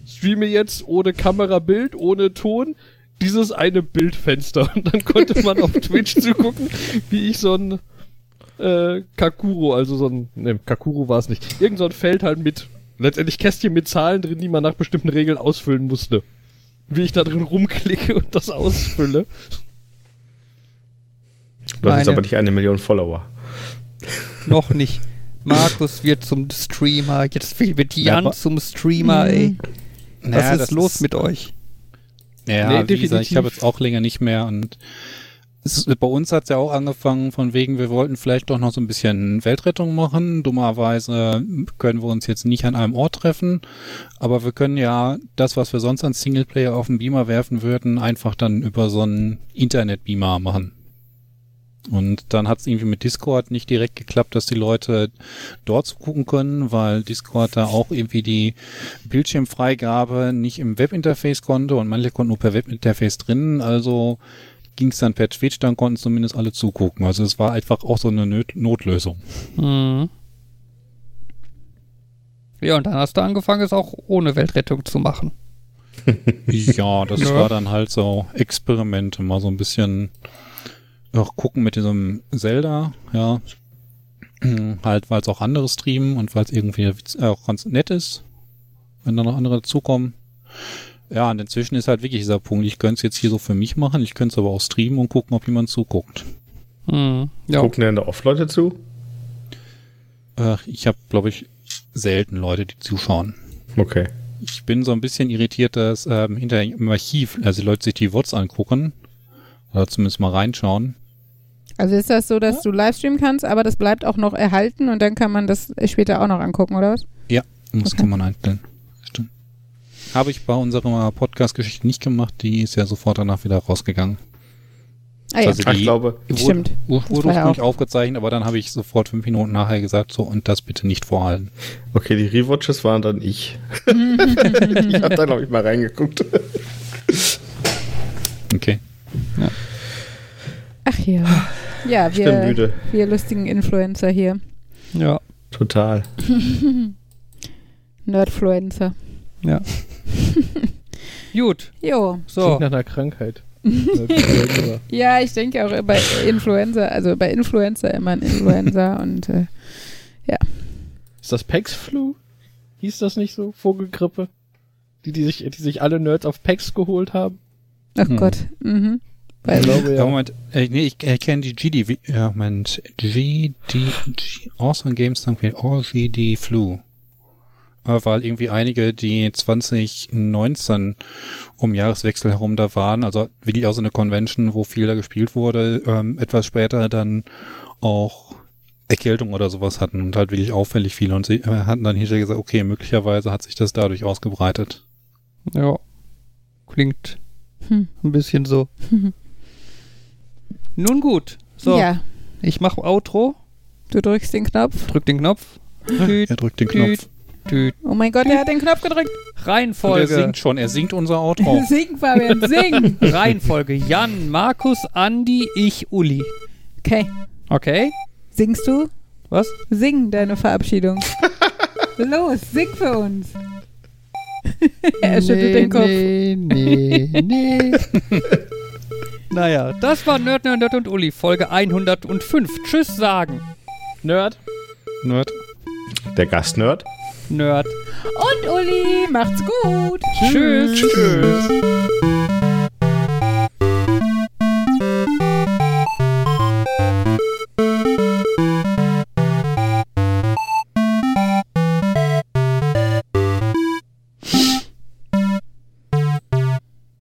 streame jetzt ohne Kamera, Bild, ohne Ton, dieses eine Bildfenster. Und dann konnte man auf Twitch zugucken, wie ich so ein äh, Kakuro, also so ein, ne, Kakuro war es nicht, irgend so ein Feld halt mit, letztendlich Kästchen mit Zahlen drin, die man nach bestimmten Regeln ausfüllen musste. Wie ich da drin rumklicke und das ausfülle. Du hast jetzt aber nicht eine Million Follower. Noch nicht. Markus wird zum Streamer, jetzt wird Ja, Jan aber- zum Streamer, ey. Was Naja, ist los mit euch? Ja, Nee, wie gesagt, ich habe jetzt auch länger nicht mehr und bei uns hat es ja auch angefangen von wegen, wir wollten vielleicht doch noch so ein bisschen Weltrettung machen. Dummerweise können wir uns jetzt nicht an einem Ort treffen, aber wir können ja das, was wir sonst an Singleplayer auf den Beamer werfen würden, einfach dann über so einen Internet-Beamer machen. Und dann hat es irgendwie mit Discord nicht direkt geklappt, dass die Leute dort zugucken können, weil Discord da auch irgendwie die Bildschirmfreigabe nicht im Webinterface konnte und manche konnten nur per Webinterface drin. Also ging es dann per Twitch, dann konnten zumindest alle zugucken. Also es war einfach auch so eine Not Notlösung. Mhm. Ja, und dann hast du angefangen, es auch ohne Weltrettung zu machen. ja, das Ja. war dann halt so Experimente, mal so ein bisschen auch gucken mit diesem Zelda, ja. halt, weil es auch andere streamen und weil es irgendwie auch ganz nett ist, wenn da noch andere dazukommen. Ja, und inzwischen ist halt wirklich dieser Punkt, ich könnte es jetzt hier so für mich machen, ich könnte es aber auch streamen und gucken, ob jemand zuguckt. Mhm. Ja. Gucken denn da oft Leute zu? Äh, ich habe, glaube ich, selten Leute, die zuschauen. Okay. Ich bin so ein bisschen irritiert, dass ähm, hinter im Archiv, also die Leute sich die Wots angucken, oder zumindest mal reinschauen. Also ist das so, dass du Livestreamen kannst, aber das bleibt auch noch erhalten und dann kann man das später auch noch angucken, oder was? Das Okay. kann man einstellen. Stimmt. Habe ich bei unserer Podcast-Geschichte nicht gemacht, die ist ja sofort danach wieder rausgegangen. Ah ja, Also Ah, ich die glaube, Stimmt. Wurde, ja ursprünglich aufgezeichnet, aber dann habe ich sofort fünf Minuten nachher gesagt, so, und das bitte nicht vorhalten. okay, die Rewatches waren dann ich. ich habe da, glaube ich, mal reingeguckt. Okay. Ach ja. Ja, Ich bin wir, müde. wir lustigen Influencer hier. Ja. Total. Nerdfluencer. Ja. Gut. Jo. So. Klingt nach einer Krankheit. Ja, ich denke auch bei Influencer, also bei Influencer immer ein Influencer und äh, Ist das PAX Flu? Hieß das nicht so? Vogelgrippe? Die, die sich, die sich alle Nerds auf PAX geholt haben? ach Hm. Gott. Mhm. Ich Weil, glaube, Ja. ja. Moment, äh, nee, ich erkenne die GD, ja, Moment, GD, G, Awesome Games, danke, oh, GD Flu. Weil irgendwie einige, die 2019 um Jahreswechsel herum da waren, also wirklich auch so eine Convention, wo viel da gespielt wurde, ähm, etwas später dann auch Erkältung oder sowas hatten und halt wirklich auffällig viele und sie äh, hatten dann hinterher gesagt, okay, möglicherweise hat sich das dadurch ausgebreitet. Ja. Klingt hm. ein bisschen so. Nun gut. So, Ja, ich mache Outro, du drückst den Knopf. drück den Knopf. Tüt, Er drückt den tüt, Knopf. Oh mein Gott, er hat den Knopf gedrückt. Und er Reihenfolge. singt schon, er singt unser Outro. Sing, Fabian, sing. Reihenfolge. Jan, Markus, Andi, ich, Uli. Okay. Okay? Singst du? Was? Sing deine Verabschiedung. Los, sing für uns. er schüttelt den Kopf. Nee, nee, nee. naja, das war Nerd, Nerd, Nerd und Uli, Folge 105. Tschüss sagen. Nerd? Nerd. Der Gastnerd. Nerd. Und Uli, macht's gut. Tschüss. Tschüss. Tschüss.